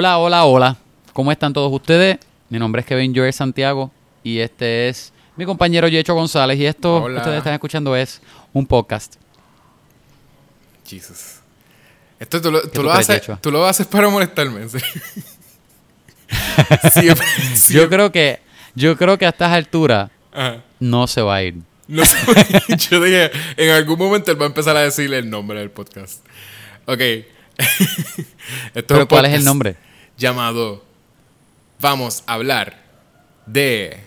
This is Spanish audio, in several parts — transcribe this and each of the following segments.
Hola, hola, hola. ¿Cómo están todos ustedes? Mi nombre es Kevin Joel Santiago y este es mi compañero Yecho González y esto Hola. que ustedes están escuchando es un podcast. Jesus. Esto tú lo, tú tú lo crees, haces, tú lo haces para molestarme. Siempre- Yo creo que yo creo que a estas alturas Ajá. no se va a ir. No sé, yo dije, en algún momento él va a empezar a decirle el nombre del podcast. Ok. Esto Pero ¿cuál es el nombre? Llamado Vamos a hablar de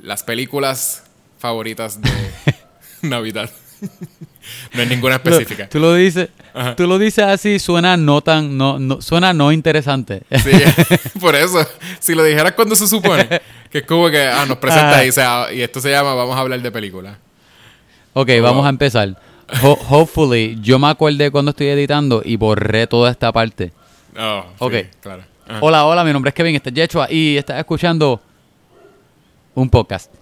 las películas favoritas de Navidad. no es ninguna específica. Tú lo dices, Ajá. tú lo dices así, suena no tan no, no suena no interesante. Sí, por eso. Si lo dijeras cuando se supone, que es como que, ah, nos presenta Ah. y, se- y esto se llama Vamos a hablar de películas. Ok, Oh. vamos a empezar. Ho- hopefully, yo me acordé cuando estoy editando y borré toda esta parte. Oh, sí, Ok. claro. Ajá. Hola, hola, mi nombre es Kevin, este es Yechua y estás escuchando un podcast.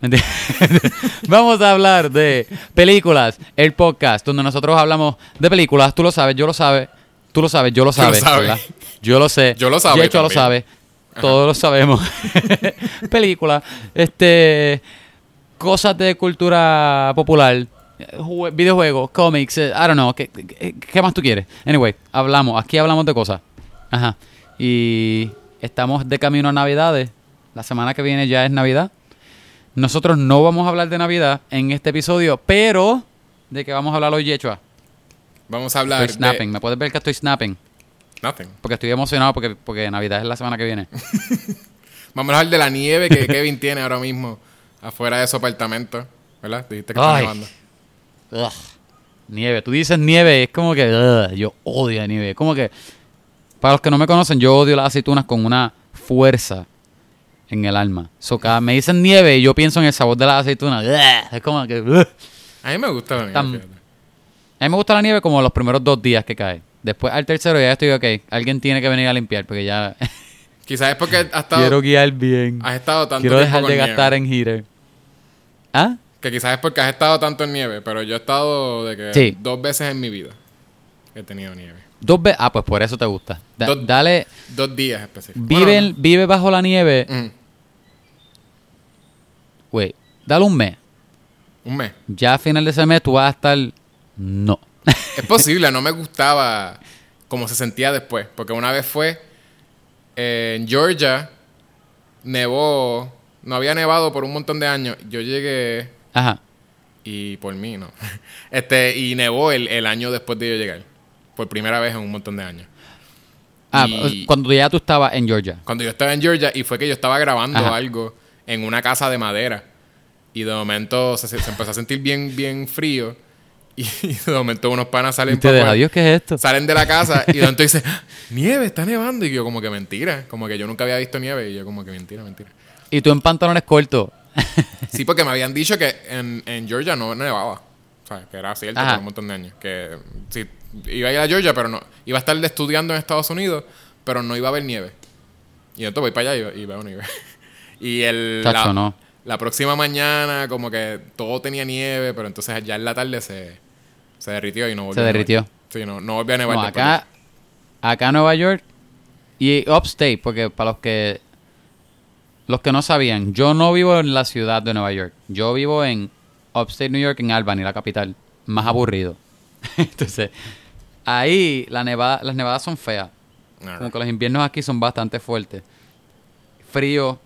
Vamos a hablar de películas, el podcast, donde nosotros hablamos de películas. Tú lo sabes, yo lo sabes, tú lo sabes, yo lo sabes. Yo lo sé. Yo lo sabe Yechua lo sabe. Todos lo sabemos. películas, este, cosas de cultura popular, videojuegos, cómics, eh, I don't know, ¿qué, qué, qué más tú quieres? Anyway, hablamos, aquí hablamos de cosas. Ajá. Y estamos de camino a Navidades. La semana que viene ya es Navidad. Nosotros no vamos a hablar de Navidad en este episodio, pero ¿de qué vamos a hablar hoy, Yechua? Vamos a hablar Estoy snapping. de... ¿Me puedes ver que estoy snapping? Nothing. Porque estoy emocionado porque, porque Navidad es la semana que viene. Vamos a hablar de la nieve que Kevin tiene ahora mismo afuera de su apartamento. ¿Verdad? Dijiste que está nevando. Ugh. Nieve. Tú dices nieve, es como que ugh, yo odio la nieve. Como que, para los que no me conocen, yo odio las aceitunas con una fuerza en el alma. So, cada- me dicen nieve y yo pienso en el sabor de las aceitunas. Ugh. Es como que... A mí me gusta la nieve. A mí me gusta la nieve como los primeros dos días que cae. Después al tercero ya estoy ok. Alguien tiene que venir a limpiar porque ya Quizás es porque has estado, quiero guiar bien. has estado tanto Quiero dejar de nieve. gastar en heater. ¿Ah? Que quizás es porque has estado tanto en nieve, pero yo he estado de que Sí. dos veces en mi vida he tenido nieve. Dos veces. Ah, pues por eso te gusta. Da- Dos- dale. Dos días específicos. Vive, Bueno, vive bajo la nieve. Mm, Güey, dale un mes. un mes. Ya a final de ese mes tú vas a estar. No. Es posible, no me gustaba cómo se sentía después. Porque una vez fue eh, en Georgia, nevó, no había nevado por un montón de años. Yo llegué Ajá. y por mí, no. Este, y nevó el, el año después de yo llegar. Por primera vez en un montón de años. Ah, Y- cuando ya tú estabas en Georgia. Cuando yo estaba en Georgia y fue que yo estaba grabando Ajá. algo en una casa de madera. Y de momento se, se empezó a sentir bien, bien frío. Y, de momento unos panas salen afuera. Dios, ¿qué es esto? Salen de la casa y de momento dice, "Ah, nieve, está nevando. Y yo como que mentira. Como que yo nunca había visto nieve. Y yo como que mentira, mentira. Y tú en pantalones cortos. Sí, porque me habían dicho que en, en Georgia no nevaba. O sea, que era cierto Ajá. por un montón de años. Que sí, iba a ir a Georgia, pero no. Iba a estar estudiando en Estados Unidos, pero no iba a haber nieve. Y entonces voy para allá y, y veo nieve. y el, la, no. la próxima mañana, como que todo tenía nieve, pero entonces ya en la tarde se, se derritió y no volvió Se derritió. Sí, no, no volvió a nevar No, acá, acá en Nueva York y upstate, porque para los que los que no sabían, yo no vivo en la ciudad de Nueva York. Yo vivo en upstate New York, en Albany, la capital. Más aburrido. Entonces, ahí la nevada, las nevadas son feas. eso. Como que los inviernos aquí son bastante fuertes. Frío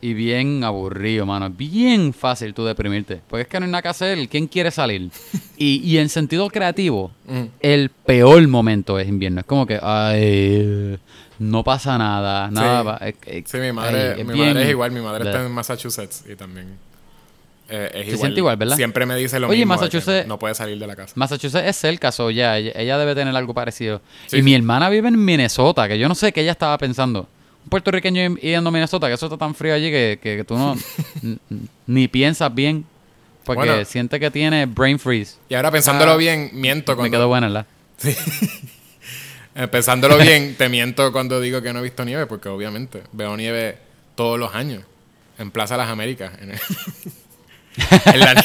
y bien aburrido, mano. Bien fácil tú deprimirte. Porque es que no hay nada que hacer. ¿Quién quiere salir? Y, y en sentido creativo, Mm. el peor momento es invierno. Es como que, ay, no pasa nada. Nada Sí. es- es- Sí, mi madre, ay, es mi bien- madre es igual. Mi madre está en Massachusetts y también eh, es Se igual. siente igual, ¿verdad? Siempre me dice lo Oye, mismo. que Massachusetts- No puede salir de la casa. Massachusetts es cerca, so ya, ella, ella debe tener algo parecido. Sí, y sí. mi hermana vive en Minnesota, que yo no sé qué ella estaba pensando. Un puertorriqueño yendo a Minnesota, que eso está tan frío allí que, que tú no ni piensas bien. Porque Bueno. siente que tiene brain freeze. Y ahora pensándolo Ah, bien, miento Me cuando... quedó buena, ¿verdad? Eh, pensándolo bien, te miento cuando digo que no he visto nieve, porque obviamente veo nieve todos los años. En Plaza Las Américas. En, el- en la-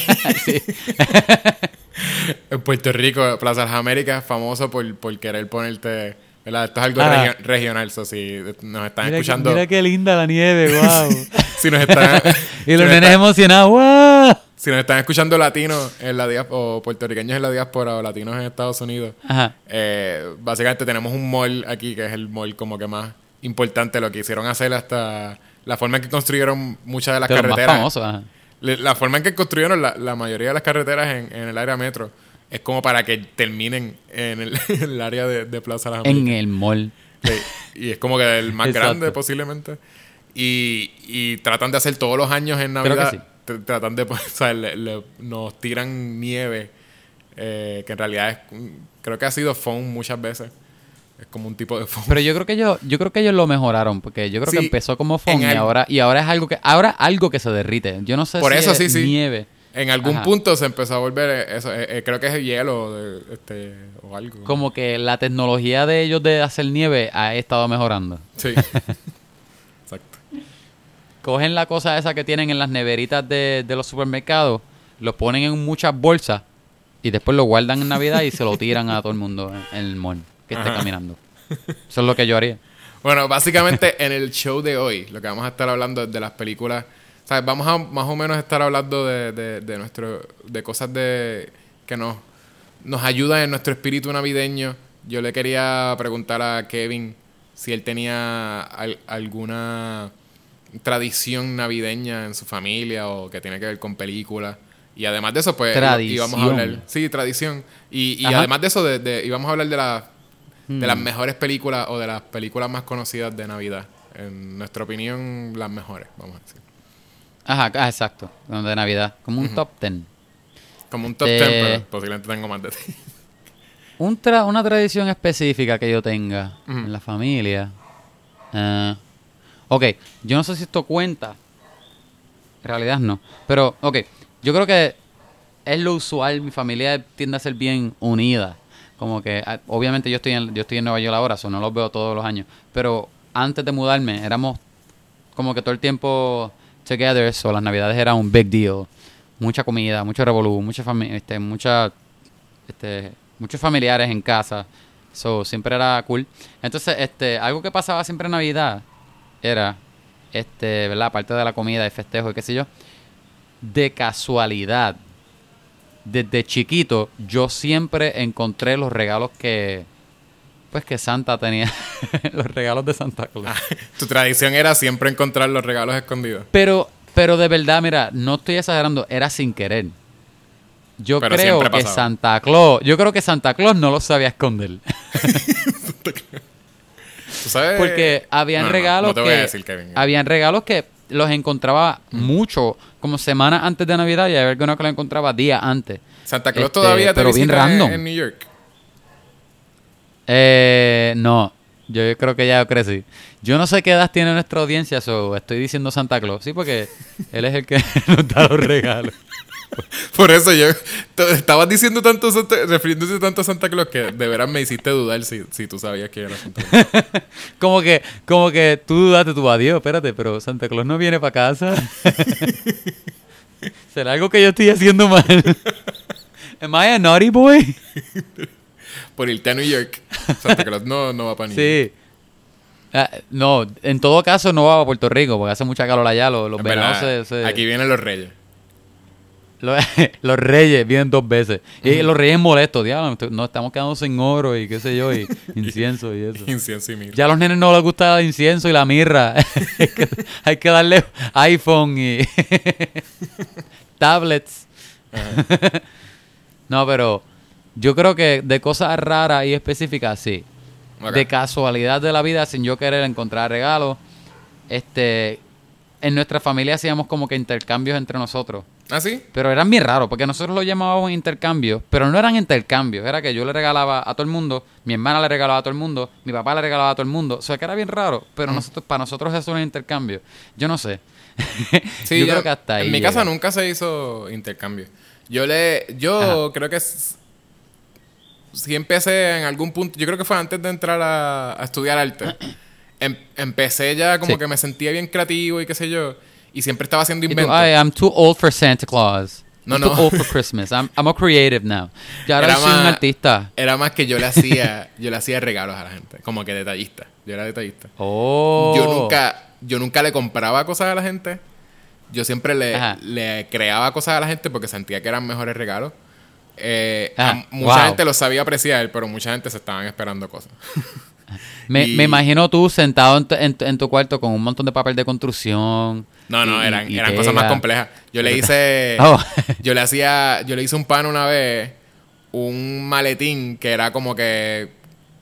en Puerto Rico, Plaza Las Américas, famoso por, por querer ponerte ¿verdad? Esto es algo regio- regional, so, si nos están Mira, escuchando, mira qué linda la nieve, wow. si nos están, y si los nos nenes emocionados, wow. Si nos están escuchando latinos en la diáspora, o puertorriqueños en la diáspora, o latinos en Estados Unidos, Ajá. eh, básicamente tenemos un mall aquí que es el mall como que más importante, lo que hicieron hacer hasta la forma en que construyeron muchas de las más carreteras. ajá. Le- La forma en que construyeron la, la mayoría de las carreteras en, en el área metro es como para que terminen en el, en el área de, de Plaza Las En el mall. Sí, y es como que el más grande posiblemente. Y, y tratan de hacer todos los años en Creo que Navidad. sí. Tr- Tratan de, o sea, le- le- nos tiran nieve, eh, que en realidad es, creo que ha sido foam muchas veces. Es como un tipo de foam. Pero yo creo que ellos, yo creo que ellos lo mejoraron, porque yo creo Sí, que empezó como foam y el- ahora, y ahora es algo que, ahora algo que se derrite. Yo no sé Por si eso es sí, sí. nieve. En algún Ajá. punto se empezó a volver eh, eso. eh, eh, creo que es el hielo este, o algo. Como que la tecnología de ellos de hacer nieve ha estado mejorando. Sí. Cogen la cosa esa que tienen en las neveritas de, de los supermercados, los ponen en muchas bolsas y después lo guardan en Navidad y se lo tiran a todo el mundo en, el mall que esté Ajá. caminando. Eso es lo que yo haría. Bueno, básicamente en el show de hoy, lo que vamos a estar hablando es de las películas. ¿sabes? Vamos a más o menos estar hablando de, de, de nuestro, de cosas de que nos, nos ayudan en nuestro espíritu navideño. Yo le quería preguntar a Kevin si él tenía al- alguna tradición navideña en su familia o que tiene que ver con películas. Y además de eso, pues Tradición. íbamos a hablar. Sí, tradición. Y, y además de eso, de, de- íbamos a hablar de las de Hmm. las mejores películas o de las películas más conocidas de Navidad. En nuestra opinión, las mejores, vamos a decir. Ajá, ah, exacto. De Navidad. Como un top ten. Como un top Este- 10, pero posiblemente tengo más de ti. Un tra- una tradición específica que yo tenga en la familia. Ah, ok, yo no sé si esto cuenta. En realidad no. Pero, ok, yo creo que es lo usual. Mi familia tiende a ser bien unida. Como que, ah, obviamente yo estoy en, yo estoy en Nueva York ahora, eso no los veo todos los años. Pero antes de mudarme, éramos como que todo el tiempo together, eso, las navidades eran un big deal. Mucha comida, mucho revolú, mucha este, mucha, este, muchos familiares en casa. So, siempre era cool. Entonces, este, algo que pasaba siempre en Navidad era, este, ¿verdad? Aparte de la comida y festejo y qué sé yo, de casualidad, desde chiquito, yo siempre encontré los regalos que, pues que Santa tenía, los regalos de Santa Claus. tu tradición era siempre encontrar los regalos escondidos. Pero, pero de verdad, mira, no estoy exagerando, era sin querer. Yo Pero creo que. Santa Claus, yo creo que Santa Claus no lo sabía esconder. ¿Tú sabes? Porque habían No, regalos No te que voy a decir, Kevin. habían regalos que los encontraba mucho, como semanas antes de Navidad y había algunos que los encontraba días antes. Santa Claus este, todavía te pero bien en- random. en New York. Eh, no, yo creo que ya crecí. Yo no sé qué edad tiene nuestra audiencia, so estoy diciendo Santa Claus, sí, porque él es el que nos da los regalos. Por eso yo estabas diciendo tanto, refiriéndose tanto a Santa Claus que de veras me hiciste dudar si, si tú sabías que era Santa Claus. Como que, como que tú dudaste, tú, adiós, espérate, pero Santa Claus no viene para casa. ¿Será algo que yo estoy haciendo mal? Am I a naughty boy? Por irte a New York. Santa Claus no, no va para New York. Sí. Ah, no, en todo caso no va a Puerto Rico porque hace mucha calor allá. Los, los Es veranos verdad, se, se- Aquí vienen los reyes. Los, los reyes vienen dos veces. Y los reyes molestos, diablo, nos estamos quedando sin oro y qué sé yo, y incienso y eso. Incienso y mirra. Ya a los nenes no les gusta el incienso y la mirra. hay, que, hay que darle iPhone y tablets. no, pero yo creo que de cosas raras y específicas, sí. De casualidad de la vida, sin yo querer encontrar regalos. Este, en nuestra familia hacíamos como que intercambios entre nosotros. ¿Ah, sí? Pero eran bien raros, porque nosotros lo llamábamos intercambios, pero no eran intercambios. Era que yo le regalaba a todo el mundo, mi hermana le regalaba a todo el mundo, mi papá le regalaba a todo el mundo. O sea, que era bien raro, pero nosotros para nosotros eso era un intercambio. Yo no sé. Sí, yo yo- creo que hasta ahí. En mi casa nunca se hizo intercambio. Yo le. Yo creo que. s- Sí empecé en algún punto. Yo creo que fue antes de entrar a, a estudiar arte. Em- empecé ya como Sí. que me sentía bien creativo y qué sé yo. Y siempre estaba haciendo inventos. "Ay, I'm too old for Santa Claus. No, I'm no. too old for Christmas. I'm, I'm a creative now. Ya ahora Era soy un artista. Era más que yo le hacía, yo le hacía regalos a la gente, como que detallista. Yo era detallista. Oh. Yo nunca, yo nunca le compraba cosas a la gente. Yo siempre le, le creaba cosas a la gente porque sentía que eran mejores regalos. Eh, mucha wow. gente lo sabía apreciar, pero mucha gente se estaban esperando cosas. Me, y- me imagino tú sentado en tu, en tu- en tu cuarto con un montón de papel de construcción. No, no, y- eran, y eran cosas más complejas. Yo le hice. Oh. yo le hacía. Yo le hice un pan una vez. Un maletín que era como que.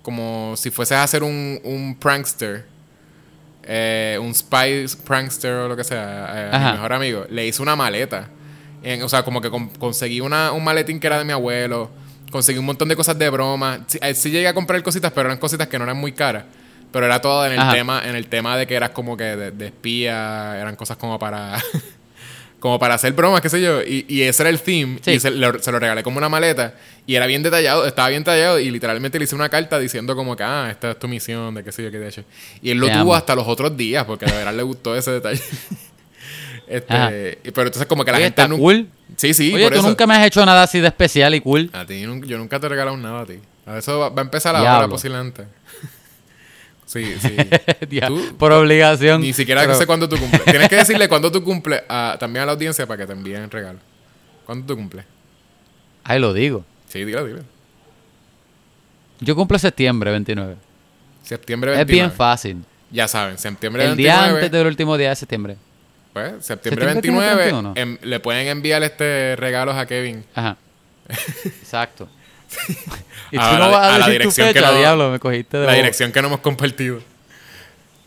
Como si fueses a hacer un, un prankster. eh, un spy prankster o lo que sea. eh, mi mejor amigo. Le hice una maleta. En- o sea, como que con- conseguí una, un maletín que era de mi abuelo. Conseguí un montón de cosas de broma. Sí, eh, sí llegué a comprar cositas, pero eran cositas que no eran muy caras. Pero era todo en el Ajá. tema, en el tema de que eras como que de, de espía, eran cosas como para como para hacer bromas, qué sé yo. Y, y ese era el theme. Sí. Y se lo, se lo regalé como una maleta. Y era bien detallado, estaba bien detallado. Y literalmente le hice una carta diciendo como que, ah, esta es tu misión, de qué sé yo, qué de hecho. Y él lo Te tuvo amo. hasta los otros días, porque de verdad le gustó ese detalle. Este, pero entonces como que la Oye, gente está nun- cool. Sí, sí, Oye, por tú eso. nunca me has hecho nada así de especial y cool. A ti yo nunca te he regalado nada a ti. A eso va, va a empezar ahora posiblemente. sí, sí. Tú- Por obligación. Ni siquiera Pero- sé cuándo tú cumples. Tienes que decirle cuándo tú cumples a- también a la audiencia para que te envíen regalo. ¿Cuándo tú cumples? Ahí lo digo. Sí, dilo, dilo. Yo cumplo septiembre 29. Septiembre Es 29. bien fácil. Ya saben, septiembre El 29. día antes del último día de septiembre. Pues, septiembre ¿Septiembre tiene 29 31? em- le pueden enviar este regalos a Kevin. Ajá. Exacto. y tú A no la- vas a a la decir tu dirección que fecha, no- diablo, me cogiste de La dirección que no hemos compartido.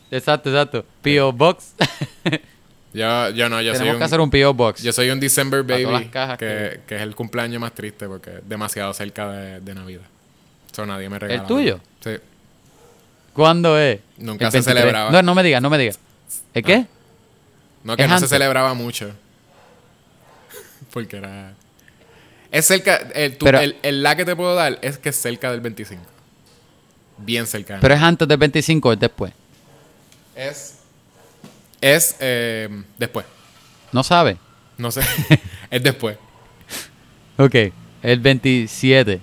Exacto, exacto. P.O. Box. Yo, yo no, yo soy un, que hacer un P.O. Box. yo soy un December baby que, que- que es el cumpleaños más triste porque es demasiado cerca de, de Navidad. Eso nadie me regala. tuyo? Sí. ¿Cuándo es? Nunca El se 23. celebraba. No, no me digas, no me digas. ¿El qué? No, que Es no antes. se celebraba mucho. Porque era. Es cerca. El, tu- Pero- el, el la que te puedo dar es que es cerca del 25. Bien cerca. Pero es antes del 25 o es después. es. Es eh, después. No sabe. No sé. es después. Ok. El 27.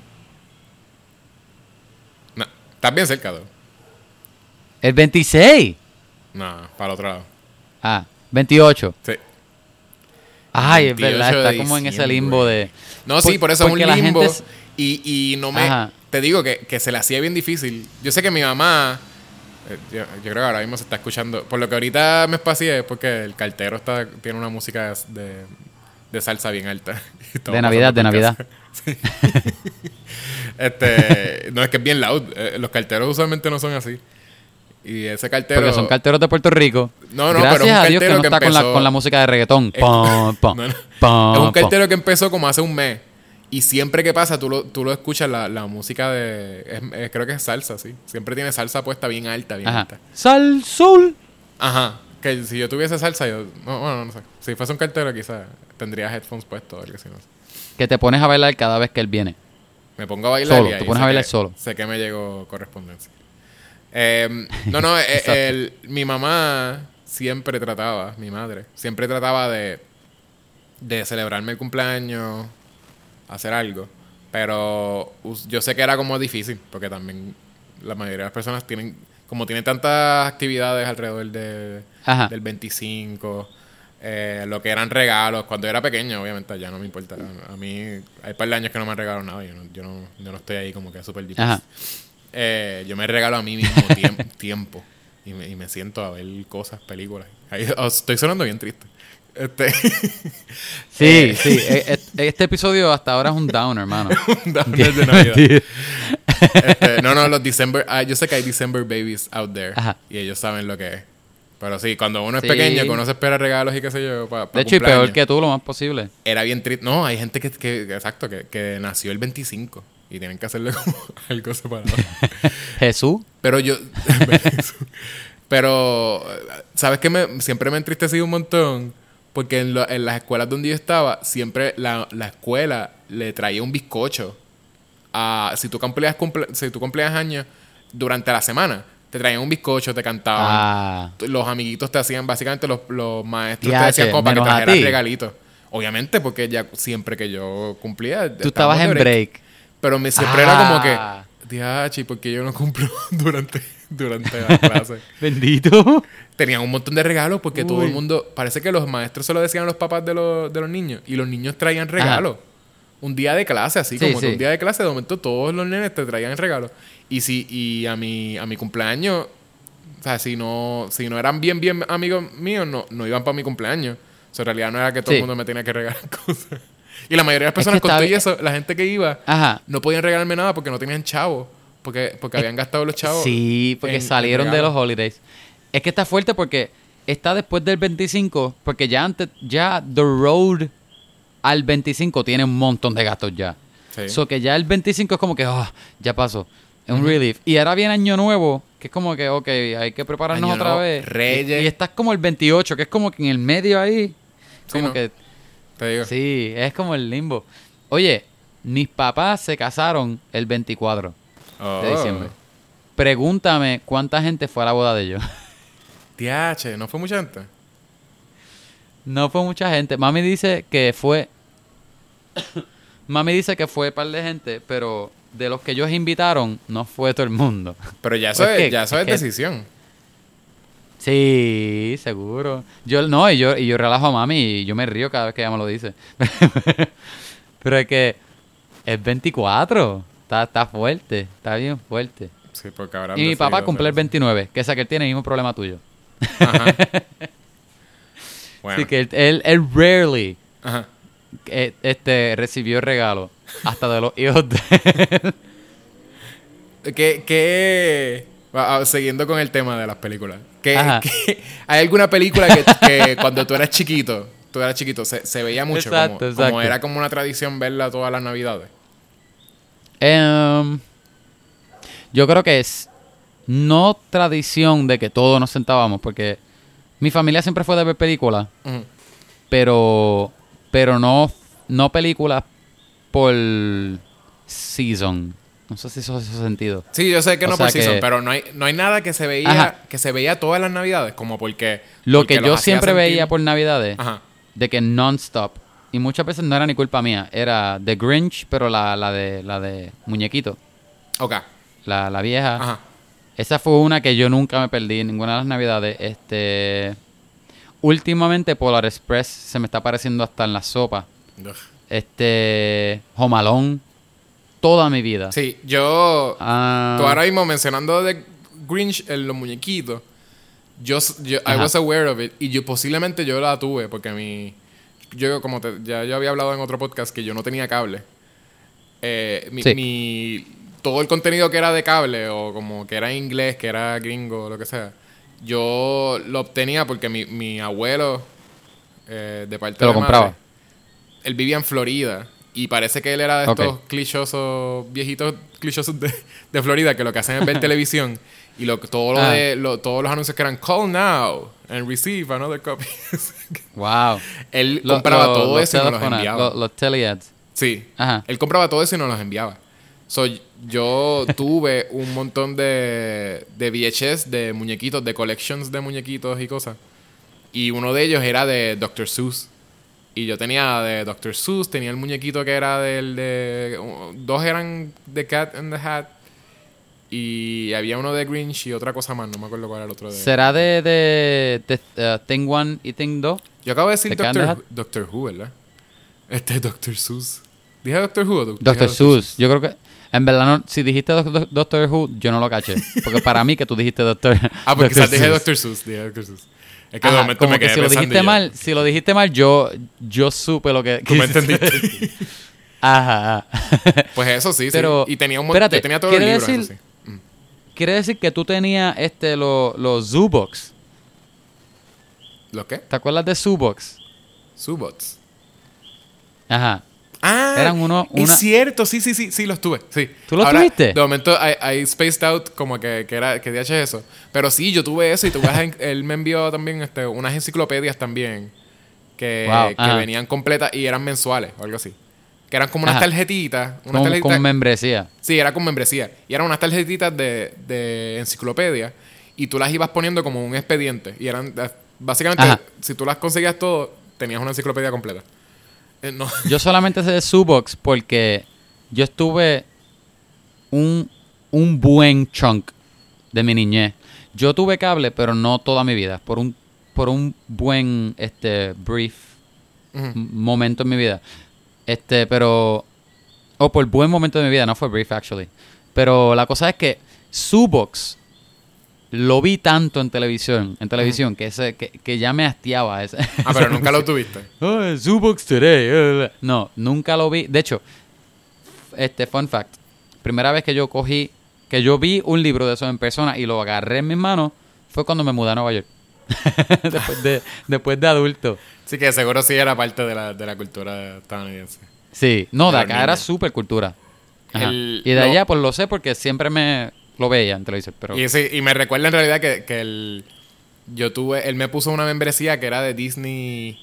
No. Estás bien cerca, though. El 26. No, para el otro lado. Ah, 28. Sí. Ay, es 28 verdad, está como en ese limbo de... No, sí, Por- eso es un limbo. gente Y, y no me. Ajá. Te digo que, que se le hacía bien difícil. Yo sé que mi mamá. eh, Yo, yo creo que ahora mismo se está escuchando. Por lo que ahorita me espacié es porque el cartero está, tiene una música de, de salsa bien alta. De Navidad, de Navidad. Sí. este, no, es que es bien loud. Eh, Los carteros usualmente no son así. Y ese cartero. Porque son carteros de Puerto Rico. No, no, Gracias pero es un a Dios que no que está con, la, con la música de reggaetón. Es- No, no. Es un cartero que empezó como hace un mes. Y siempre que pasa, tú lo, tú lo escuchas, la, la música de. es- es- creo que es salsa, sí. Siempre tiene salsa puesta bien alta, bien Ajá. alta. Sal, sol. Ajá. Que si yo tuviese salsa, yo. No, bueno, no sé. Si fuese un cartero, quizás tendría headphones puestos algo así, no sé. Que te pones a bailar cada vez que él viene. Me pongo a bailar Solo, y ahí te pones a bailar que- solo. Sé que me llegó correspondencia. Eh, no, no, eh, el- mi mamá siempre trataba, mi madre, siempre trataba de, de celebrarme el cumpleaños, hacer algo. Pero yo sé que era como difícil, porque también la mayoría de las personas tienen, como tienen tantas actividades alrededor de, Ajá. del 25, eh, lo que eran regalos, cuando yo era pequeño, obviamente ya no me importa. A mí hay un par de años que no me han regalado nada, yo no, yo no, yo no estoy ahí como que súper difícil. Ajá. Eh, yo me regalo a mí mismo tiemp- tiempo y me, y me siento a ver cosas, películas. Ahí- oh, estoy sonando bien triste. Este, Sí, Eh. sí. e- e- Este episodio hasta ahora es un down, hermano. downer de Navidad. Este, no, no, los December. ah, yo sé que hay December babies out there. Ajá. Y ellos saben lo que es. Pero sí, cuando uno es Sí. pequeño, que uno se espera regalos y qué sé yo, para De hecho, y peor que tú, lo más posible. Era bien triste. No, hay gente que, que- exacto, que, que nació el 25 y tienen que hacerle como algo separado. Jesús. Pero yo. pero, ¿sabes qué? Me, siempre me ha entristecido un montón. Porque en, lo- en las escuelas donde yo estaba, siempre la, la escuela le traía un bizcocho. A, si, tú cumplías, cumple- si tú cumplías años durante la semana, te traían un bizcocho, te cantaban. Ah. Los amiguitos te hacían, básicamente los, los maestros te decían che, como para que trajeras regalitos. Obviamente, porque ya siempre que yo cumplía. Tú estabas en break. Pero me, siempre era como que. Ah. Diachi, porque yo no cumplo durante, durante la clase. Bendito. Tenían un montón de regalos porque todo el mundo. Parece que los maestros se lo decían a los papás de los, de los niños. Y los niños traían regalos. Un día de clase, así Sí, como que sí. un día de clase, de momento todos los nenes te traían regalos. Y si, y a mi, a mi cumpleaños, o sea, si no, si no eran bien, bien amigos míos, no, no iban para mi cumpleaños. O sea, en realidad no era que todo Sí. el mundo me tenía que regalar cosas. Y la mayoría de las que personas con está todo y eso, la gente que iba, Ajá. no podían regalarme nada porque no tenían chavos. Porque, porque habían gastado los chavos. Sí, porque en- en salieron de los holidays. Es que está fuerte porque está después del 25, porque ya antes, ya The Road al 25 tiene un montón de gastos ya. Sí. So que ya el 25 es como que, ah, ya pasó. Es un relief. Y ahora viene Año Nuevo, que es como que, ok, hay que prepararnos Año otra Nuevo, vez. Reyes. Y, y estás como el 28, que es como que en el medio ahí. Sí, Como ¿no? que, Te digo. sí, es como el limbo. Oye, mis papás se casaron el 24 Oh. de diciembre. Pregúntame cuánta gente fue a la boda de ellos. Tiache, ¿no fue mucha gente? No fue mucha gente. Mami dice que fue. Mami dice que fue un par de gente, pero de los que ellos invitaron, no fue todo el mundo. Pero ya eso, es, que- ya eso es decisión. Sí, seguro. Yo no, y yo, y yo relajo a mami y yo me río cada vez que ella me lo dice. pero es que es 24. Está, está fuerte, está bien fuerte. Sí, porque habrán Y mi papá cumple el hacer 29, que es que él tiene el mismo problema tuyo. Ajá. bueno. Así que él, él, él rarely Ajá. eh, este, recibió regalo. Hasta de los hijos de él. ¿Qué, qué... ah, ah, Siguiendo con el tema de las películas. ¿qué, Ajá. qué- ¿Hay alguna película que, que cuando tú eras chiquito, tú eras chiquito, se, se veía mucho? Exacto, como, exacto. como era como una tradición verla todas las navidades. Em, yo creo que es no tradición de que todos nos sentábamos, porque mi familia siempre fue de ver películas, pero pero no no películas por season. No sé si eso hace sentido. Sí, yo sé que O no por season, pero no hay, no hay nada que se veía Ajá. que se veía todas las navidades, como porque... Lo porque que yo siempre sentir- veía por Navidades, Ajá. de que non-stop, y muchas veces no era ni culpa mía, era The Grinch, pero la, la de la de muñequito, Ok. la, la vieja. Ajá. Esa fue una que yo nunca me perdí en ninguna de las navidades. Este. Últimamente Polar Express se me está apareciendo hasta en la sopa. Ugh. Este. Homalón. Toda mi vida. Sí, yo... Ah, Tú ahora mismo mencionando de Grinch en los muñequitos, yo, yo I was aware of it y yo posiblemente yo la tuve porque mi yo como te- ya yo había hablado en otro podcast que yo no tenía cable. Eh, mi, Sí. mi- todo el contenido que era de cable o como que era en inglés, que era gringo lo que sea, yo lo obtenía porque mi, mi abuelo eh, de parte Te lo de madre, compraba. él vivía en Florida y parece que él era de estos clichosos, viejitos clichosos de, de Florida que lo que hacen es ver televisión y lo, todo lo Ah. de, lo- todos los anuncios que eran call now and receive another copy. Wow. él Lo- compraba todo eso y nos los enviaba. Los, teleads. Sí. Ajá. Él compraba todo eso y nos los enviaba. So, yo tuve un montón de, de VHS, de muñequitos, de collections de muñequitos y cosas. Y uno de ellos era de Dr. Seuss. Y yo tenía de Dr. Seuss, tenía el muñequito que era del de... Dos eran de Cat and the Hat. Y había uno de Grinch y otra cosa más, no me acuerdo cuál era el otro de... ¿Será de, de, de, uh, Thing 1 y Thing 2? Yo acabo de decir ¿De Cat and the Doctor, Who- Doctor Who, ¿verdad? Este es Dr. Seuss. ¿Dije Doctor Who o Doc- Doctor dije Seuss. Yo creo que. En verdad, no, si dijiste Doc- Doc- Doctor Who, yo no lo caché. Porque para mí que tú dijiste Doctor. Ah, porque Dr. quizás dije. Dr. Seuss. Dije Dr. Seuss. Es que de momento como me que quedé si lo dijiste yo, mal, si lo dijiste mal, yo, yo supe lo que. Tú me entendiste. Ajá. Pues eso sí, Pero, sí. Y tenía un montón. espérate, Yo tenía todos los ¿quiere libros, eso decir- sí. Mm. Quiere decir que tú tenías este, lo- los Zoobox. ¿Los qué? ¿Te acuerdas de Zoobox? Subots. Ajá. Ah, Eran uno- una- Es cierto, sí, sí, sí, sí, los tuve. Sí. ¿Tú los Ahora, tuviste? De momento hay spaced out como que, que era que DH es eso. Pero sí, yo tuve eso y tuve él me envió también este, unas enciclopedias también que, Wow, que venían completas y eran mensuales o algo así. Que eran como unas Ajá. tarjetitas. Unas Con, tarjetitas con membresía. Sí, era con membresía. Y eran unas tarjetitas de, de enciclopedia. Y tú las ibas poniendo como un expediente. Y eran, básicamente, Ajá. si tú las conseguías todo, tenías una enciclopedia completa. Eh, no. Yo solamente sé de Subox porque yo estuve un, un buen chunk de mi niñez. Yo tuve cable, pero no toda mi vida. Por un, por un buen este brief momento en mi vida. Este, pero. O por buen momento de mi vida, no fue brief actually. Pero la cosa es que Subox lo vi tanto en televisión, en televisión, que, ese, que, que ya me hastiaba ese. Ah, pero nunca lo tuviste. Oh, Subox Today. eh, No, nunca lo vi. De hecho, este fun fact. Primera vez que yo cogí, que yo vi un libro de eso en persona y lo agarré en mis manos, fue cuando me mudé a Nueva York. después, de, después de adulto. Sí que seguro sí era parte de la, de la cultura estadounidense. Sí, no, de acá era super cultura. El- y de allá, pues lo sé porque siempre me lo veía en televisión. Pero Y, sí, y me recuerda en realidad que, que el, yo tuve, él me puso una membresía que era de Disney.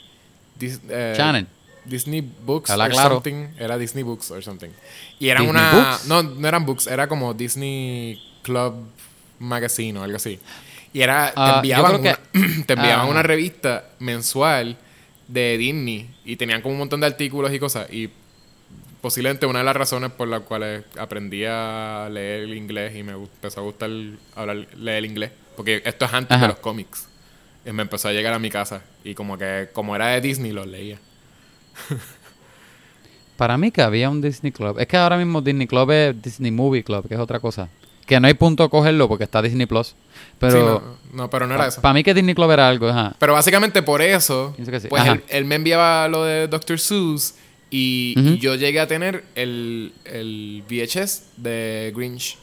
Dis- eh, Channel. Disney Books Habla or claro. something. Era Disney Books or something. Y eran ¿Disney una. Books? No, no eran books, era como Disney Club Magazine o algo así. Y era. Ah, te yo enviaban, que- una, te enviaban Ah. una revista mensual de Disney. Y tenían como un montón de artículos y cosas. Y posiblemente una de las razones por las cuales aprendí a leer el inglés y me empezó a gustar hablar, leer el inglés. Porque esto es antes Ajá. de los cómics. Y me empezó a llegar a mi casa. Y como que, como era de Disney, los leía. para mí que había un Disney Club. Es que ahora mismo Disney Club es Disney Movie Club, que es otra cosa. Que no hay punto de cogerlo porque está Disney Plus. Pero Sí, no, no, pero no era eso. para mí que Disney Club era algo, ajá. Pero básicamente por eso, sí. pues él, él me enviaba lo de Dr. Seuss y, yo llegué a tener el, el VHS de Grinch.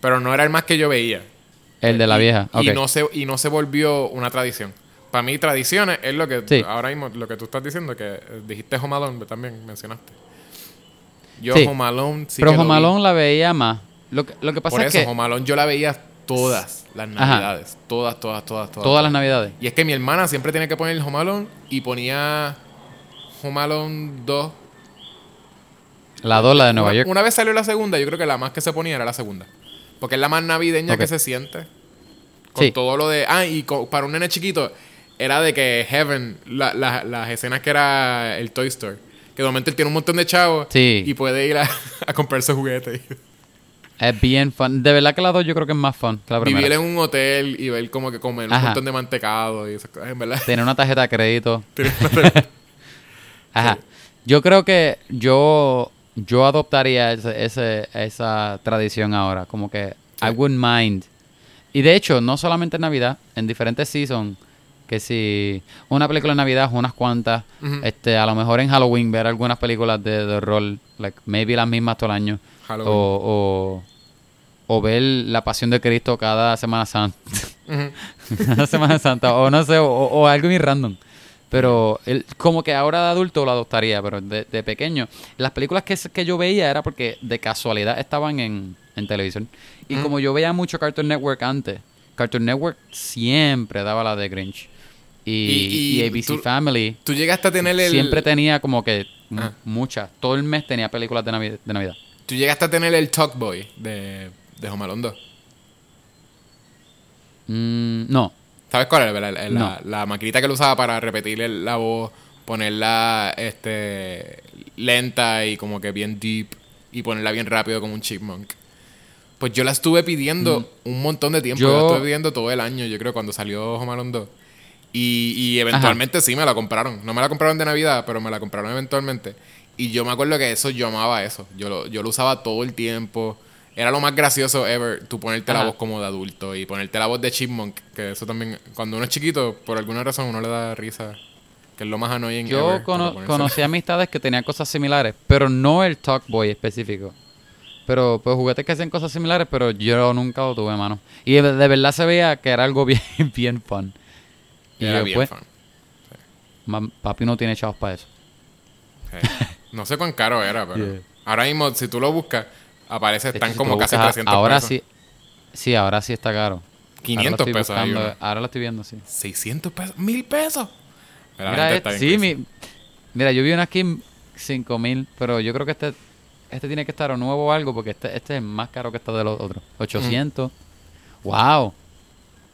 Pero no era el más que yo veía. El de la Y- vieja. Y, no se, y no se volvió una tradición. Para mí, tradiciones es lo que Sí. ahora mismo, lo que tú estás diciendo, que eh, dijiste Home Alone, también mencionaste. Yo Sí. Home Alone sí Pero que Home. Alone la veía más. Lo que, lo que pasa Por es eso, que Home Alone yo la veía todas las Ajá. navidades. Todas, todas, todas, todas. todas las navidades. Y es que mi hermana siempre tenía que poner el Home Alone y ponía Home Alone 2. La dos, la de Nueva una, York. una vez salió la segunda, yo creo que la más que se ponía era la segunda. Porque es la más navideña que se siente. Con Sí. todo lo de... Ah, y para un nene chiquito era de que Heaven, la- la- las escenas que era el Toy Store. Que de momento él tiene un montón de chavos Sí. y puede ir a, a comprarse juguetes. Es bien fun. De verdad que la dos yo creo que es más fun que la Vivir en un hotel y ver como que comer un montón de mantecado y esas cosas. En verdad. Tener una tarjeta de crédito. Una- Ajá. Yo creo que yo yo adoptaría ese, ese- esa tradición ahora. Como que Sí. I wouldn't mind. Y de hecho, no solamente en Navidad, en diferentes seasons, que si una película de Navidad, unas cuantas, este, a lo mejor en Halloween ver algunas películas de, de rol, like maybe las mismas todo el año. Halloween. O, o, o ver la pasión de Cristo cada Semana Santa. Cada Semana Santa. O no sé, o, o algo muy random. Pero el- como que ahora de adulto lo adoptaría, pero de, de pequeño. Las películas que, que yo veía era porque de casualidad estaban en, en televisión. Y Mm. como yo veía mucho Cartoon Network antes, Cartoon Network siempre daba la de Grinch. Y, Y- y y ABC tú- Family Tú llegaste a tener el... siempre tenía como que Ah. muchas. Todo el mes tenía películas de, Navi- de Navidad. Tú llegaste a tener el Talk Boy de, de Home Alone 2. Mm, no. ¿Sabes cuál es? La, la, No. la- la maquinita que él usaba para repetir la voz, ponerla este, lenta y como que bien deep y ponerla bien rápido como un chipmunk. Pues yo la estuve pidiendo un montón de tiempo. Mm. Yo- Yo la estuve pidiendo todo el año, yo creo, cuando salió Home Alone 2. Y, y eventualmente sí me la compraron. No me la compraron de Navidad, pero me la compraron eventualmente. Y yo me acuerdo que eso, yo amaba eso. Yo lo, yo lo usaba todo el tiempo. Era lo más gracioso ever, tú ponerte la voz como de adulto y ponerte la voz de Chipmunk, que eso también, cuando uno es chiquito, por alguna razón uno le da risa, que es lo más annoying Yo ever, cono- conocí amistades que tenían cosas similares, pero no el Talk Boy específico. Pero pues juguetes que hacen cosas similares, pero yo nunca lo tuve, mano. Y de, de verdad se veía que era algo bien, bien fun. Y Era yo, bien pues, fun. papi no tiene chavos para eso. Sí. No sé cuán caro era, pero Yeah. ahora mismo, si tú lo buscas, aparece, hecho, están si como casi buscas, 300 ahora pesos. sí, sí, ahora sí está caro. 500 ahora lo estoy pesos buscando. Ahora lo estoy viendo, sí. 600 pesos, 1000 pesos. Mira, este- sí, mi, mira, yo vi una aquí en 5000, pero yo creo que este este tiene que estar o nuevo o algo, porque este, este es más caro que este de los otros. 800. Wow.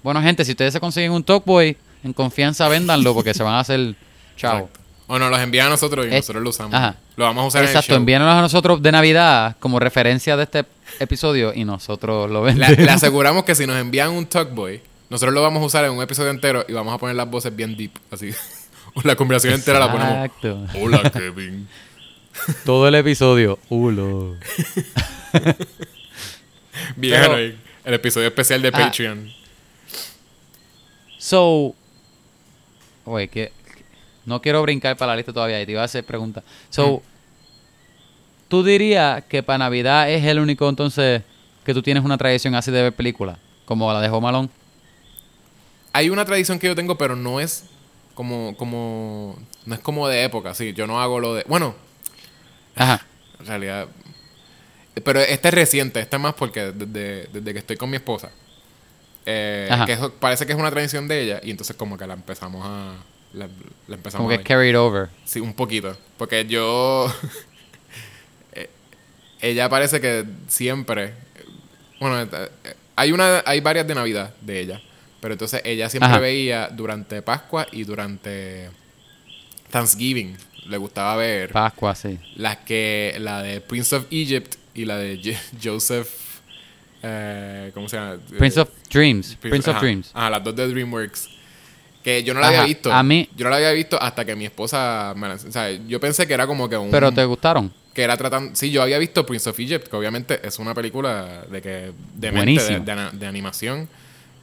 Bueno, gente, si ustedes se consiguen un Talkboy, en confianza véndanlo, porque se van a hacer chavo. Exacto. O nos los envían a nosotros y Es- nosotros lo usamos. Ajá. Lo vamos a usar Exacto, en el envíanos a nosotros de Navidad como referencia de este episodio y nosotros lo vendemos. le aseguramos que si nos envían un Talkboy, nosotros lo vamos a usar en un episodio entero y vamos a poner las voces bien deep, así. la conversación entera la ponemos. Exacto. Hola, Kevin. Todo el episodio. Ulo. Bien Pero-. El episodio especial de Ah. Patreon. So, oye, que- no quiero brincar para la lista todavía y te iba a hacer preguntas. So, ¿tú dirías que para Navidad es el único entonces que tú tienes una tradición así de ver películas? Como la de Home Alone. Hay una tradición que yo tengo, pero no es como, como, no es como de época, sí. Yo no hago lo de, bueno, Ajá. en realidad, pero este es reciente, este es más porque desde, desde que estoy con mi esposa, eh, que eso- parece que es una tradición de ella y entonces como que la empezamos a, la, la empezamos Como a que ver. carried over. Sí, un poquito. Porque yo. eh, ella parece que siempre. Bueno, eh, hay una hay varias de Navidad de ella. Pero entonces ella siempre Ajá. veía durante Pascua y durante Thanksgiving. Le gustaba ver Pascua, sí. las que. La de Prince of Egypt y la de Je- Joseph. eh, ¿Cómo se llama? Prince of Dreams. Prince of ajá, Dreams. Ajá, las dos de DreamWorks. Que yo no la Ajá, había visto. a mí- Yo no la había visto hasta que mi esposa me la- O sea, yo pensé que era como que un... Pero te gustaron. Que era tratando... Sí, yo había visto Prince of Egypt, que obviamente es una película de que... De mente, de, animación.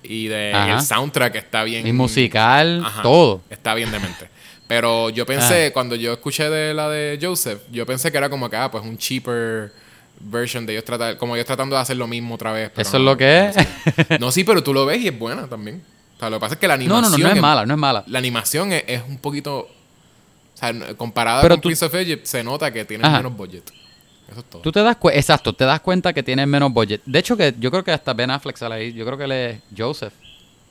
Y de el soundtrack está bien... Y musical, Ajá, todo. Está bien de mente. Pero yo pensé, cuando yo escuché de la de Joseph, yo pensé que era como que, ah, pues un cheaper version de ellos tratar, como ellos tratando de hacer lo mismo otra vez. pero Eso es lo que es. No, sí, pero tú lo ves y es buena también. O sea, lo que pasa es que la No, animación. no, no, no es mala, no es mala. La animación es, es un poquito. O sea, comparada Pero con tú- Prince of Egypt, se nota que tiene menos budget. Eso es todo. Tú te das cuenta, exacto, te das cuenta que tienes menos budget. De hecho, que yo creo que hasta Ben Affleck sale ahí. Yo creo que él es Joseph,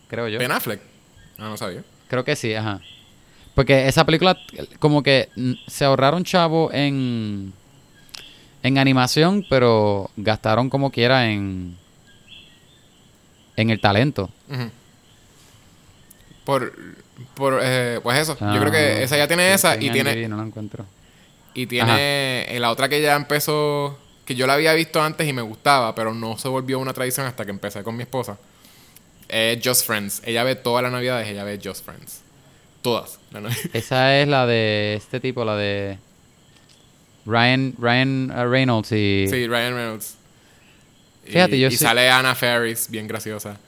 creo yo. Ben Affleck. Ah, no sabía. Creo que sí, ajá. Porque esa película, como que se ahorraron chavo en, en animación, pero gastaron como quiera en, en el talento. Ujú. Por. por eh, pues eso. Ah, Yo creo que esa ya tiene esa y en tiene. IMDb no la encuentro. Y tiene eh, la otra que ya empezó, que yo la había visto antes y me gustaba, pero no se volvió una tradición hasta que empecé con mi esposa. Es Just Friends. Ella ve todas las navidades, ella ve Just Friends. Todas. Esa es la de este tipo, la de Ryan, Ryan uh, Reynolds y... Sí, Ryan Reynolds. Y- Fíjate, yo y sale Anna Faris, bien graciosa.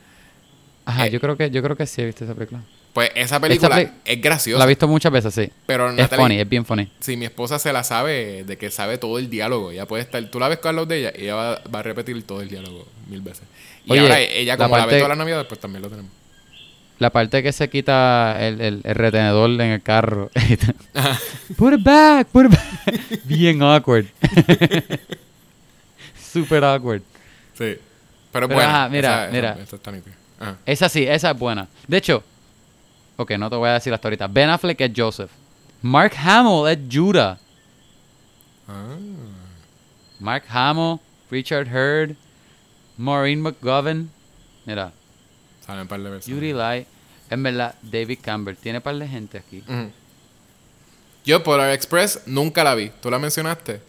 Ajá, eh, yo creo que yo creo que sí he visto esa película. Pues esa película es graciosa. La he visto muchas veces, sí. pero Es Natalie, funny, es bien funny. si mi esposa se la sabe, de que sabe todo el diálogo, ella puede estar, tú la ves con los de ella y ella va, va a repetir todo el diálogo mil veces. Y Oye, ahora ella, la como la, ve todas las navidades, pues también lo tenemos. La parte que se quita el, el- el retenedor en el carro. put it back, put it back. Bien awkward. Super awkward. Sí. Pero, bueno, mira, esa, mira. Esa, esa está Ajá. Esa sí, esa es buena. De hecho, ok, no te voy a decir hasta ahorita. Ben Affleck es Joseph. Mark Hamill es Judah. Ah. Mark Hamill, Richard Hurd, Maureen McGovern. Mira, Saben un par de veces. Judy Light. En verdad, David Campbell. Tiene par de gente aquí. Yo, Polar Express, nunca la vi. Tú la mencionaste.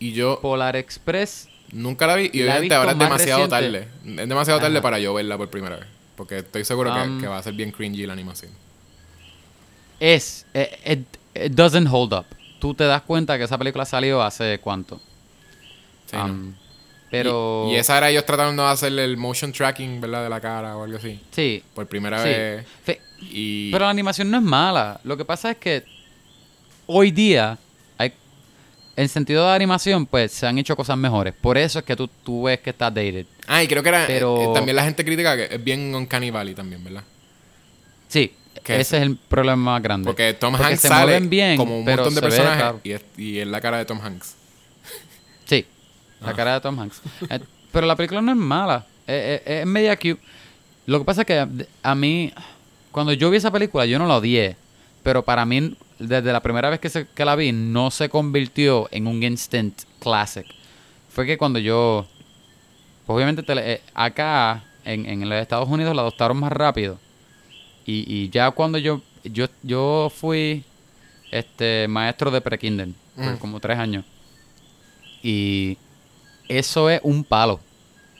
Y yo Polar Express. Nunca la vi. Y La obviamente ahora es demasiado reciente. tarde. Es demasiado tarde Ajá. para yo verla por primera vez. Porque estoy seguro que- Um, que, va a ser bien cringy la animación. Es. eh, It, it doesn't hold up. Tú te das cuenta que esa película salió hace cuánto. Sí, Um, ¿no? pero. Y, y esa era ellos tratando de hacerle el motion tracking, ¿verdad? De la cara o algo así. Sí. Por primera sí. vez. Fe- Y Pero la animación no es mala. Lo que pasa es que hoy día, en sentido de animación, pues se han hecho cosas mejores. Por eso es que tú, tú ves que está dated. Ah, y creo que era. Pero- eh, también la gente critica que es bien un Valley también, ¿verdad? Sí, ¿Qué ese es el problema más grande. Porque Tom Porque Hanks se sale mueven bien, como un montón de personajes raro. y es, y es la cara de Tom Hanks. Sí, la Ah. cara de Tom Hanks. Eh, pero la película no es mala. Eh, eh, es media cute. Lo que pasa es que a- a mí, cuando yo vi esa película, yo no la odié. Pero para mí, desde la primera vez que, se- que la vi, no se convirtió en un instant classic. Fue que cuando yo... pues obviamente tele- eh, acá, en, en los Estados Unidos, la adoptaron más rápido. Y, y ya cuando yo, yo, yo fui este maestro de pre-kinder, por Mm. como tres años. Y eso es un palo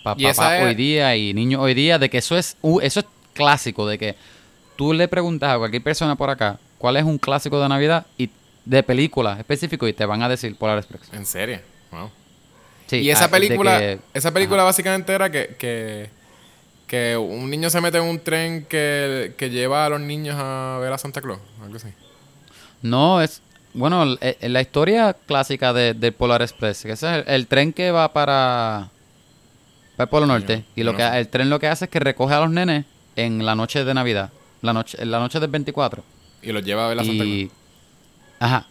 para es- hoy día y niños hoy día, de que eso es, uh, eso es clásico, de que tú le preguntas a cualquier persona por acá cuál es un clásico de Navidad y de película específico y te van a decir Polar Express. ¿En serio? Wow. Sí, y esa ah, película, que- esa película básicamente era que, que, que un niño se mete en un tren que, que lleva a los niños a ver a Santa Claus, algo así. No, es. Bueno, l- eh, la historia clásica de, del Polar Express, que ese es el, el tren que va para, para el Polo Norte. Y lo no que el tren lo que hace es que recoge a los nenes en la noche de Navidad. La noche, en la noche del 24. Y los lleva a ver a Santa. Y. Ajá.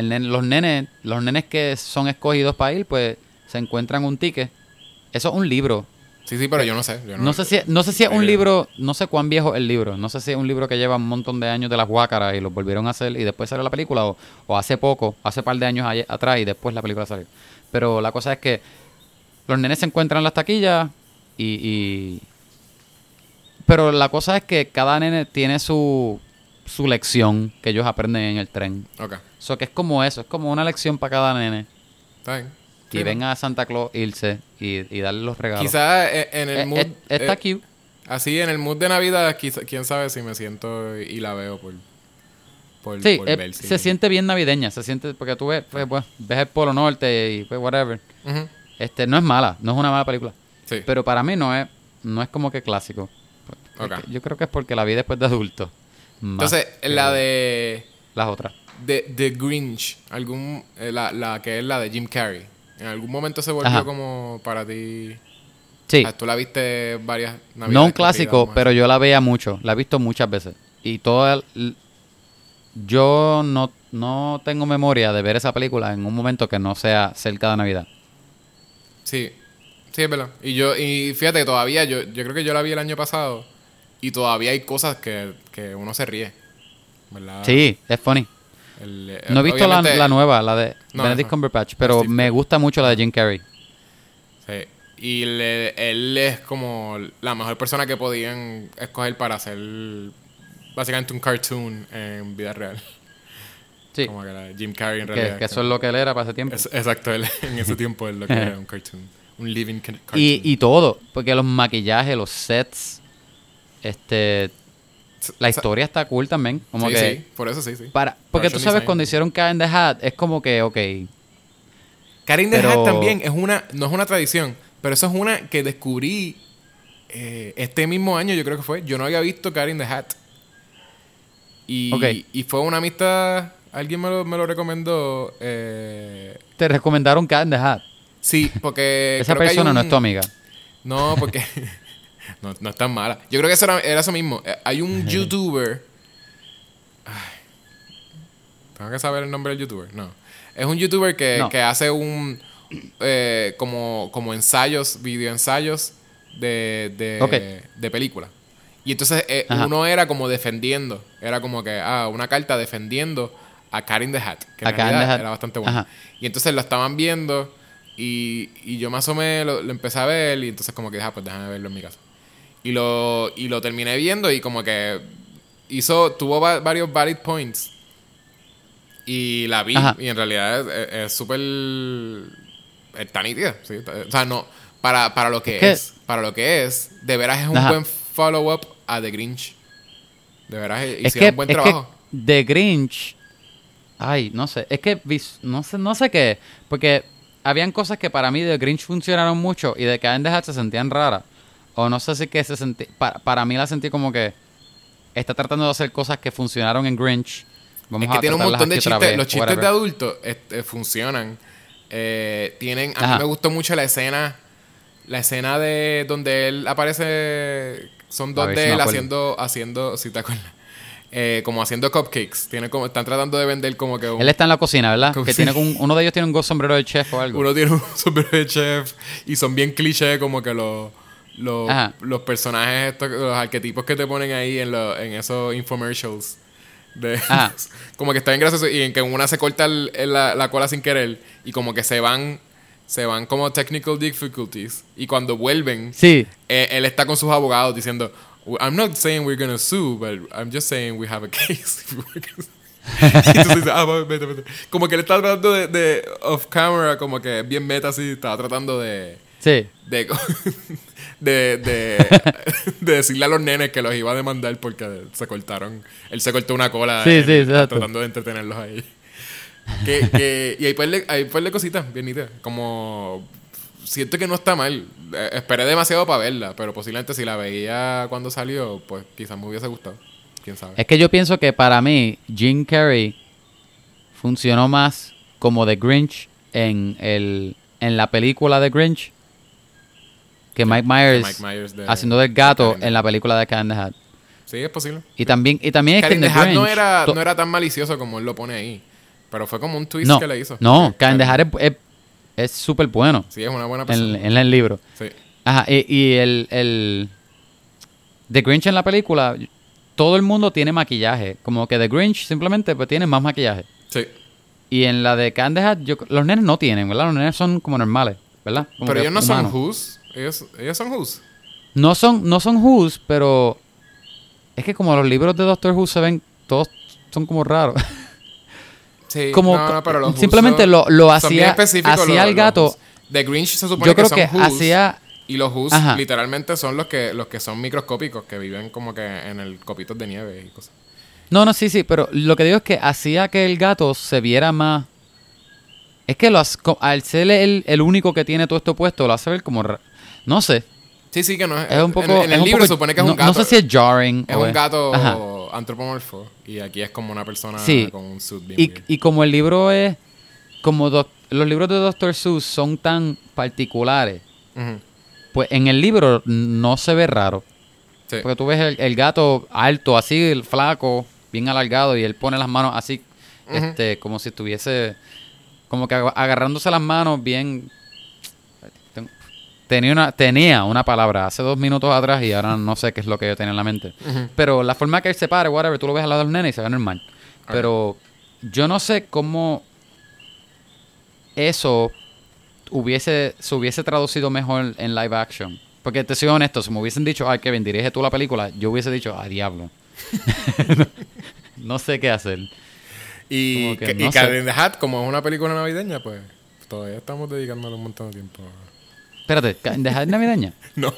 los nenes, los nenes que son escogidos para ir, pues se encuentran un ticket. Eso es un libro. Sí, sí, pero yo no sé. yo No sé si, no sé si es un libro, no sé cuán viejo es el libro, no sé si es un libro que lleva un montón de años de las guácaras y lo volvieron a hacer y después salió la película o, o hace poco, hace par de años atrás y después la película salió. Pero la cosa es que los nenes se encuentran en las taquillas y, y- Pero la cosa es que cada nene tiene su, su lección que ellos aprenden en el tren. Ok, Eso que es como eso, es como una lección para cada nene. está bien. Y Sí, ven a Santa Claus irse y, y darle los regalos. Quizás eh, en el Eh, mood... eh, está eh, cute. Así, en el mood de Navidad, quizá- quién sabe si me siento y la veo por... por, Sí, por ver si- se siente bien navideña, se siente porque tú ves, pues, pues, ves el Polo Norte y pues whatever. Este no es mala, no es una mala película, Sí, pero para mí no es no es como que clásico. Es Ok. que Yo creo que es porque la vi después de adulto. Entonces, la de... las otras. de The Grinch, algún, eh, la, la que es la de Jim Carrey, ¿en algún momento se volvió Ajá. como para ti? Sí, Ah, Tú la viste varias navidades. no un clásico, pero yo la veía mucho, la he visto muchas veces y toda el- yo no no tengo memoria de ver esa película en un momento que no sea cerca de Navidad. Sí, sí, es verdad. Y yo, y fíjate que todavía, yo, yo creo que yo la vi el año pasado y todavía hay cosas que, que uno se ríe. ¿Verdad? Sí, es funny. El, No he visto la, la nueva, la de No, Benedict no. Cumberbatch, pero me gusta mucho la de Jim Carrey. Sí. Y le- él es como la mejor persona que podían escoger para hacer básicamente un cartoon en vida real. Sí, Como que de Jim Carrey en realidad. que eso es lo que él era para ese tiempo. Es- exacto, él en ese tiempo es lo que era un cartoon. Un living ca- cartoon. Y, y todo, porque los maquillajes, los sets, este, la historia está cool también. Como sí, que sí, por eso sí, sí. para, porque tú sabes design. cuando hicieron in the Hat es como que, ok, Karin the Pero- Hat también es una, no es una tradición, pero eso es una que descubrí eh, este mismo año, yo creo que fue. Yo no había visto Karin the Hat. Y, y fue una amistad, alguien me lo, me lo recomendó. eh, te recomendaron in the Hat. sí, porque... Esa persona no es tu amiga. No, porque no, no es tan mala. Yo creo que eso era, era eso mismo. Eh, Hay un youtuber. Ay, Tengo que saber el nombre del youtuber. No. Es un youtuber que, No. que hace un eh, como, como ensayos, videoensayos de, de, de películas. Y entonces eh, uno era como defendiendo. Era como que, ah, una carta defendiendo a Karin the Hat. Que A en realidad Hat. era bastante bueno. Ajá. Y entonces lo estaban viendo y, y yo más o menos lo, lo empecé a ver y entonces como que dije, ah, pues déjame verlo en mi casa. Y lo, y lo terminé viendo y como que hizo, tuvo va- varios valid points. Y la vi Ajá. y en realidad es- es es súper... Está nítida. sí, o sea, no, para, para lo que Es es, que- para lo que es, de veras es un Ajá. buen follow-up a The Grinch. De veras eh, Es hicieron que, buen es que trabajo. The Grinch, ay, no sé, es que no sé, no sé qué, porque habían cosas que para mí de Grinch funcionaron mucho y de the Hat se sentían raras. O no sé si que se sentí, para, para mí la sentí como que está tratando de hacer cosas que funcionaron en Grinch. Vamos es que a tiene un montón de chistes. vez, los chistes whatever. de adultos este, funcionan. Eh, tienen. A mí me gustó mucho la escena. La escena de donde él aparece. Son dos ver de él haciendo. haciendo. Si te acuerdas. Eh, como haciendo cupcakes. Tiene como, están tratando de vender como que un- Él está en la cocina, ¿verdad? Que tiene un- uno de ellos tiene un sombrero de chef o algo. uno tiene un sombrero de chef. Y son bien cliché como que los. Los, los personajes, estos, los arquetipos que te ponen ahí en, los en esos infomercials. De, como que está bien gracioso y en que una se corta el- el- la, la cola sin querer y como que se van se van como technical difficulties y cuando vuelven Sí, eh, él está con sus abogados diciendo I'm not saying we're gonna sue but I'm just saying we have a case dices, ah, vete, vete. Como que él está tratando de, de off camera, como que bien meta así, estaba tratando de. Sí. De, de, de, de decirle a los nenes que los iba a demandar porque se cortaron. Él se cortó una cola Sí, sí, tratando de entretenerlos ahí. Que, que, y par de, hay par de cositas bien nítidas. Como siento que no está mal. Eh, esperé demasiado para verla, pero posiblemente si la veía cuando salió, pues quizás me hubiese gustado. Quién sabe. Es que yo pienso que para mí Jim Carrey funcionó más como The Grinch en, el, en la película The Grinch que Mike Myers, Mike Myers de- haciendo del gato de en la película de Cat in the Hat. Sí, es posible. Y también, y también es que the Hat no era, no era tan malicioso como él lo pone ahí. Pero fue como un twist no, que le hizo. no, Cat in the Karen- Hat es- súper bueno Sí, es una buena persona. en, en el libro. Sí. Ajá, y, y el, el The Grinch en la película, todo el mundo tiene maquillaje. Como que The Grinch simplemente pues, tiene más maquillaje. Sí. Y en la de the Hat, yo- los nenes no tienen, ¿verdad? Los nenes son como normales, ¿verdad? Como Pero ellos no son. Who's. Ellos, ellos son Who's. No son, no son Who's, pero es que como los libros de Doctor Who se ven, todos son como raros. Sí, Como- no, no, pero los simplemente lo- lo hacía- hacía el gato-. The Grinch se supone Yo creo que que son Who's. hacía... Y los Who's Ajá. literalmente son los que, los que son microscópicos, que viven como que en el copitos de nieve y cosas. No, no, sí, sí, pero lo que digo es que hacía que el gato se viera más... Es que lo al ser el, el único que tiene todo esto puesto, lo hace ver como... No sé, Sí, sí, que no es. es un poco... En, el libro poco- se supone que es no, un gato. No sé si es jarring. Es o un gato Ajá. antropomorfo. Y aquí es como una persona Sí. con un suit bien Y, y como el libro es... Como doc- los libros de Dr. Seuss son tan particulares, pues en el libro no se ve raro. Sí. Porque tú ves el, el gato alto, así, el flaco, bien alargado, y él pone las manos así, este, como si estuviese, como que ag- agarrándose las manos bien. Ten- Tenía una, tenía una palabra hace dos minutos atrás y ahora no sé qué es lo que yo tenía en la mente. Pero la forma que él se pare, whatever, tú lo ves al lado del nene y se ve normal. Pero yo no sé cómo eso hubiese, se hubiese traducido mejor en live action. Porque te soy honesto, si me hubiesen dicho, ay Kevin, dirige tú la película, yo hubiese dicho, ay diablo. no sé qué hacer. Y, que que, no y sé. Cat in the Hat, como es una película navideña, pues todavía estamos dedicándole un montón de tiempo. Espérate, ¿dejar navideña? No.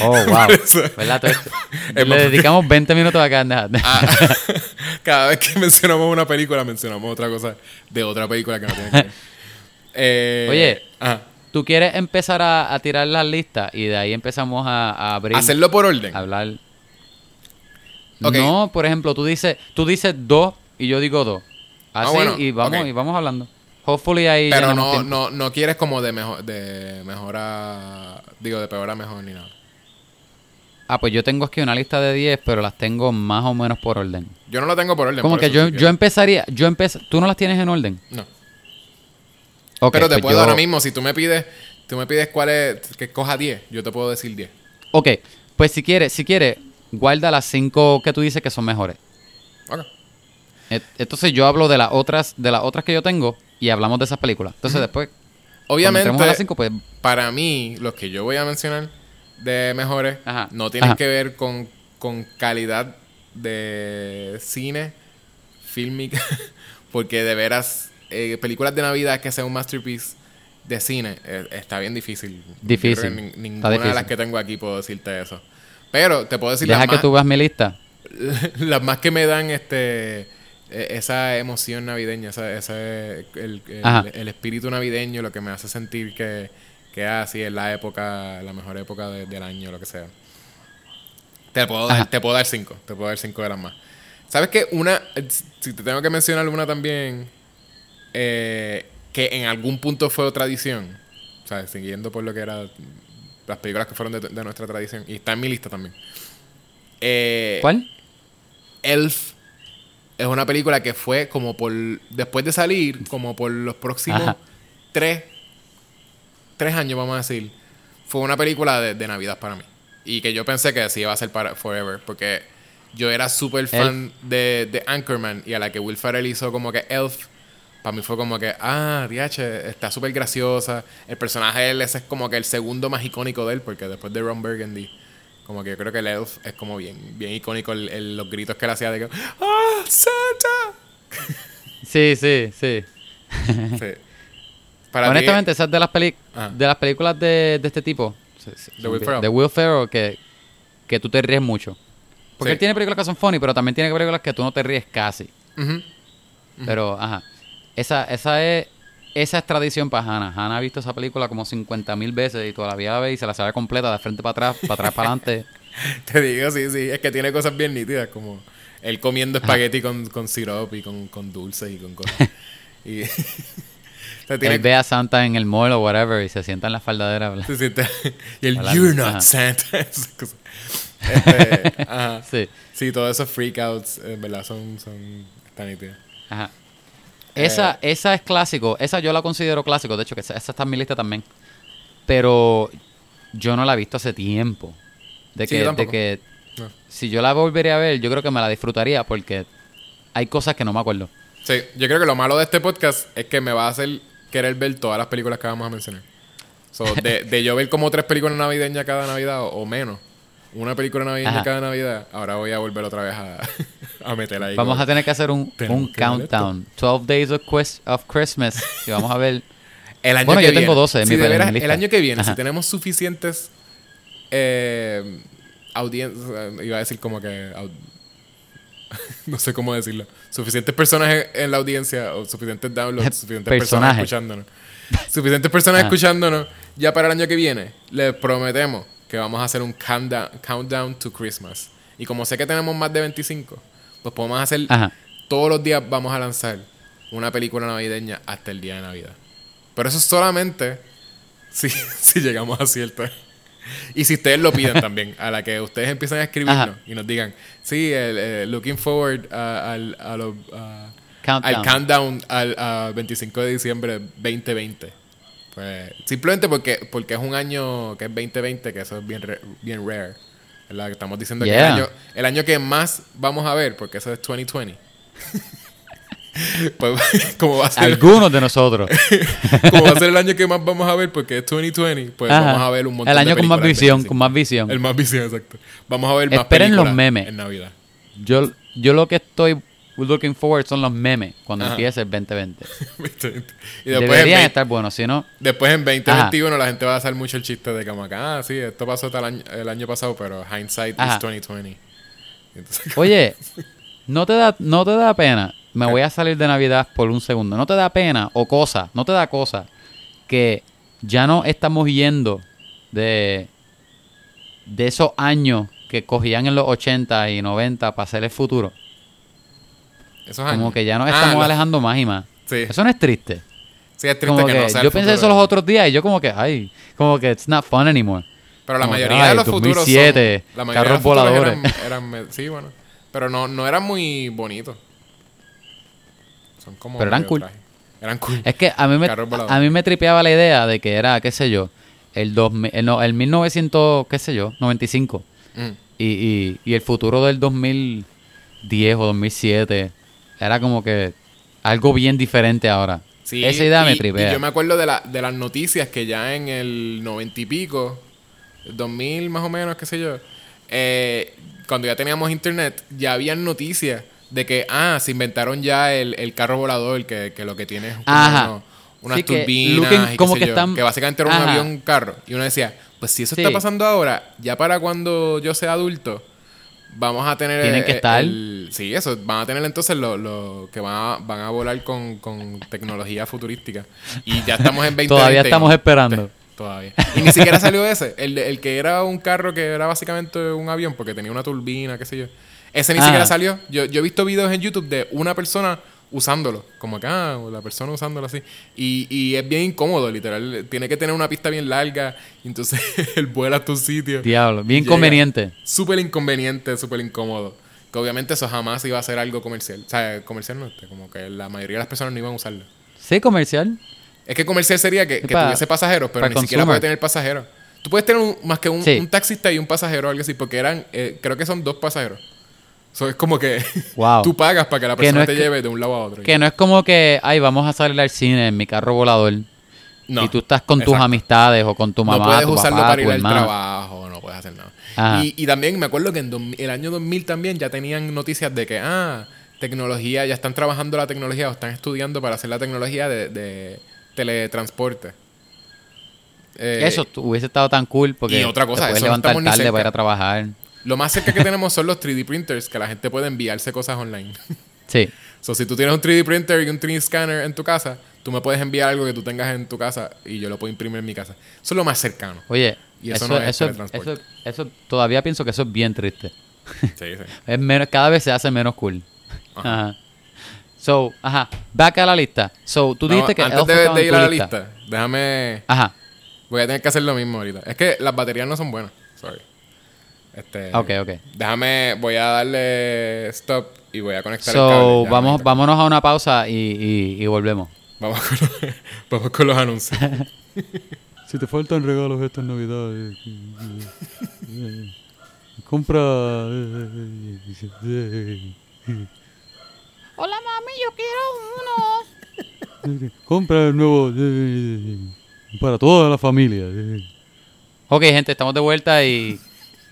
Oh, wow. ¿Verdad? Todo esto? Es Le dedicamos 20 minutos a Hat. Ah, cada vez que mencionamos una película, mencionamos otra cosa de otra película que no tiene que ver. Eh, Oye. ajá. ¿Tú quieres empezar a, a tirar las listas y de ahí empezamos a, a abrir, hacerlo por orden. hablar? No, por ejemplo, tú dices, tú dices dos y yo digo dos. Así Ah, bueno, y vamos y vamos hablando. Hopefully ahí Pero no, no, no quieres como de mejor, de mejor a, digo, de peor a mejor ni nada. Ah, pues yo tengo aquí una lista de 10, pero las tengo más o menos por orden. Yo no lo tengo por orden. Como por que yo, yo empezaría, yo empez, ¿tú no las tienes en orden? No. Pero te pues puedo yo- ahora mismo, si tú me pides, tú me pides cuál es, que coja 10, yo te puedo decir 10. Ok, pues si quieres, si quieres, guarda las cinco que tú dices que son mejores. Ok. Et- Entonces yo hablo de las otras, de las otras que yo tengo y hablamos de esas películas. Entonces después, Obviamente, entremos a las cinco, pues para mí, los que yo voy a mencionar de mejores Ajá. no tienen Ajá. que ver con, con calidad de cine, fílmica, porque de veras, eh, películas de Navidad que sea un masterpiece de cine eh, está bien difícil. Difícil. ninguna de las que tengo aquí puedo decirte eso. Pero te puedo decir deja las que más, tú veas mi lista. las más que me dan este esa emoción navideña, esa, ese, el, el- espíritu navideño, lo que me hace sentir que, que así es la época, la mejor época de- del año, lo que sea. Te puedo, dar, te puedo dar cinco, te puedo dar cinco de las más. ¿Sabes qué? Una, si te tengo que mencionar una también, eh, que en algún punto fue tradición, o sea, siguiendo por lo que era las películas que fueron de, de nuestra tradición, y está en mi lista también. Eh, ¿Cuál? Elf es una película que fue como por. Después de salir, como por los próximos Ajá. tres. Tres años, vamos a decir. Fue una película de, de Navidad para mí. Y que yo pensé que sí iba a ser para Forever. Porque yo era súper fan de, de Anchorman. Y a la que Will Ferrell hizo como que Elf. Para mí fue como que, ah, DH, está súper graciosa. El personaje de él ese es como que el segundo más icónico de él. Porque después de Ron Burgundy. Como que yo creo que el Elf es como bien, bien icónico el- el- los gritos que él hacía de que ¡Ah, Santa! Sí, sí, sí. Sí. Para Honestamente, esas de las, peli Ajá. de las películas de, de este tipo, De Will Ferrell. de Will Ferrell, que, que tú te ríes mucho. Porque Sí. él tiene películas que son funny, pero también tiene películas que tú no te ríes casi. Pero, ajá. Esa, esa es esa es tradición para Hannah. Hannah ha visto esa película como 50 mil veces y todavía la ve y se la sabe completa de frente para atrás, para atrás para adelante. Te digo, sí, sí. Es que tiene cosas bien nítidas, como él comiendo espagueti con, con syrup y con, con dulces y con cosas. y, o sea, tiene, Él ve a Santa en el mall o whatever y se sienta en la faldadera. se siente- y el You're not ajá. Santa. Este, ajá. Sí. Sí, todos esos freakouts, en verdad, son, son tan nítidos. Ajá. Eh. Esa, esa es clásico. Esa yo la considero clásico. De hecho, que esa, esa está en mi lista también. Pero yo no la he visto hace tiempo. De Sí, que, yo de que No. si yo la volvería a ver, yo creo que me la disfrutaría porque hay cosas que no me acuerdo. Sí, yo creo que lo malo de este podcast es que me va a hacer querer ver todas las películas que vamos a mencionar. So, de, de yo ver como tres películas navideñas cada Navidad o, o menos, una película navideña Ajá. cada Navidad, ahora voy a volver otra vez a, a meter ahí. Vamos a tener que hacer un, un countdown. 12 Days of, Quest- of Christmas. Y vamos a ver. El año Bueno, que yo tengo viene. 12 en Si mi- de en mi veras, lista. El año que viene, Ajá. si tenemos suficientes eh, audiencias, iba a decir como que... no sé cómo decirlo. Suficientes personas en, la audiencia o suficientes downloads, suficientes personas escuchándonos. Suficientes personas escuchándonos ya para el año que viene. Les prometemos que vamos a hacer un countdown, countdown to Christmas. Y como sé que tenemos más de 25, pues podemos hacer... Ajá. Todos los días vamos a lanzar una película navideña hasta el día de Navidad. Pero eso es solamente si, si llegamos a cierto. Y si ustedes lo piden también, a la que ustedes empiezan a escribirnos Ajá. y nos digan, sí, el, eh, looking forward a- al, a lo- a- Countdown. al countdown al a 25 de diciembre 2020. Pues simplemente porque, porque es un año que es 2020, que eso es bien, bien rare. ¿Verdad? Que Estamos diciendo que Yeah. el año, el año que más vamos a ver, porque eso es 2020. pues como va a ser Algunos de nosotros. como va a ser el año que más vamos a ver porque es 2020, pues Ajá. vamos a ver un montón El de año con más visión, 25. con más visión. El más visión, exacto. Vamos a ver más Esperen los memes. en Navidad. Yo, yo lo que estoy looking forward son los memes cuando Ajá. empiece el 2020. y después en, Deberían 20 estar buenos, si no... después en 2021 la gente va a hacer mucho el chiste de como que, ah, sí, esto pasó tal año- el año pasado, pero hindsight Ajá. is 2020. Entonces, Oye, ¿no te da, no te da pena? Me voy a salir de Navidad por un segundo. ¿No te da pena o cosa? ¿No te da cosa que ya no estamos yendo de, de esos años que cogían en los 80 y 90 para hacer el futuro? Esos Como que ya nos Ah, estamos la- alejando más y más. Sí. Eso no es triste. Sí, es triste Como que, que no sea yo pensé eso los otros días y yo como que, ay, como que it's not fun anymore. Pero la como que, mayoría ay, de los futuros 2007, son, la carros voladores. Eran, eran me- sí, bueno. Pero no, no eran muy bonitos. Son como Pero eran cool. Eran cool. Es que a mí me, a mí me tripeaba la idea de que era, qué sé yo, el, 2000, el, no, el 1900, qué sé yo, 95. Mm. Y, y, y el futuro del 2010 o 2007 era como que algo bien diferente ahora. Sí, Esa idea me tripea. Y yo me acuerdo de, la, de las noticias que ya en el 90 y pico, 2000 más o menos, qué sé yo, eh, cuando ya teníamos internet, ya habían noticias de que, ah, se inventaron ya el, el carro volador, que, que lo que tiene es como Ajá. uno- unas Sí, que turbinas looking y qué como sé que yo, están- que básicamente era un Ajá. avión carro. Y uno decía, pues si eso Sí. está pasando ahora, ya para cuando yo sea adulto, vamos a tener... Tienen que el- estar. el- sí, eso, van a tener entonces lo, lo que van a, van a volar con, con tecnología futurística. Y ya estamos en 2020. Todavía estamos no- esperando. Todavía. Y ni siquiera salió ese. El, el que era un carro que era básicamente un avión porque tenía una turbina, qué sé yo. Ese ni Ah. siquiera salió. Yo, yo he visto videos en YouTube de una persona usándolo. Como que, ah, la persona usándolo así. Y, y es bien incómodo, literal. Tiene que tener una pista bien larga. Y entonces él vuela a tu sitio. Diablo, bien Llega. conveniente. Súper inconveniente, súper incómodo. Que obviamente eso jamás iba a ser algo comercial. O sea, comercial no, este, como que la mayoría de las personas no iban a usarlo. Sí, comercial. Es que comercial sería que, tuviese pasajeros, pero ni siquiera consumer. puede tener pasajeros. Tú puedes tener un- más que un, Sí. un taxista y un pasajero o algo así, porque eran, eh, creo que son dos pasajeros. Eso es como que Wow. tú pagas para que la Que persona no te que- lleve de un lado a otro. Que no es como que, ay, vamos a salir al cine en mi carro volador. No, y tú estás con tus amistades o con tu mamá, no puedes tu usarlo papá, para ir al trabajo, no puedes hacer nada. Y, y también me acuerdo que en 2000 el año 2000 también ya tenían noticias de que, ah, tecnología, ya están trabajando la tecnología o están estudiando para hacer la tecnología de, de teletransporte. Eh, Eso hubiese estado tan cool porque y otra cosa, te puedes eso levantar tarde para ir a trabajar. Lo más cerca que tenemos son los 3D printers, que la gente puede enviarse cosas online. Sí. So, si tú tienes un 3D printer y un 3D scanner en tu casa, tú me puedes enviar algo que tú tengas en tu casa y yo lo puedo imprimir en mi casa. Eso es lo más cercano. Oye, Y eso eso, no es eso, eso, eso todavía pienso que eso es bien triste. Sí, sí. Es menos, cada vez se hace menos cool. Ajá. Ajá. So, ajá, back a la lista. So, tú dijiste que antes de, ir a la lista. lista, déjame. Ajá. Voy a tener que hacer lo mismo ahorita. Es que las baterías no son buenas. Sorry. Este, Ok, ok. Déjame, voy a darle stop y voy a conectar el cable. Ya, vamos, vámonos a una pausa y, y, y volvemos. Vamos con los, vamos con los anuncios. Si te faltan regalos estas navidades, compra... Hola mami, yo quiero uno. Compra el nuevo para toda la familia. Ok, gente, estamos de vuelta y,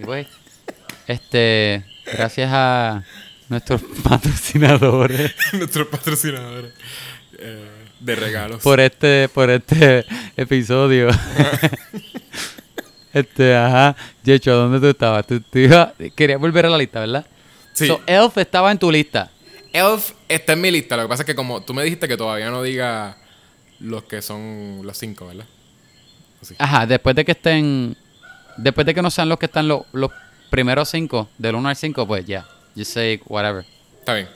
y pues, este, gracias a nuestros patrocinadores Nuestros patrocinadores eh, de regalos. por este, por este episodio. este, ajá, Yecho, ¿dónde tú estabas? Tú, tú ibas- querías volver a la lista, ¿verdad? Sí. So, Elf estaba en tu lista. Elf está en mi lista. Lo que pasa es que como tú me dijiste que todavía no diga los que son los cinco, ¿verdad? Ajá, después de que estén. Después de que no sean los que están los, los primeros cinco, del 1 al 5, pues ya. You say whatever. Está bien.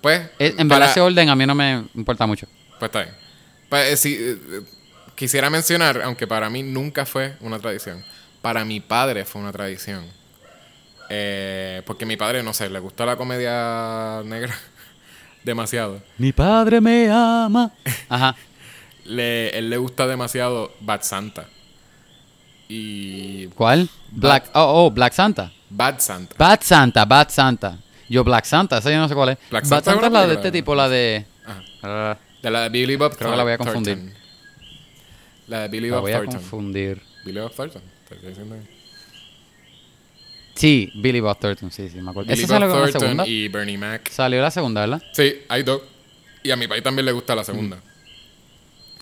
Pues, En para- verdad, ese orden a mí no me importa mucho. Pues está bien. Pues, eh, sí, eh, quisiera mencionar, aunque para mí nunca fue una tradición, para mi padre fue una tradición. Eh, porque mi padre, no sé, le gusta la comedia negra demasiado. Mi padre me ama. Ajá. Le, él le gusta demasiado Bad Santa. Y ¿Cuál? Black. Oh, oh, Black Santa. Bad Santa. Bad Santa, Bad Santa. Yo, Black Santa, esa yo no sé cuál es. Black Bad Santa es Santa es una la de este tipo, la de. Ajá. Ah, De la de Billy Bob Creo que la voy a confundir. Thornton. La de Billy la Bob voy a Thornton. confundir. Billy Bob Thornton. Te estoy diciendo. Sí, Billy Bob Thornton, sí, sí, me acuerdo. Billy ¿Esa Bob salió en la Thornton segunda? y Bernie Mac. Salió la segunda, ¿verdad? Sí, hay dos. Y a mi país también le gusta la segunda.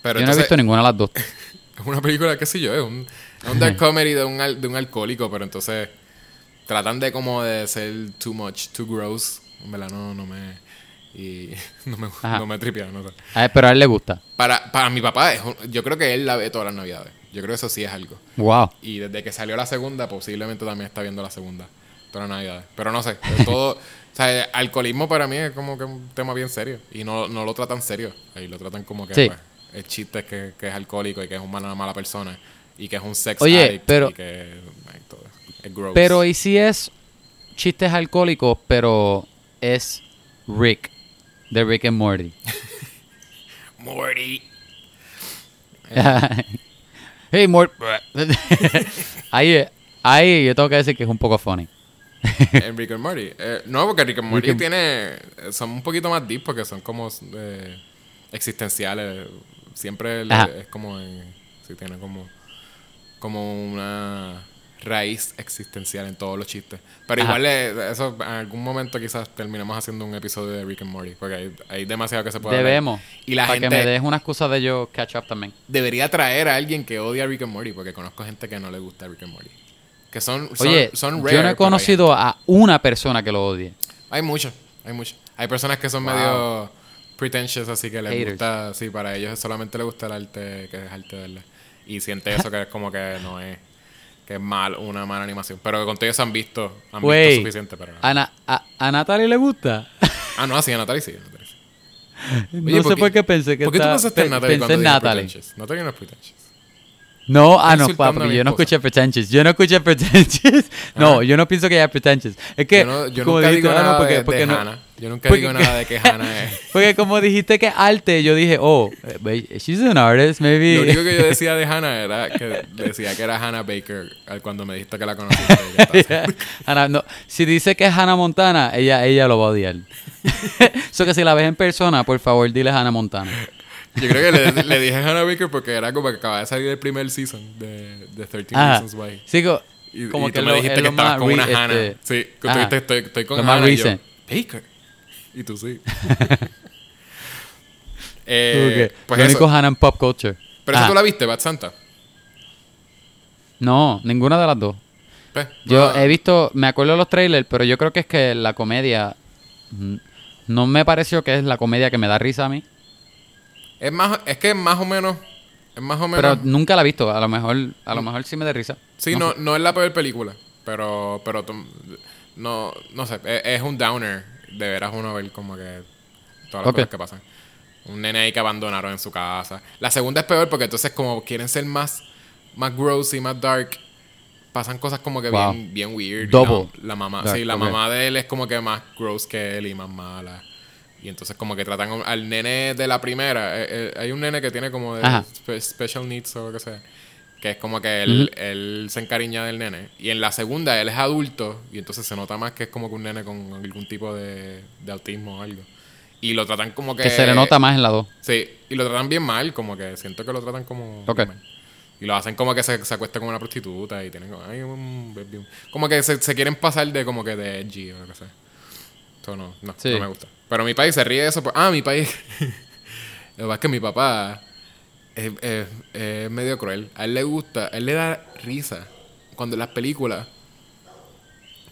Pero Yo no he entonces, visto ninguna de las dos. es una película, qué sé yo, es un, un dark comedy de un, al- de un alcohólico, pero entonces tratan de como de ser too much, too gross. En verdad, no, no me... Y no me, Ajá. no me tripea, no sé. A ver, pero a él le gusta. Para, para mi papá, es yo creo que él la ve todas las navidades. Yo creo que eso sí es algo. Wow. Y desde que salió la segunda, posiblemente también está viendo la segunda. Todas las navidades. Pero no sé, todo... o sea, el alcoholismo para mí es como que un tema bien serio. Y no, no lo tratan serio. Ahí lo tratan como que... Sí. pues, el chiste es que, que es alcohólico y que es una mala, mala persona. Y que es un sex Oye, addict. pero- Y que ay, todo es gross. Pero ¿y si es chistes alcohólicos, pero es Rick, de Rick and Morty? Morty. hey, Morty. ahí, ahí yo tengo que decir que es un poco funny. en Rick and Morty. Eh, no, porque Rick and Morty Rick and- tiene... Son un poquito más deep porque son como eh, existenciales. Siempre Ajá. es como... en- sí, tiene como... Como una raíz existencial en todos los chistes. Pero Ajá. igual eh, eso en algún momento quizás terminemos haciendo un episodio de Rick and Morty. Porque hay, hay demasiado que se puede hablar. Debemos. Y la para gente que me des una excusa de yo catch up también. debería traer a alguien que odia a Rick and Morty. Porque conozco gente que no le gusta Rick and Morty. Que son, son, Oye, son rare, yo no he conocido a una persona que lo odie. Hay mucho, hay mucho. Hay personas que son Wow. medio pretentious, así que les Haters. gusta, sí, para ellos solamente les gusta el arte, que es arte verla. Y siente eso que es como que no es, que es mal, una mala animación. Pero con todo ellos han visto, han visto suficiente, pero no. a, Na- a, a Natalie le gusta. Ah, no, sí, a Natalie sí, a Natalie sí. no sé por qué pensé que ¿Por qué tú pensaste en Natalie cuando en Natalie. pretentious? Natalie no es pretentious. No, ah, no, insultando a papi, mi yo no escuché pretentious. Yo no escuché pretentious. No, Ajá. yo no pienso que haya pretentious. Es que, Yo, no, yo como nunca dijiste, digo ah, nada porque, de, porque de no- Hannah. Yo nunca porque- digo nada de que Hannah es... Porque como dijiste que arte, yo dije, oh, eh, she's an artist, maybe. Lo único que yo decía de Hannah era que decía que era Hannah Baker al- cuando me dijiste que la conociste. Hannah, no, si dice que es Hannah Montana, ella, ella lo va a odiar. Eso que si la ves en persona, por favor, dile Hannah Montana. Yo creo que le, le dije Hannah Baker porque era como que acababa de salir el primer season de, de 13 Ajá. Reasons Why. Sí, Y, como y que tú lo- me dijiste que estabas con una Hannah. este, sí, que tú dijiste, estoy, estoy con Lo más Hannah y yo. Baker. Y tú sí. eh, pues Lo único Hannah en pop culture. Pero eso Ah, tú la viste, Bad Santa. No, ninguna de las dos. Pues, Yo he visto, me acuerdo de los trailers, pero yo creo que es que la comedia mm, no me pareció que es la comedia que me da risa a mí. Es más, es que es más o menos. Es más o menos. Pero nunca la he visto. A lo mejor, a lo mejor sí me da risa. sí, no, no es la peor película. Pero, pero no, no sé, es, es un downer de veras uno ver como que todas las cosas que pasan. Un nene ahí que abandonaron en su casa. La segunda es peor porque entonces como quieren ser más, más gross y más dark, pasan cosas como que Wow. bien, bien weird. Double La, la mamá, dark, sí, la mamá de él es como que más gross que él y más mala. Y entonces como que tratan al nene de la primera. eh, eh, hay un nene que tiene como de special needs o lo que sea. Que es como que él, él se encariña del nene. Y en la segunda él es adulto. Y entonces se nota más que es como que un nene con algún tipo de, de autismo o algo. Y lo tratan como que... Que se le nota más en la 2. Sí, y lo tratan bien mal, como que siento que lo tratan como Ok. bien mal. Y lo hacen como que se, se acuesta con una prostituta y tienen como, ay, un baby. Como que se, se quieren pasar de como que de edgy o lo que sea. Eso no, no, Sí. no me gusta. Pero mi país se ríe de eso. por- ah, mi país. lo que pasa es que mi papá es, es- es medio cruel. A él le gusta, a él le da risa cuando las películas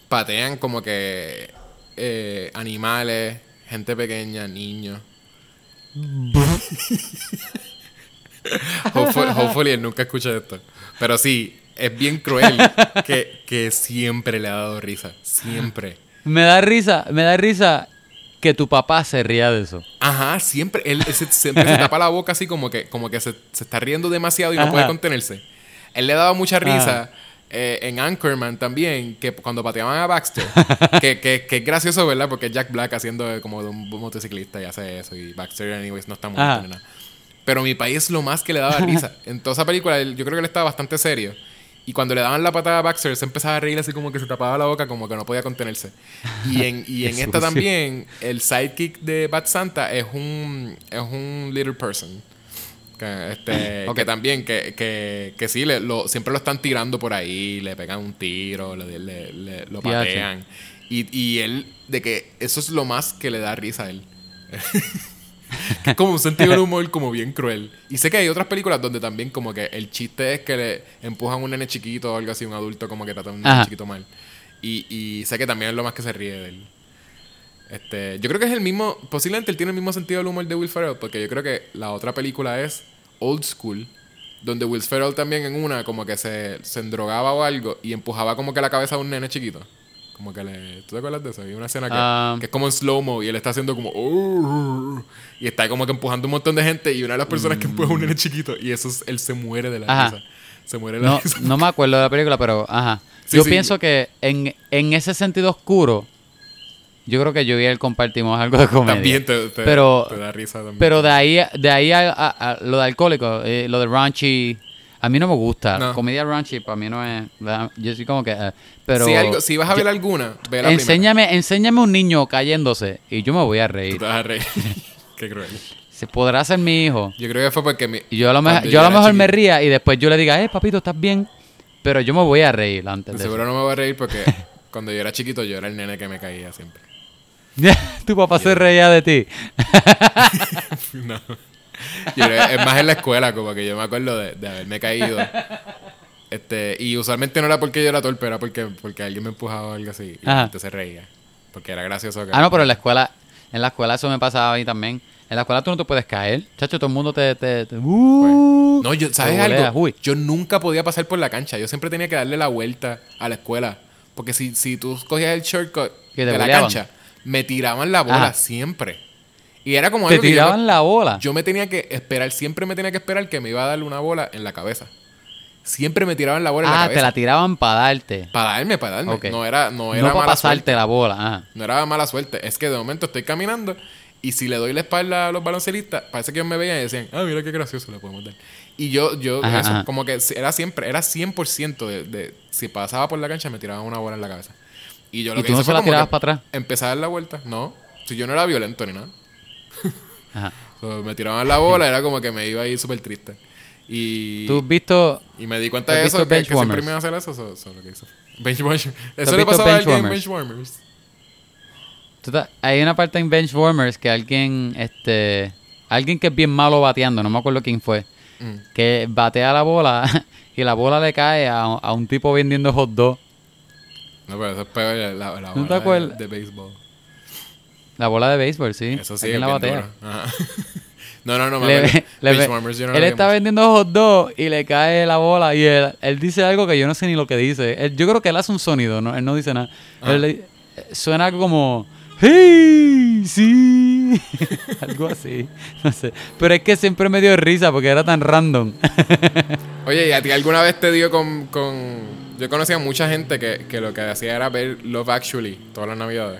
patean como que eh, animales, gente pequeña, niños. hopefully, hopefully él nunca escucha esto. Pero sí, es bien cruel que, que siempre le ha dado risa. Siempre. Me da risa, me da risa que tu papá se ría de eso. Ajá, siempre. Él se, siempre se tapa la boca así como que, como que se, se está riendo demasiado y no puede contenerse. Él le daba mucha risa. Ajá. eh, en Anchorman también, que cuando pateaban a Baxter, que, que, que es gracioso, ¿verdad? Porque Jack Black haciendo como de un motociclista y hace eso, y Baxter, anyways, no está ni nada. Pero mi país es lo más que le daba risa. En toda esa película, yo creo que él estaba bastante serio. Y cuando le daban la patada a Baxter, se empezaba a reír así como que se tapaba la boca, como que no podía contenerse. Y en, y en esta también, el sidekick de Bad Santa es un, es un little person. Que, este, Ok. que también, que, que, que sí, le- lo, siempre lo están tirando por ahí, le pegan un tiro, le, le- le- lo patean. Y, y él, de que eso es lo más que le da risa a él. Que es como un sentido del humor como bien cruel. Y sé que hay otras películas donde también como que el chiste es que le empujan a un nene chiquito o algo así, un adulto como que trata a un nene chiquito mal. Y, y sé que también es lo más que se ríe de él. Este, yo creo que es el mismo, posiblemente él tiene el mismo sentido del humor de Will Ferrell, porque yo creo que la otra película es Old School, donde Will Ferrell también en una como que se, se endrogaba o algo y empujaba como que la cabeza a un nene chiquito. Como que le... ¿Tú te acuerdas de eso? Hay una escena que, Ah. que es como en slow-mo y él está haciendo como... "Oh", y está como que empujando un montón de gente y una de las personas que empuja a un nene chiquito y eso es- él se muere de la. Ajá. risa. Se muere de la No, risa. no me acuerdo de la película, pero ajá. Sí, yo sí. pienso que en, en ese sentido oscuro, yo creo que yo y él compartimos algo de comedia. También te, te- pero, te da risa también. pero de ahí, de ahí a, a- a lo de alcohólico, eh, lo de raunchy, a mí no me gusta. No. Comedia raunchy para mí no es... ¿verdad? Yo soy como que... eh, pero si, algo- si vas a ver yo- alguna, ve la enséñame, enséñame un niño cayéndose y yo me voy a primera. Tú reír. te vas a reír. Qué cruel. Se podrá ser mi hijo. Yo creo que fue porque mi, Y yo a lo, mejor cuando yo a lo era mejor me ría y después yo le diga, eh, papito, ¿estás bien? Pero yo me voy a reír antes De seguro no me voy a reír porque cuando yo era chiquito yo era el nene que me caía siempre. tu papá se reía de ti. no. Yo es más en la escuela, como que yo me acuerdo de, de haberme caído. Este, y usualmente no era porque yo era torpe, era porque, porque alguien me empujaba o algo así. Y Ajá. gente se reía. Porque era gracioso. Ah, no, pero en la escuela, en la escuela eso me pasaba a mí también. En la escuela tú no te puedes caer. Chacho, todo el mundo te... te, te- uh, No, yo, ¿sabes algo? uy. Yo nunca podía pasar por la cancha. Yo siempre tenía que darle la vuelta a la escuela. Porque si, si tú cogías el shortcut de la cancha, me tiraban la bola Ajá. siempre. Y era como Te yo no- tiraban la bola. Yo me tenía que esperar, siempre me tenía que esperar que me iba a darle una bola en la cabeza. Siempre me tiraban la bola en la ah, cabeza. te la tiraban para darte. Para darme, para darme. No era, no No, era para mala pasarte suerte. la bola. Ajá. No era mala suerte. Es que de momento estoy caminando y si le doy la espalda a los baloncelistas, parece que ellos me veían y decían, ah, mira qué gracioso le podemos dar. Y yo, yo, Ajá, eso, ajá. como que era siempre, era 100% de, de, si pasaba por la cancha me tiraban una bola en la cabeza. Y yo lo ¿Y que tú no hice se fue la tirabas para atrás? Empecé a dar la vuelta. No. Si yo no era violento ni nada. Ajá. So, me tiraban la bola, era como que me iba a ir súper triste. Y, ¿Tú has visto... y me di cuenta ¿Has de eso, que, que siempre me iba a hacer eso. Eso, eso es lo que hizo. Benchwarmers. has Eso le visto pasaba a alguien en Benchwarmers? Hay una parte en Benchwarmers que alguien, este, alguien que es bien malo bateando, no me acuerdo quién fue, Mm. que batea la bola y la bola le cae a, a un tipo vendiendo hot dog. No, pero eso es peor la, la te bola de- acuerdas? de, béisbol. La bola de béisbol, sí. Eso sí, es la batea. No, no, no, me Le- le- yo no él está vendiendo hot dog y le cae la bola y él, él dice algo que yo no sé ni lo que dice. Él- yo creo que él hace un sonido, ¿no? él no dice nada. Ah. Él suena algo como ¡Hey! ¡Sí! algo así. No sé. Pero es que siempre me dio risa porque era tan random. Oye, ¿y a ti alguna vez te dio con... con... Yo conocía a mucha gente que, que lo que hacía era ver Love Actually todas las navidades.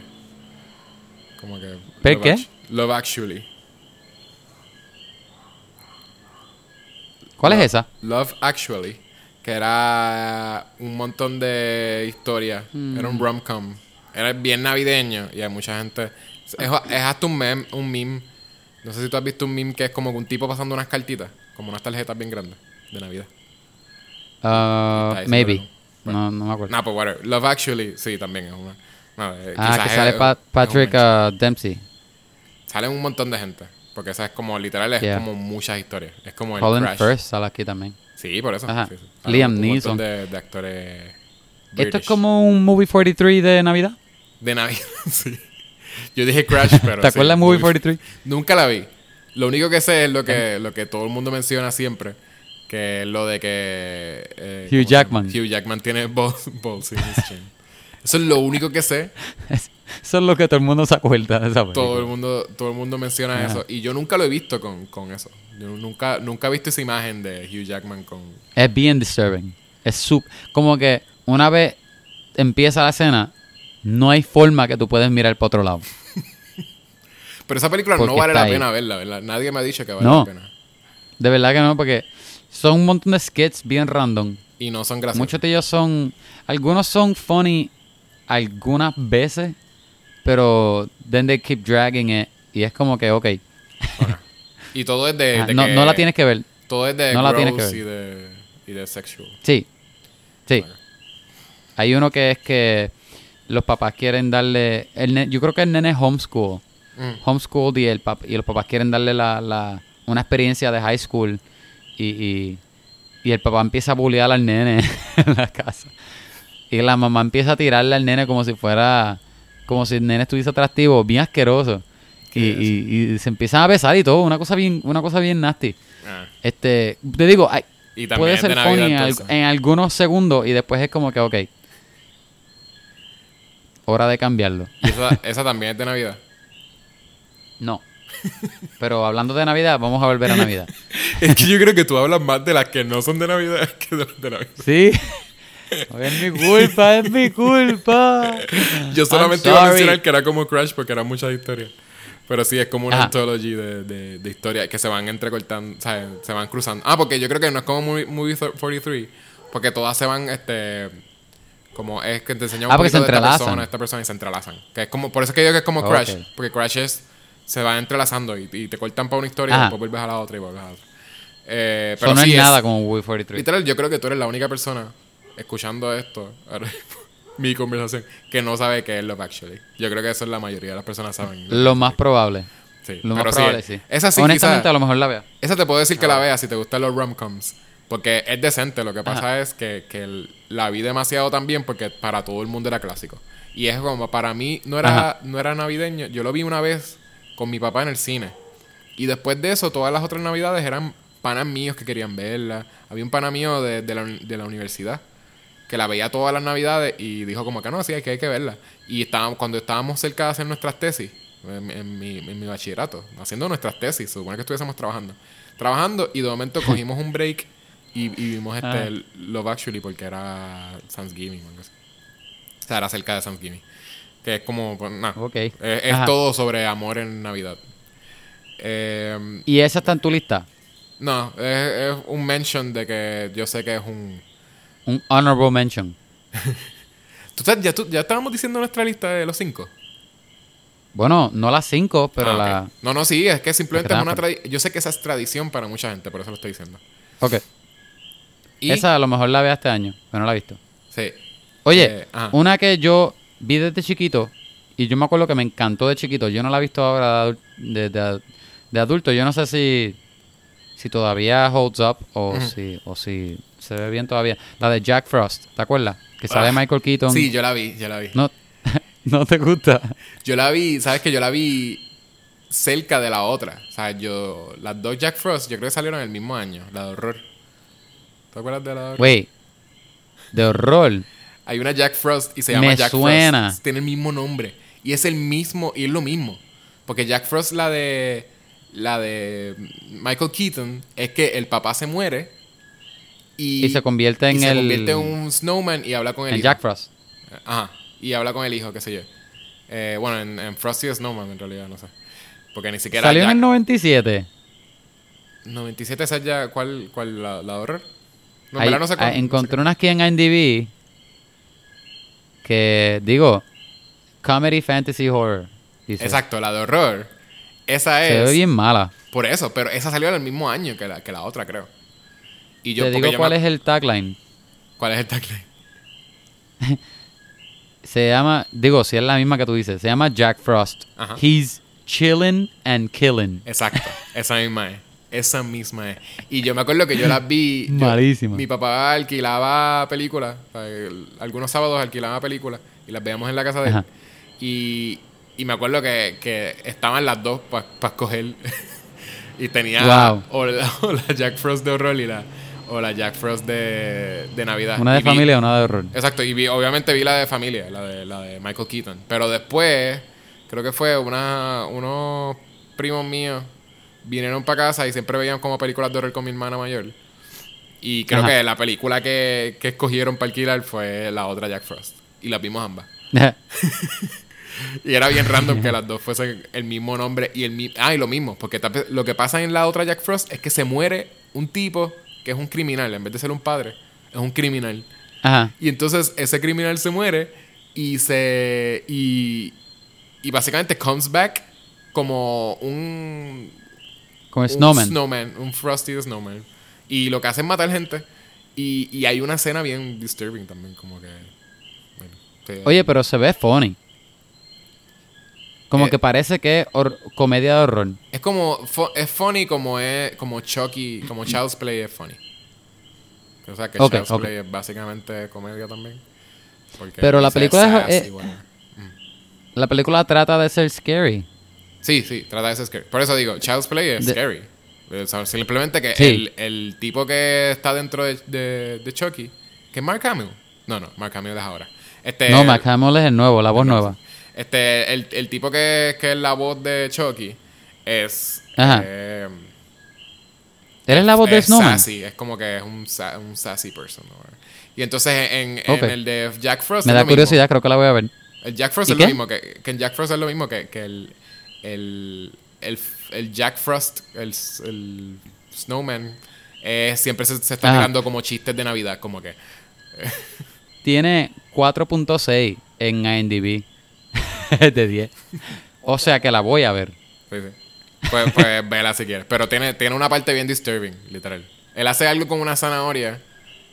Como que... ¿Ver Love qué? Love Actually. ¿Cuál es esa? Love Actually. Que era un montón de historias. Era un rom-com. Era bien navideño. Y hay mucha gente... Es, es hasta un meme, un meme. No sé si tú has visto un meme que es como un tipo pasando unas cartitas. Como unas tarjetas bien grandes. De Navidad. Uh, maybe. No, no me acuerdo. Nah, pues whatever. Love Actually, sí, también es una. No, eh, ah, que sale es- Pa- es un Patrick uh, Dempsey. Salen un montón de gente. Porque esa es como, literal, es Yeah. como muchas historias. Es como el Colin Crash. Firth sale aquí también. Sí, por eso. Sí, sí. Liam un Neeson. montón De, de actores. Esto es British. como un Movie 43 de Navidad. De Navidad, sí. Yo dije Crash, pero. ¿Te acuerdas de Movie 43? Nunca la vi. Lo único que sé es lo que, lo que todo el mundo menciona siempre. Que es lo de que. eh, Hugh. Jackman. Hugh Jackman tiene balls, balls in his chin. Eso es lo único que sé. Eso es lo que todo el mundo se acuerda de esa película. Todo el mundo, todo el mundo menciona Ajá. eso. Y yo nunca lo he visto con, con eso. Yo nunca, nunca he visto esa imagen de Hugh Jackman con. Es bien disturbing. Es sub... Como que una vez empieza la escena, no hay forma que tú puedes mirar para otro lado. Pero esa película no vale la ahí. pena verla, ¿verdad? Nadie me ha dicho que vale No. la pena. De verdad que no, porque son un montón de skits bien random. Y no son graciosos. Muchos de ellos son... Algunos son funny algunas veces, pero then they keep dragging it. Y es como que, ok. Y todo es de, Ah, de no, que- no la tienes que ver. Todo es de no la tienes que ver. y de, y de sexual. Sí. Sí. Bueno. Hay uno que es que los papás quieren darle... El yo creo que el nene es homeschool. Mm. Homeschooled y, el pap- y los papás quieren darle la, la- una experiencia de high school. Y, y, y el papá empieza a bullear al nene en la casa. Y la mamá empieza a tirarle al nene como si fuera... Como si el nene estuviese atractivo. Bien asqueroso. Y, ¿Qué es y- y se empiezan a besar y todo. Una cosa bien, una cosa bien nasty. Ah. Este, te digo, hay- Y puede ser funny en, algunos segundos y después es como que, ok. Hora de cambiarlo. Y esa, esa también es de Navidad. No. Pero hablando de Navidad, vamos a volver a Navidad. es que yo creo que tú hablas más de las que no son de Navidad que de las de Navidad. ¿Sí? Es mi culpa, es mi culpa. Yo solamente iba a mencionar que era como Crash porque eran muchas historias. Pero sí, es como una Ajá. anthology de, de, de historias que se van entrecortando, o sea, se van cruzando. Ah, porque yo creo que no es como Movie, movie 43, porque todas se van, este, como es que te enseñan un Ah, poquito de esta persona, esta persona y se entrelazan. Que es como, por eso es que yo digo que es como. Crash, porque Crash es, se van entrelazando y, y te cortan para una historia y Ajá. después vuelves a la otra y vuelves a la otra. Eh, Eso no sí es nada como Movie 43. Literal, yo creo que tú eres la única persona escuchando esto, ahora mi conversación, que no sabe qué es Love Actually. Yo creo que eso es la mayoría de las personas saben. Lo más probable. Sí, Lo más pero probable, sí. Esa sí, Honestamente, quizá- a lo mejor la vea. esa te puedo decir que la veas si te gustan los rom-coms. Porque es decente. Lo que pasa es que, que el- la vi demasiado también porque para todo el mundo era clásico. Y es como, para mí no era, Ajá. no era navideño. Yo lo vi una vez con mi papá en el cine. Y después de eso, todas las otras navidades eran panas míos que querían verla. Había un pana mío de, de la, de la universidad que la veía todas las navidades y dijo como que no, sí, hay que, hay que verla. Y estábamos, cuando estábamos cerca de hacer nuestras tesis, en, en mi, en mi bachillerato, haciendo nuestras tesis, se supone que estuviésemos trabajando. Trabajando y de momento cogimos un break y, y vimos este Ah. Love Actually porque era Thanksgiving o algo así. O sea, era cerca de Thanksgiving. Que es como, pues. Es, es todo sobre amor en Navidad. Eh, ¿Y esa está en tu lista? no, es, es un mention de que yo sé que es un... Un honorable mention. ¿Tú sabes? ya, tú- ya estábamos diciendo nuestra lista de los cinco. Bueno, no las cinco, pero Ah, la... No, no, sí, es que simplemente es una tradición. Yo sé que esa es tradición para mucha gente, por eso lo estoy diciendo. Ok. Y, Esa a lo mejor la vea este año, pero no la he visto. Sí. Oye, Eh, una que yo vi desde chiquito Y yo me acuerdo que me encantó de chiquito. Yo no la he visto ahora de, de, de- adulto. Yo no sé si, si todavía holds up o, si, o si se ve bien todavía. La de Jack Frost, ¿te acuerdas? Que sale Ah, Michael Keaton. Sí, yo la vi, yo la vi. No, no te gusta. Yo la vi, ¿sabes que Yo la vi cerca de la otra. O sea, yo... Las dos Jack Frost, yo creo que salieron el mismo año. La de horror. ¿Te acuerdas de la de horror? Wait, de horror. Hay una Jack Frost y se Me llama Jack suena. Frost. Tiene el mismo nombre. Y es el mismo, y es lo mismo. Porque Jack Frost, la de. La de Michael Keaton, es que el papá se muere. Y, Y se convierte en y se el- convierte en un snowman y habla con el En hijo. Jack Frost. Ajá. Y habla con el hijo, qué sé yo. Eh, bueno, en, en Frosty Snowman, en realidad, no sé. Porque ni siquiera. Salió en el 97. 97, esa ya. ¿Cuál? cuál la, la de horror? No, en Ahí- verdad no sé cuál. ah, encontré una aquí en IMDb que, digo, Comedy Fantasy Horror. dice. Exacto, la de horror. Esa es. Se ve bien mala. Por eso, pero esa salió en el mismo año que la, que la otra, creo. Y yo, Te digo yo cuál me- es el tagline. ¿Cuál es el tagline? Se llama, digo, si es la misma que tú dices, se llama Jack Frost. Ajá. He's chillin' and killing. Exacto, esa misma es. Esa misma es. Y yo me acuerdo que yo las vi. yo- Malísima. Mi papá alquilaba películas. algunos sábados alquilaba películas y las veíamos en la casa de él. Ajá. Y, y me acuerdo que, que estaban las dos para escoger. y tenía Wow. o, la, o la Jack Frost de horror y la, o la Jack Frost de, de Navidad. Una de Y vi- familia, una de horror. Exacto, y vi- obviamente vi la de familia, la de, la de Michael Keaton. Pero después, creo que fue una, unos primos míos vinieron para casa y siempre veían como películas de horror con mi hermana mayor. Y creo Ajá. que la película que, que escogieron para alquilar fue la otra Jack Frost. Y las vimos ambas. Y era bien random que las dos fuesen el mismo nombre y el mismo... Ah, y lo mismo, porque lo que pasa en la otra Jack Frost es que se muere un tipo que es un criminal, en vez de ser un padre, es un criminal. Ajá. Y entonces ese criminal se muere y se. Y, y básicamente comes back como un. Como un Snowman. snowman, un Frosty Snowman. Y lo que hace es matar gente. Y, y hay una escena bien disturbing también, como que. bueno, que- Oye, pero se ve funny. Como Eh, que parece que es comedia de horror. Es como. es funny como es. Como Chucky. Como Child's Play es funny. O sea que Ok, Child's ok. Play es básicamente comedia también. Pero la película es- eh. La película trata de ser scary. Sí, sí, trata de ser scary. Por eso digo, Child's Play es De- scary. O sea, simplemente que Sí. el, el tipo que está dentro de, de, de Chucky, que es Mark Hamill. No, no, Mark Hamill es ahora. Este, no, Mark Hamill es el nuevo, la voz nueva. Este, el, el tipo que, que es la voz de Chucky es. Ajá. eh, Él es la voz de es Snowman. sassy, es como que es un, un sassy person. ¿no? Y entonces en, el de Jack Frost. Me da mismo. curiosidad, creo que la voy a ver. El Jack Frost ¿Y es qué? lo mismo que, que en Jack Frost es lo mismo que, que el, el, el, el Jack Frost, el, el Snowman, eh, siempre se, se está Ajá. tirando como chistes de Navidad, como que. Tiene 4.6 en IMDb de 10. O sea que la voy a ver. sí, sí. Pues, pues vela si quieres. Pero tiene, tiene una parte bien disturbing, literal. Él hace algo con una zanahoria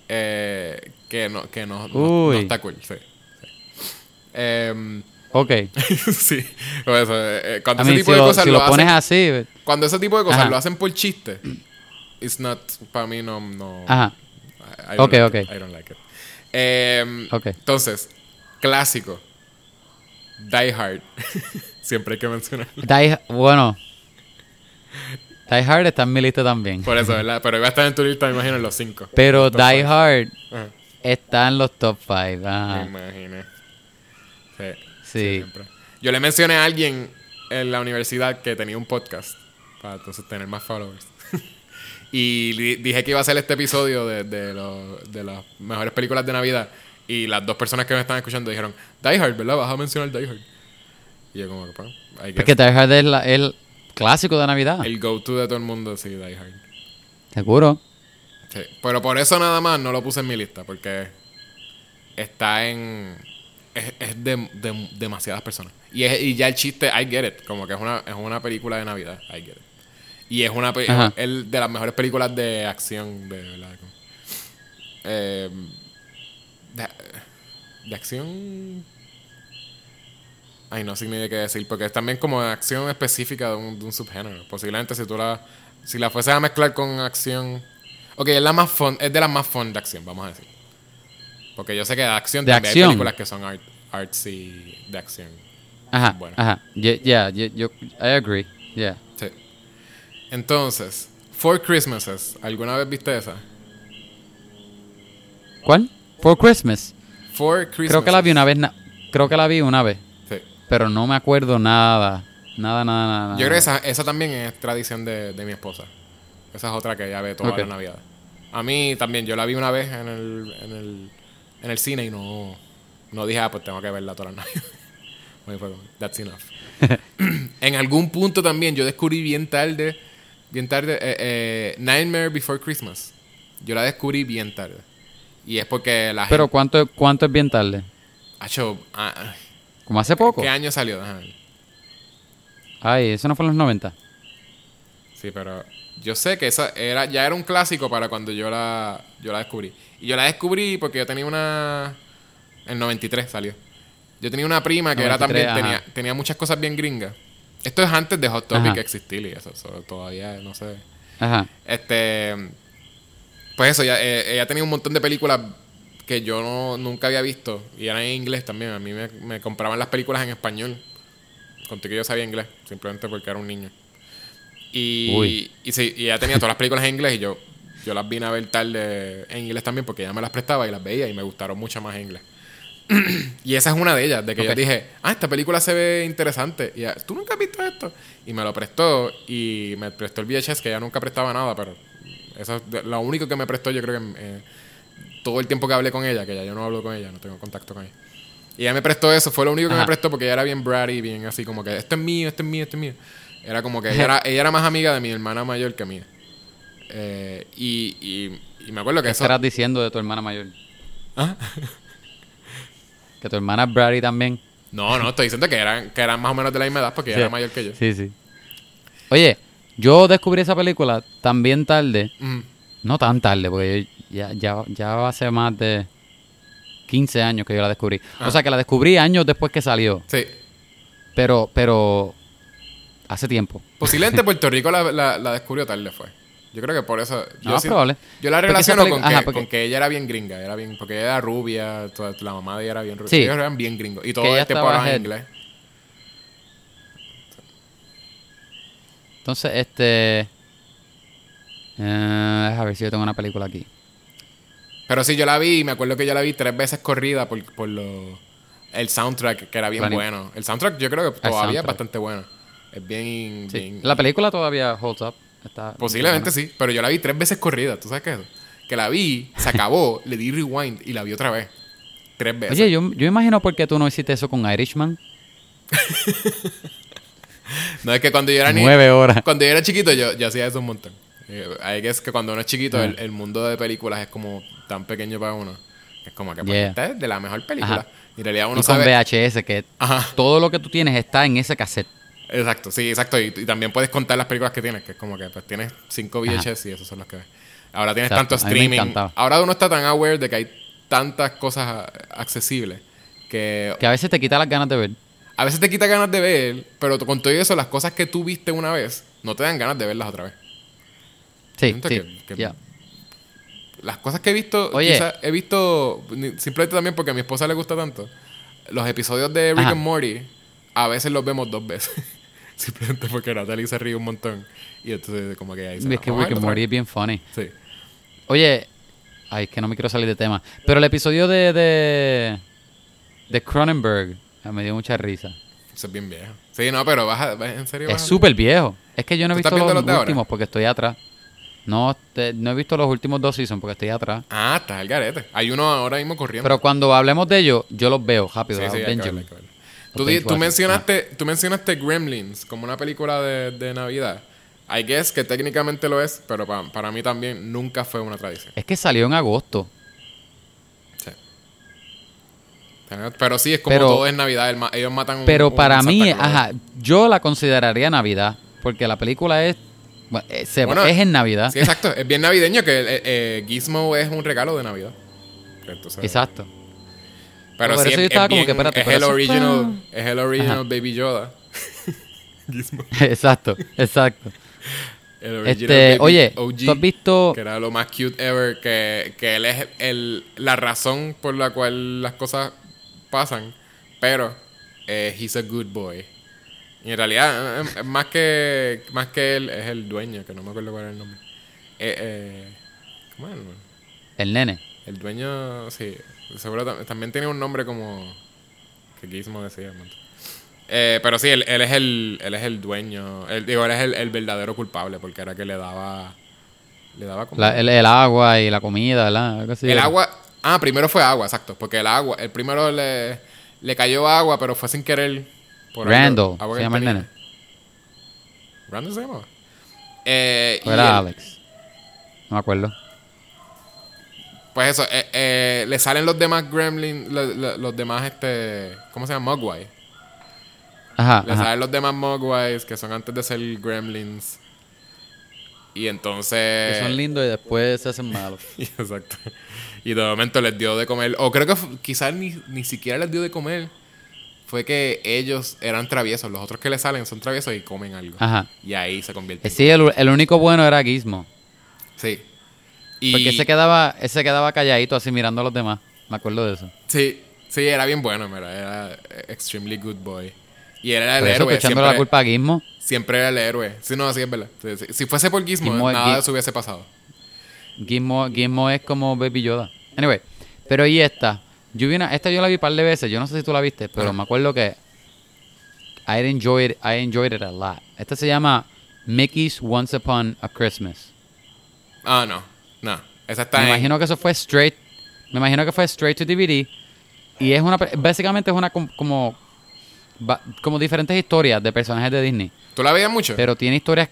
eh, que, no, que no, no- no Uy. está cool. Sí. sí. Em, Ok. sí. Eso, eh, eh, cuando A ese mí, tipo si de lo, cosas si lo, lo pones hacen- así. Cuando ese tipo de cosas Ajá. lo hacen por chiste, it's not, para mí no, no Ajá. I- Ok, like ok. it. I don't like it. Em, Ok. Entonces, clásico. Die Hard. Siempre hay que mencionar. Die, bueno. Die Hard está en mi lista también. Por eso, ¿verdad? Pero iba a estar en tu lista, me imagino, en los cinco. Pero Los Die five. Hard Ajá, está en los top 5. Me imaginé. Sí. Yo le mencioné a alguien en la universidad que tenía un podcast para entonces tener más followers. y dije que iba a hacer este episodio de, de, lo- de las mejores películas de Navidad. Y las dos personas que me están escuchando dijeron, Die Hard, ¿verdad? Vas a mencionar Die Hard. Y yo como que, pues. Porque Die Hard es la- el clásico de Navidad. El go-to de todo el mundo, sí, Die Hard. Seguro. Sí. Pero por eso nada más no lo puse en mi lista, porque está en... Es, es de, de demasiadas personas. Y, es, y ya el chiste, I get it. Como que es una, es una película de Navidad, I get it. Y es una el de las mejores películas de acción, de verdad. Eh, de, de acción... Ay, no sé ni de qué decir, porque es también como acción específica de un, de un subgénero. Posiblemente si tú la... Si la fueses a mezclar con acción... Ok, es la más fun, es de las más fun de acción, vamos a decir. Porque yo sé que de acción De también acción. hay películas que son art, artsy de acción. Ajá, Bueno. ajá. Yeah, yo- I agree. Yeah. Sí. Entonces, Four Christmases, ¿alguna vez viste esa? ¿Cuál? For Christmas. Creo que la vi una vez. creo que la vi una vez. Sí. Pero no me acuerdo nada. Nada, nada, nada. Yo creo que esa, esa también es tradición de, de mi esposa. Esa es otra que ella ve toda Ok. la Navidad. A mí también, yo la vi una vez en el, en el, en el cine y no, no dije, ah, pues tengo que verla toda la Navidad. Bueno, That's enough. en algún punto también yo descubrí bien tarde, bien tarde, eh, eh, Nightmare Before Christmas. Yo la descubrí bien tarde. Y es porque la Pero gente... ¿cuánto, ¿cuánto es bien tarde? Acho, ah, ¿Como hace poco? ¿Qué año salió? Déjame ver. Ay, eso no fue en los 90. Sí, pero yo sé que esa era, ya era un clásico para cuando yo la, yo la descubrí. Y yo la descubrí porque yo tenía una... En 93 salió. Yo tenía una prima que era 93, también... tenía muchas cosas bien gringas. Esto es antes de Hot Topic Ajá. existir y eso, eso todavía no sé. Ajá. Este... Pues eso, ya, eh, ella tenía un montón de películas que yo no, nunca había visto. Y eran en inglés también. A mí me, me compraban las películas en español. Conté que yo sabía inglés, simplemente porque era un niño. Y, sí, y ella tenía todas las películas en inglés y yo, yo las vine a ver tarde en inglés también porque ella me las prestaba y las veía y me gustaron mucho más en inglés. y esa es una de ellas, de que yo dije, ah, esta película se ve interesante. Y ella, ¿tú nunca has visto esto? Y me lo prestó y me prestó el VHS, que ella nunca prestaba nada, pero eso es lo único que me prestó yo creo que eh, todo el tiempo que hablé con ella, que ya yo no hablo con ella, no tengo contacto con ella. Y ella me prestó eso, fue lo único que me prestó porque ella era bien bratty, bien así como que esto es mío, esto es mío, esto es mío. Era como que ella era, ella era más amiga de mi hermana mayor que mía. Eh, y, y, y me acuerdo que ¿Qué eso... estarás diciendo de tu hermana mayor? ¿Ah? Que tu hermana Brady también. No, no, estoy diciendo que eran, que eran más o menos de la misma edad porque ella Sí. era mayor que yo. Sí, sí. Oye, yo descubrí esa película también tarde. Mm, No tan tarde, porque ya, ya, ya hace más de 15 años que yo la descubrí. Ah. O sea, que la descubrí años después que salió. sí. Pero, pero hace tiempo. Posiblemente Puerto Rico la, la, la descubrió tarde fue. Yo creo que por eso... Yo, Ah, sí- probable. yo la relaciono con, que, ajá, porque- con que ella era bien gringa, era bien, porque ella era rubia, toda- la mamá de ella era bien rubia. Sí. Ellos eran bien gringos. Y todo estaba hablaban ahead. inglés. Entonces, este... eh, a ver si yo tengo una película aquí. Pero sí, yo la vi y me acuerdo que yo la vi tres veces corrida por, por lo, el soundtrack, que era bien bueno. El soundtrack yo creo que todavía es bastante bueno. Es bien... Sí. bien- La película todavía holds up. Está Posiblemente sí, pero yo la vi tres veces corrida. ¿Tú sabes qué es eso? Que la vi, se acabó, le di rewind y la vi otra vez. Tres veces. Oye, yo, yo imagino por qué tú no hiciste eso con Irishman. No es que cuando yo era niño... Nueve horas. Cuando yo era chiquito, yo, yo hacía eso un montón. Eh, Hay que es que cuando uno es chiquito, el, el mundo de películas es como tan pequeño para uno. Es como que pues, Yeah. esta es de la mejor película. Ajá. Y en realidad uno y con sabe. VHS, que Ajá. todo lo que tú tienes está en ese cassette. Exacto, sí, exacto. Y, y también puedes contar las películas que tienes, que es como que pues tienes cinco VHS y esos son los que ves. Ahora tienes Exacto, tanto streaming. Ahora uno está tan aware de que hay tantas cosas accesibles que Que a veces te quita las ganas de ver. A veces te quita ganas de ver, pero con todo eso, las cosas que tú viste una vez, no te dan ganas de verlas otra vez. Sí, sí. que-. Las cosas que he visto, Oye. he visto, simplemente también porque a mi esposa le gusta tanto, los episodios de Rick Ajá. and Morty, a veces los vemos dos veces. simplemente porque Natalie se ríe un montón. Y entonces como que ahí se Es que "Vamos a Rick and Morty es bien funny. vez". Sí. Oye, ay, es que no me quiero salir de tema. Pero el episodio de, de, de Cronenberg me dio mucha risa. Eso es bien viejo. Sí, no, pero baja, en serio. Es baja- súper viejo. Es que yo no he ¿Tú estás visto los, últimos porque estoy atrás. No, te- no he visto los últimos dos seasons porque estoy atrás. Ah, está el garete. Hay uno ahora mismo corriendo. Pero cuando hablemos de ellos, yo los veo rápido. sí, a sí, hay que verlo, Benjamin. hay que verlo. Los Tú, mencionaste, tú mencionaste Gremlins como una película de, de Navidad. I guess que técnicamente lo es, pero pa- para mí también nunca fue una tradición. Es que salió en agosto. Sí. Pero sí, es como Pero- todo es Navidad. el ma- ellos matan un Pero un para Santa mí, ajá, yo la consideraría Navidad. Porque la película es. bueno, eh, se- Bueno, es en Navidad. Sí, exacto. Es bien navideño que eh, eh, Gizmo es un regalo de Navidad. Entonces, Exacto. Pero Por sí, eso es, yo estaba es como bien- que, espérate, es pero el eso original, es el original Ajá. Baby Yoda. Gizmo. exacto, exacto. El original Este, Baby oye, OG, ¿tú has visto que era lo más cute ever, que, que él es el, la razón por la cual las cosas pasan, pero eh, he's a good boy. Y en realidad, eh, más que más que él, es el dueño, que no me acuerdo cuál es el nombre. Eh, eh, ¿Cómo es el nombre? el nene? El dueño, sí, seguro tam- también tiene un nombre como que Gizmo decía. Eh, pero sí, él, él es el él es el dueño, él, digo, él es el, el verdadero culpable porque era que le daba le daba como La- el, el agua y la comida, ¿verdad? Algo así el era. agua, ah, primero fue agua, exacto, porque el agua, el primero le, le cayó agua, pero fue sin querer por algo- Randall, agua se llama el nene. Randall se llamaba. Eh, ¿O y era Alex? No me acuerdo. Pues eso, eh, eh, le salen los demás gremlins, lo- lo- los demás, este, ¿cómo se llama? Mogwai. Ajá, Le ajá. salen los demás Mogwais, que son antes de ser gremlins. Y entonces... Que son lindos y después se hacen malos. Exacto. Y de momento les dio de comer, o creo que quizás ni, ni siquiera les dio de comer. Fue que ellos eran traviesos, los otros que le salen son traviesos y comen algo. Ajá. Y ahí se convierte. Eh, Sí, el, el único bueno era Gizmo. Sí. Y Porque ese quedaba, ese quedaba calladito así mirando a los demás. Me acuerdo de eso. sí, sí, era bien bueno, mira, era eh, extremely good boy. Y él era el eso, héroe, siempre, la culpa a Gizmo. siempre era el héroe. Sí, no, sí es verdad. Sí, sí. Si fuese por Gizmo, Gizmo- nada de eso hubiese pasado. Gizmo, Gizmo es como Baby Yoda. Anyway, pero y esta. Yo vi una, esta yo la vi un par de veces. Yo no sé si tú la viste, pero me acuerdo que I enjoyed, I enjoyed it a lot. Esta se llama Mickey's Once Upon a Christmas. Ah, no, no. Esa está Me en- imagino que eso fue straight. Me imagino que fue straight to DVD. Y es una. Básicamente es una com- como. Como diferentes historias de personajes de Disney. ¿Tú la veías mucho? Pero tiene historias.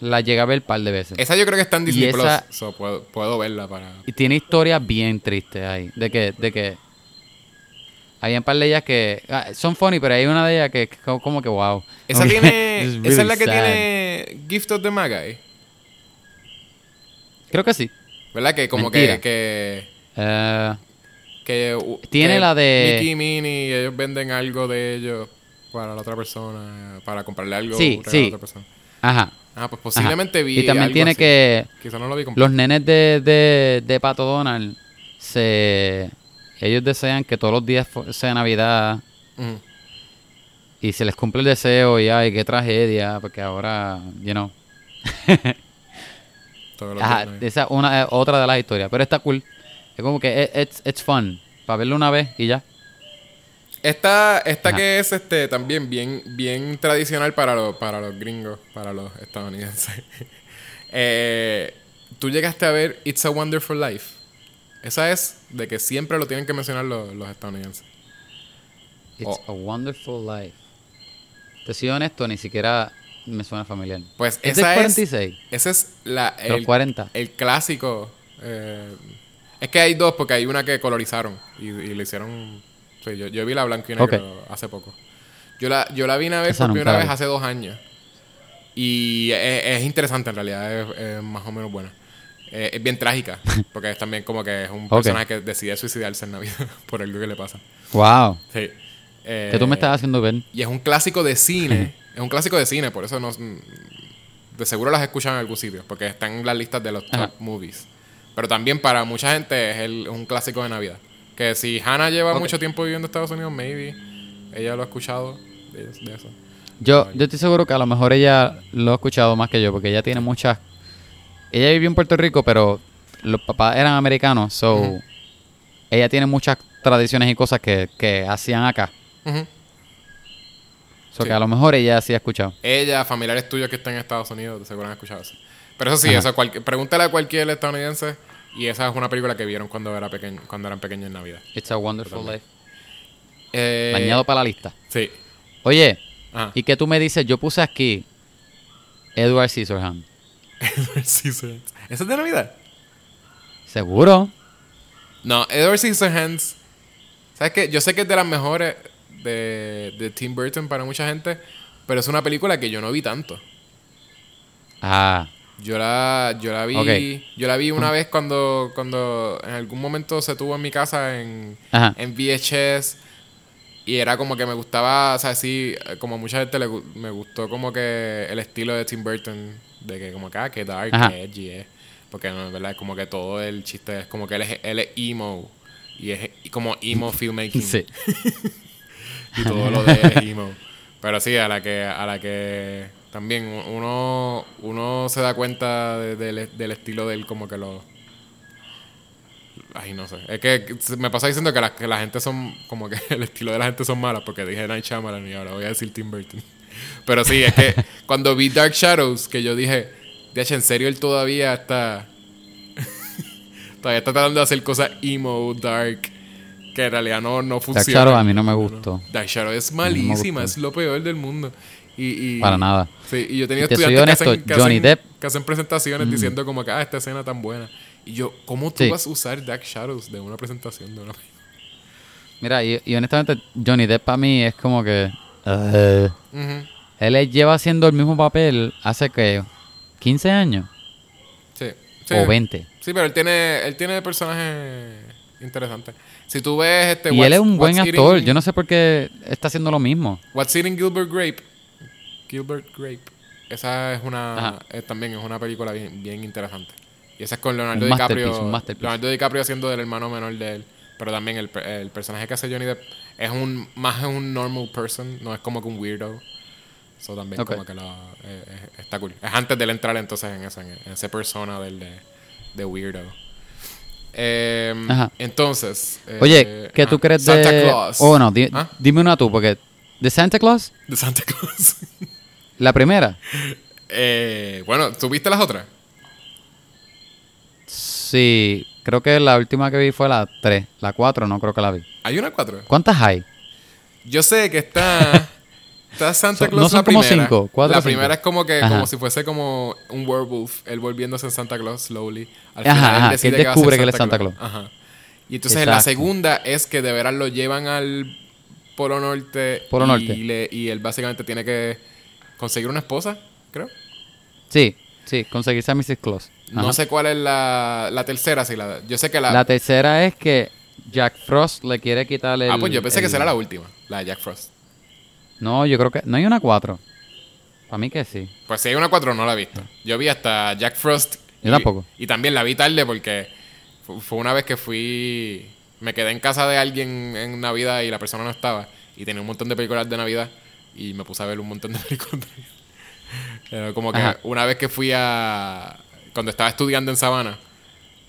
La llega a ver un par de veces. Esa yo creo que está en Y esa-. So, puedo, puedo verla para. Y tiene historias bien tristes ahí. De que. De que hay un par de ellas que. ah, son funny, pero hay una de ellas que, que como que wow. Esa tiene. esa es la que sad. tiene Gift of the Magi. Creo que sí. ¿Verdad? Que como Mentira. que. que, Eh, que Tiene que la de- Mickey y Minnie, ellos venden algo de ellos para la otra persona. Para comprarle algo Sí, sí. a otra persona. ajá. Ah, pues posiblemente ajá. vi. Y también algo tiene así. que. Quizá no lo vi completo. Los nenes de, de, de Pato Donald se. Ellos desean que todos los días sea Navidad y se les cumple el deseo y ay, qué tragedia, porque ahora, you know. Ajá, esa es una otra de las historias, pero está cool. Es como que it- it's, it's fun, para verlo una vez y ya. Esta, esta Ajá. que es este también bien, bien tradicional para los, para los gringos, para los estadounidenses. Eh, Tú llegaste a ver It's a Wonderful Life. Esa es de que siempre lo tienen que mencionar los, los estadounidenses. It's Oh. a wonderful life. Te soy honesto, ni siquiera me suena familiar. Pues es esa es, 46, esa es la, de los el, 40. el clásico. eh, es que hay dos, porque hay una que colorizaron y, y le hicieron. Sí, yo, yo vi la blanco y negro hace poco. Yo la, yo la vine a ver Esa por primera vez vi. hace dos años. Y es, es interesante en realidad, es, es más o menos buena. Eh, es bien trágica, porque es también como que es un personaje que decide suicidarse en Navidad por algo que le pasa. Wow, Sí. Eh, que tú me estás haciendo ver. y es un clásico de cine. es un clásico de cine, por eso no. De seguro las escuchan en algún sitio, porque están en las listas de los top movies. Pero también para mucha gente es el- un clásico de Navidad. Que si Hannah lleva mucho tiempo viviendo en Estados Unidos, maybe ella lo ha escuchado de, de eso. Yo, yo estoy seguro que a lo mejor ella lo ha escuchado más que yo, porque ella tiene muchas... Ella vivió en Puerto Rico, pero los papás eran americanos, so... Ella tiene muchas tradiciones y cosas que, que hacían acá. Ujú. So Sí. que a lo mejor ella sí ha escuchado. Ella, familiares tuyos que están en Estados Unidos, seguro han escuchado eso. Pero eso sí, Ajá. eso cualquier- pregúntale a cualquier estadounidense y esa es una película que vieron cuando, era pequeño, cuando eran pequeños en Navidad. It's a wonderful Totalmente. life. Eh, Dañado para la lista. Sí. Oye, Ajá. ¿y qué tú me dices? Yo puse aquí Edward Scissorhands. Edward Scissorhands. ¿Esa es de Navidad? ¿Seguro? No, Edward Scissorhands. ¿Sabes qué? Yo sé que es de las mejores de, de Tim Burton para mucha gente, pero es una película que yo no vi tanto. Ah, Yo la, yo la vi, yo la vi una vez cuando, cuando en algún momento se tuvo en mi casa en, Ajá. en VHS y era como que me gustaba, o sea, sí, como a mucha gente le, me gustó como que el estilo de Tim Burton, de que como que, ah, que dark, Ajá. que edgy es, porque no, ¿verdad? Es como que todo el chiste es como que él es, él es emo y es como emo filmmaking Sí. y todo lo de es emo. Pero sí, a la que, a la que también uno, uno se da cuenta de- del- del estilo de él como que lo... Ay, no sé. Es que me pasa diciendo que la, que la gente son... Como que el estilo de la gente son malas porque dije Night Shyamalan y ahora voy a decir Tim Burton. Pero sí, es que cuando vi Dark Shadows, que yo dije... De hecho, en serio, él todavía está... todavía está tratando de hacer cosas emo, dark... Que en realidad no, no Dark funcionan. Shadow a mí no me gustó. Dark Shadow es malísima, es lo peor del mundo. Y, y- Para nada. Sí, y yo tenía te estudiantes que, honesto, hacen, que, Johnny hacen- Depp- Mm. que hacen presentaciones diciendo como que, ah, esta escena tan buena. Y yo, ¿cómo tú Sí. vas a usar Dark Shadows de una presentación de una? Mira, y, y honestamente, Johnny Depp para mí es como que. uh, Ujú, él lleva haciendo el mismo papel hace que 15 años Sí. sí. o 20. Sí, pero él tiene, él tiene personajes interesantes. Si tú ves este... y él es un buen actor. Eating- Yo no sé por qué está haciendo lo mismo. What's Eating Gilbert Grape. Gilbert Grape. Esa es una... Eh, también es una película bien, bien interesante. Y esa es con Leonardo Un DiCaprio. Leonardo DiCaprio haciendo del hermano menor de él. Pero también el, el personaje que hace Johnny Depp es un más es un normal person, no es como que un weirdo. Eso también Ok. como que lo, eh, eh, está cool. Es antes de él entrar entonces en esa, en esa persona del de, de weirdo. Eh, Ajá. entonces. eh, Oye, ¿qué tú crees Santa de. Claus. Oh, no, di- ¿Ah? dime una tú, porque. ¿De Santa Claus? De Santa Claus. La primera. Eh, bueno, ¿tú viste las otras? Sí, creo que la última que vi fue la 3. La 4 no creo que la vi. Hay una cuatro. ¿Cuántas hay? Yo sé que está. Está Santa Claus no son la como primera. cinco, cuatro La cinco. primera es como que Ajá. como si fuese como un werewolf, él volviéndose en Santa Claus slowly. Al Ajá, final ajá, que decide él va a descubre que él es Santa Claus. Ajá. Y entonces en la segunda es que de veras lo llevan al Polo Norte. Polo y, Norte. le- y él básicamente tiene que conseguir una esposa, creo. Sí, sí, conseguirse a Mrs. Claus. No sé cuál es la, la tercera, si la, yo sé que la, La tercera es que Jack Frost le quiere quitarle el... Ah, pues yo pensé que será la última, la de Jack Frost. No, yo creo que... No hay una 4. Para mí que sí. Pues si hay una 4 no la he visto. Yo vi hasta Jack Frost. Yo y- tampoco. Y también la vi tarde porque fu- fue una vez que fui... Me quedé en casa de alguien en Navidad y la persona no estaba. Y tenía un montón de películas de Navidad. Y me puse a ver un montón de películas de como que Ajá. una vez que fui a... Cuando estaba estudiando en Sabana,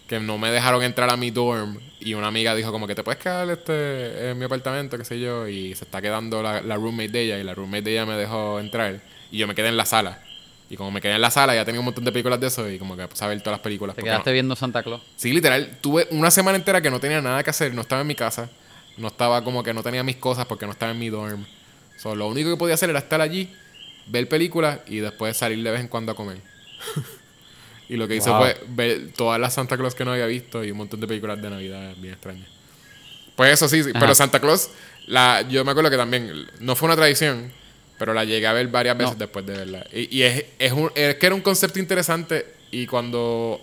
que no me dejaron entrar a mi dorm y una amiga dijo como que te puedes quedar este en mi apartamento, qué sé yo, y se está quedando la, la roommate de ella y la roommate de ella me dejó entrar y yo me quedé en la sala. Y como me quedé en la sala ya tenía un montón de películas de eso y como que puse a ver todas las películas. Te quedaste no- viendo Santa Claus. Sí, literal, tuve una semana entera que no tenía nada que hacer, no estaba en mi casa, no estaba como que no tenía mis cosas porque no estaba en mi dorm. So, lo único que podía hacer era estar allí, ver películas y después salir de vez en cuando a comer. y lo que hice Wow. fue ver todas las Santa Claus que no había visto y un montón de películas de Navidad bien extrañas. Pues eso sí, pero Santa Claus, la, yo me acuerdo que también no fue una tradición, pero la llegué a ver varias veces No. después de verla. Y, y es, es, un- es que era un concepto interesante y cuando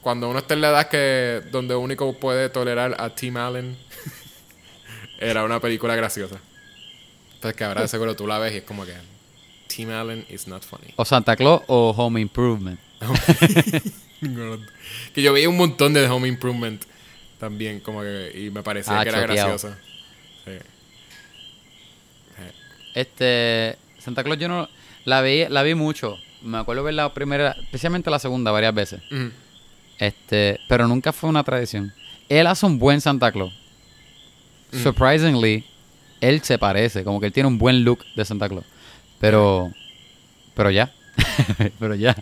cuando uno está en la edad que donde único puede tolerar a Tim Allen, era una película graciosa. Ahora de seguro tú la ves y es como que Tim Allen is not funny. O Santa Claus o Home Improvement. Que yo veía un montón de Home Improvement también, como que, y me parecía Ah, que era choteado. graciosa. Sí. Este... Santa Claus yo no... La vi, la vi mucho. Me acuerdo ver la primera... Especialmente la segunda varias veces. Este... Pero nunca fue una tradición. Él hace un buen Santa Claus. Mm. Surprisingly, él se parece. Como que él tiene un buen look de Santa Claus. Pero... Pero ya. pero ya.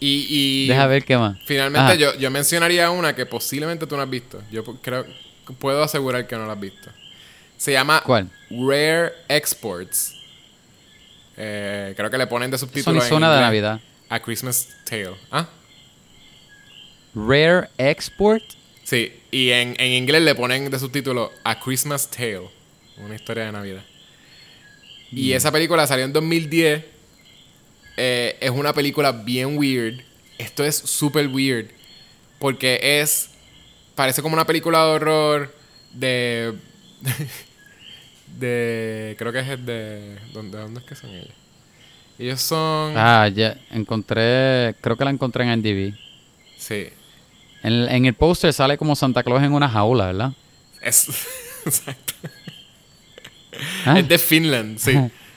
Y, y Deja ver qué más. finalmente yo, yo mencionaría una que posiblemente tú no has visto. Yo creo puedo asegurar que no la has visto. Se llama ¿Cuál? Rare Exports. Eh, creo que le ponen de subtítulo Sony en zona de Navidad. A Christmas Tale. ¿Ah? Rare Export. Sí, y en, en inglés le ponen de subtítulo A Christmas Tale, una historia de Navidad. Y esa película salió en 2010 Eh, es una película bien weird. Esto es súper weird. Porque es. Parece como una película de horror. De. de. Creo que es de. ¿Dónde, dónde es que son ellos? Ellos son. Ah, ya encontré, creo que la encontré en NDB. Sí. En, en el póster sale como Santa Claus en una jaula, ¿verdad? Es. Exacto. Ah. Es de Finland, sí.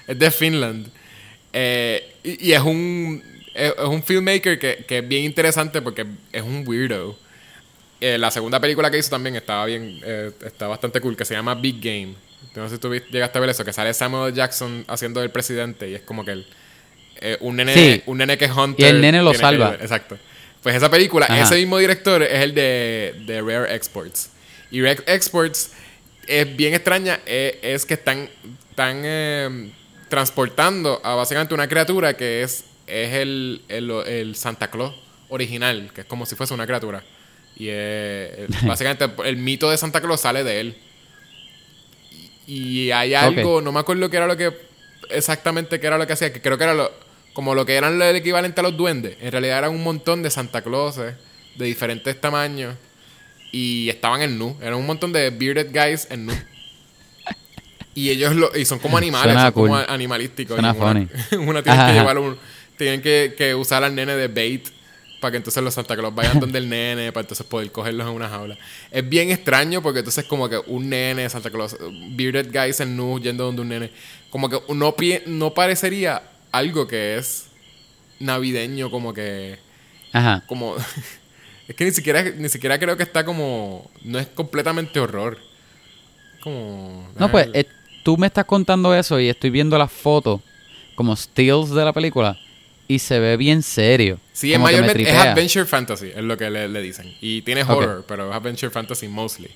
Es de Finland. Eh, y, y es un. Es, es un filmmaker que, que es bien interesante porque es un weirdo. Eh, la segunda película que hizo también estaba bien. eh, está bastante cool, que se llama Big Game. No sé si tú llegaste a ver eso, que sale Samuel Jackson haciendo el presidente y es como que el, eh, un, nene, Sí. un nene que es Hunter. Y el nene lo que salva. Exacto. Pues esa película, Ajá. ese mismo director es el de, de Rare Exports. Y Rare Exports es bien extraña, eh, es que están, están eh, transportando a básicamente una criatura que es, es el, el, el Santa Claus original, que es como si fuese una criatura. Y eh, básicamente el mito de Santa Claus sale de él. Y, y hay algo, no me acuerdo qué era lo que exactamente qué era lo que hacía, que creo que era lo, como lo que eran el equivalente a los duendes. En realidad eran un montón de Santa Clauses de diferentes tamaños y estaban en nu. Eran un montón de bearded guys en nu. Y ellos lo, y son como animales, Suena son como cool. animalísticos. Suena Y una, funny. una tiene Ajá, que llevar un, tienen que, que usar al nene de bait para que entonces los Santa Claus vayan donde el nene, para entonces poder cogerlos en una jaula. Es bien extraño porque entonces como que un nene, Santa Claus, bearded guys en nu yendo donde un nene, como que no, no parecería algo que es navideño, como que Ajá. como es que ni siquiera ni siquiera creo que está como no es completamente horror. Como No, pues eh, tú me estás contando eso y estoy viendo las fotos como stills de la película y se ve bien serio. Sí, es mayormente es adventure fantasy, es lo que le, le dicen. Y tiene horror, pero es adventure fantasy mostly.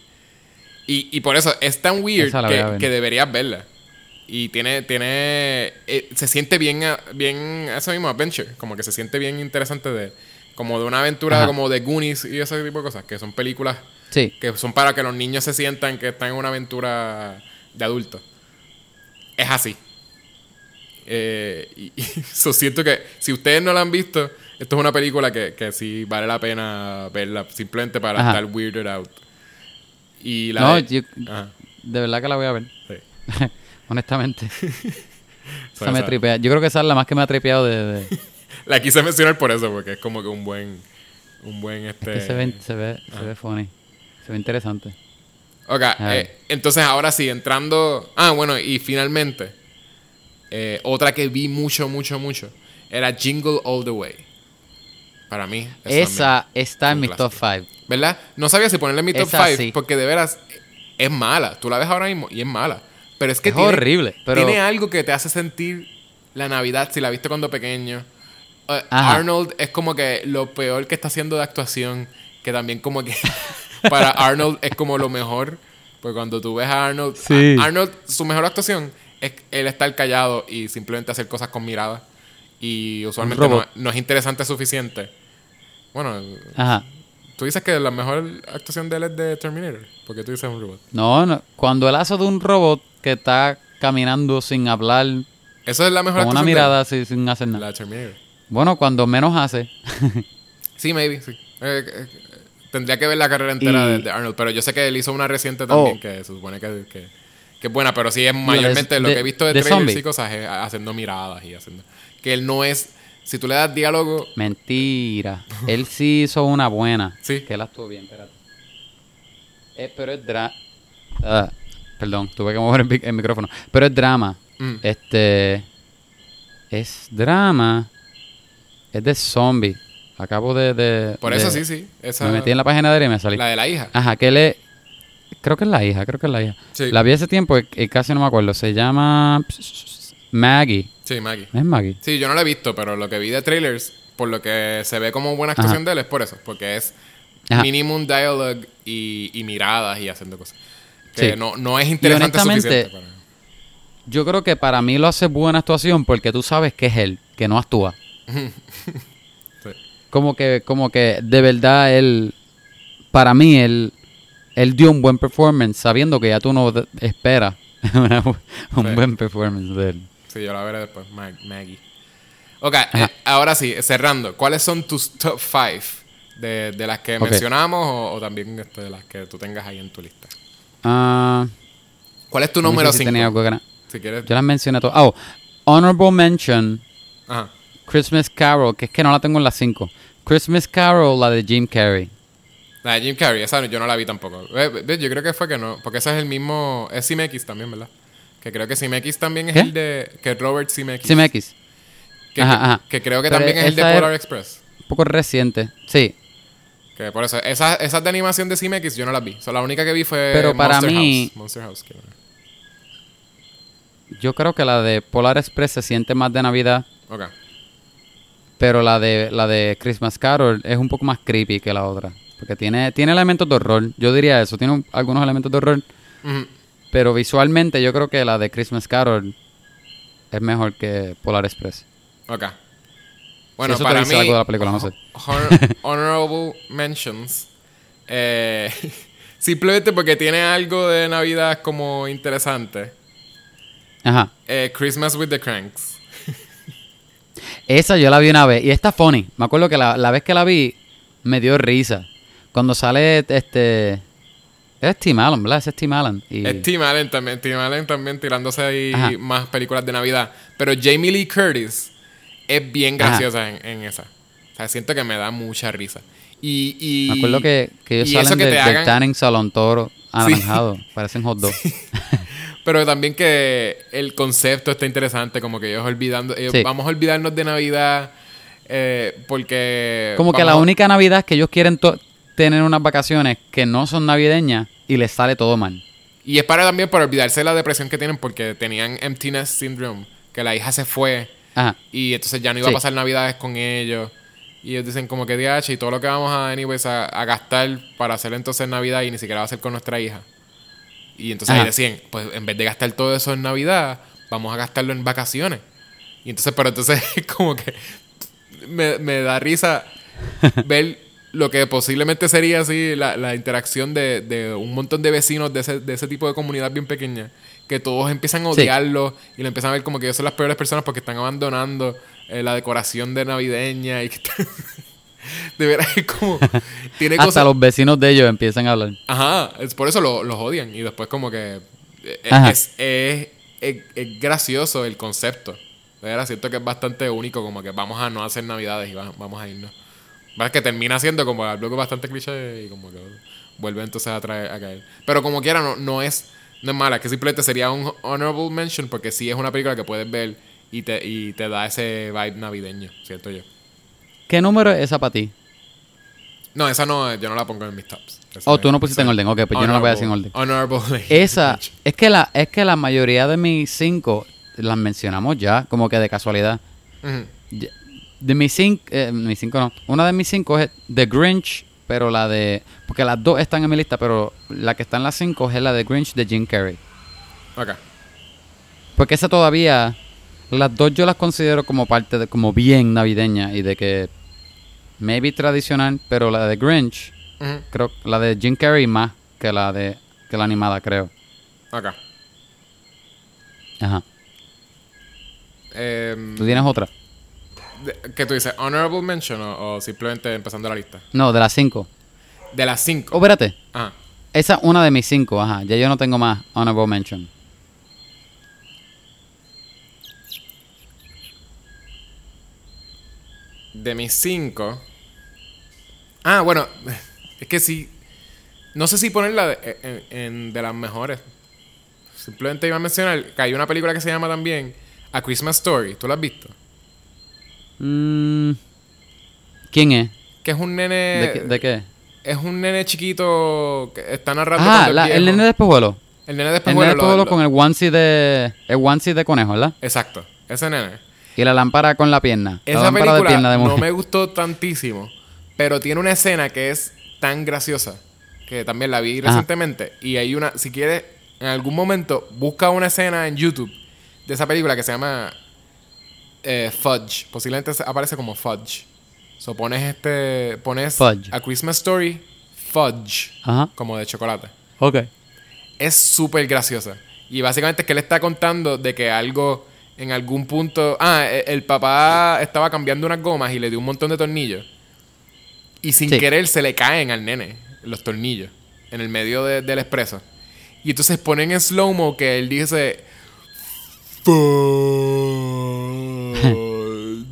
Y, y por eso es tan weird que deberías verla. Y tiene, tiene, eh, se siente bien, ah, bien, eso mismo, adventure. Como que se siente bien interesante de, como de una aventura Ajá. como de Goonies y ese tipo de cosas, que son películas Sí. que son para que los niños se sientan que están en una aventura de adultos. Es así. Eh, y, y so siento que si ustedes no la han visto, esto es una película que, que sí vale la pena verla simplemente para Ajá. estar weirded out. Y la No, de- yo Ajá, de verdad que la voy a ver. sí. Honestamente. Esa me tripea. Yo creo que esa es la más que me ha tripeado de... de- La quise mencionar por eso, porque es como que un buen. Un buen este. que se ve, se ve, se ve funny. Se ve interesante. Ok, eh, entonces ahora sí, entrando. Ah, bueno, y finalmente, eh, otra que vi mucho, mucho, mucho, era Jingle All the Way. Para mí. Esa está en mis top clásico. 5. ¿Verdad? No sabía si ponerle en mi top Esa 5 sí. porque de veras es mala. Tú la ves ahora mismo y es mala. Pero es que Es tiene, horrible, pero- tiene algo que te hace sentir la Navidad si la viste cuando pequeño. Eh. Arnold es como que lo peor que está haciendo de actuación, que también como que para Arnold es como lo mejor. Porque cuando tú ves a Arnold, Sí. a- Arnold, su mejor actuación es él estar callado y simplemente hacer cosas con mirada. Y usualmente no, es interesante suficiente. Bueno, Ajá. Tú dices que la mejor actuación de él es de Terminator. Porque tú dices un robot. No, no. Cuando él hace de un robot que está caminando sin hablar, Eso es la mejor con una mirada así, sin hacer nada. La Terminator. Bueno, cuando menos hace. Sí, maybe, sí. Eh, eh, tendría que ver la carrera entera Y- de, de Arnold. Pero yo sé que él hizo una reciente también Oh. que se supone que, que, que es buena. Pero sí es mayormente lo de- que he visto de, de trailers y cosas es haciendo miradas y haciendo. Que él no es. Si tú le das diálogo. Mentira. él sí hizo una buena. Sí. Que él actuó bien, espérate. Eh, pero es drama. perdón, tuve que mover el micrófono. Pero es drama. mm, Este. Es drama. Es de zombie. Acabo de. de- por eso de- sí, sí. Esa, Me metí en la página de él y me salí. la de la hija. Ajá, que él es. Creo que es la hija, creo que es la hija. Sí. La vi hace tiempo y, y casi no me acuerdo. Se llama. Maggie. Sí, Maggie. ¿No es Maggie? Sí, yo no la he visto, pero lo que vi de trailers, por lo que se ve como buena actuación de él, es por eso. Porque es Ajá. minimum dialogue y, y miradas y haciendo cosas. Que Sí. no, no es interesante suficiente para... Yo creo que para mí lo hace buena actuación porque tú sabes que es él, que no actúa. Sí. Como que, como que de verdad él, para mí él, él dio un buen performance sabiendo que ya tú no esperas una un Sí. buen performance de él. Sí, yo la veré después. Mag- Maggie. Ok, eh, ahora sí, cerrando. ¿Cuáles son tus top 5 de, de las que mencionamos o, o también este, de las que tú tengas ahí en tu lista? Ah, ¿Cuál es tu número si 5? tenía algo que era- Si quieres. Yo las mencioné todas. Oh, Honorable Mention, Ajá. Christmas Carol, que es que no la tengo en las 5. Christmas Carol, la de Jim Carrey. La de Jim Carrey, esa yo no la vi tampoco. Yo creo que fue que no, porque ese es el mismo, es CMX también, ¿verdad? Que creo que CMX también es ¿Qué? el de, que Robert CMX. CMX. Que, Ajá, que- ajá. que creo que Pero también es el de esa Polar Express. Un poco reciente. Sí. Que por eso, esas, esas de animación de CMX yo no las vi. O sea, la única que vi fue Pero para Monster mí- House. Monster House. que- Yo creo que la de Polar Express se siente más de Navidad, Ok. Pero la de la de Christmas Carol es un poco más creepy que la otra. Porque tiene, tiene elementos de horror. Yo diría eso. Tiene un- algunos elementos de horror. Pero visualmente yo creo que la de Christmas Carol es mejor que Polar Express. Ok. Bueno, eso te para dice mí, algo de la película, no sé. honor- honorable mentions. Eh, simplemente porque tiene algo de Navidad como interesante. Ajá. Eh, Christmas with the Cranks. Esa yo la vi una vez y está funny. Me acuerdo que la, la vez que la vi me dio risa. Cuando sale este... Es Tim Allen, ¿verdad? Ese es Tim Allen. Y... Es Tim Allen también. Tim Allen también tirándose ahí Ajá. más películas de Navidad. Pero Jamie Lee Curtis es bien graciosa en, en esa. O sea, siento que me da mucha risa. Y, y Me acuerdo que, que ellos salen que de- del hagan- tanning salón toro anaranjado. Parecen hot dogs. Pero también que el concepto está interesante, como que ellos olvidando, ellos, Sí. vamos a olvidarnos de Navidad eh, porque... Como que la a- única Navidad es que ellos quieren tener unas vacaciones que no son navideñas y les sale todo mal. Y es para también para olvidarse de la depresión que tienen porque tenían emptiness syndrome, que la hija se fue Ajá. y entonces ya no iba Sí. a pasar Navidades con ellos. Y ellos dicen como que DH y todo lo que vamos a, anyways, a, a gastar para hacer entonces Navidad y ni siquiera va a ser con nuestra hija. Y entonces Ajá. ahí decían, pues en vez de gastar todo eso en Navidad, vamos a gastarlo en vacaciones. Y entonces, pero entonces como que me, me da risa ver lo que posiblemente sería así la, la interacción de, de un montón de vecinos de ese, de ese tipo de comunidad bien pequeña, que todos empiezan a Sí. odiarlo y lo empiezan a ver como que ellos son las peores personas porque están abandonando eh, la decoración de navideña y que están- de veras es como tiene Hasta cosas los vecinos de ellos empiezan a hablar. Ajá, es por eso lo- los odian. Y después como que eh, Ajá. es, es, es- es gracioso el concepto. De verdad, siento que es bastante único, como que vamos a no hacer navidades y va- vamos a irnos. Va que termina siendo como algo bastante cliché y como que vuelve entonces a traer a caer. Pero como quiera, no, no es no es mala, que simplemente sería un honorable mention porque sí es una película que puedes ver y te, y te da ese vibe navideño, siento yo. ¿Qué número es esa para ti? No, esa no, yo no la pongo en mis tops. Esa Oh, tú no pusiste en orden. Ok, pues yo no la voy a decir en orden. Honorable. Esa, es que la, es que la mayoría de mis cinco las mencionamos ya, como que de casualidad. De mis cinco, eh, mis cinco no. Una de mis cinco es The Grinch, pero la de. Porque las dos están en mi lista, pero la que está en las cinco es la de Grinch de Jim Carrey. Ok. Porque esa todavía. Las dos yo las considero como parte de. como bien navideña y de que. Maybe tradicional, pero la de Grinch, Ujú. creo. La de Jim Carrey más que la de. que la animada, creo. Ok. Ajá. Em, ¿Tú tienes otra? ¿Qué tú dices? ¿Honorable mention o, o simplemente empezando la lista? No, de las cinco. De las Oh, cinco. espérate. Ajá. Esa es una de mis cinco, ajá. Ya yo no tengo más honorable mention. De mis cinco. Ah, bueno. Es que sí. No sé si ponerla de, en, en- de las mejores. Simplemente iba a mencionar que hay una película que se llama también A Christmas Story. ¿Tú la has visto? Mm, ¿Quién es? Que es un nene. ¿De, qué, de qué? Es un nene chiquito que está narrando. Ah, la- el nene de espejuelo. El nene de El espejuelo. nene de lo- espejuelo lo- con el onesie de... El onesie de conejo, ¿verdad? Exacto. Ese nene. Y la lámpara con la pierna. la Esa lámpara película de pierna de no me gustó tantísimo, pero tiene una escena que es tan graciosa que también la vi Ajá. recientemente y hay una, si quieres, en algún momento busca una escena en YouTube de esa película que se llama eh, Fudge, posiblemente aparece como Fudge. So pones este, pones Fudge. A Christmas Story Fudge, Ajá. como de chocolate Ok. es súper graciosa. Y básicamente es que él está contando de que algo en algún punto. Ah, e- el papá estaba cambiando unas gomas y le dio un montón de tornillos. Y sin Sí. querer se le caen al nene los tornillos en el medio de- del expreso. Y entonces ponen en slow-mo que él dice.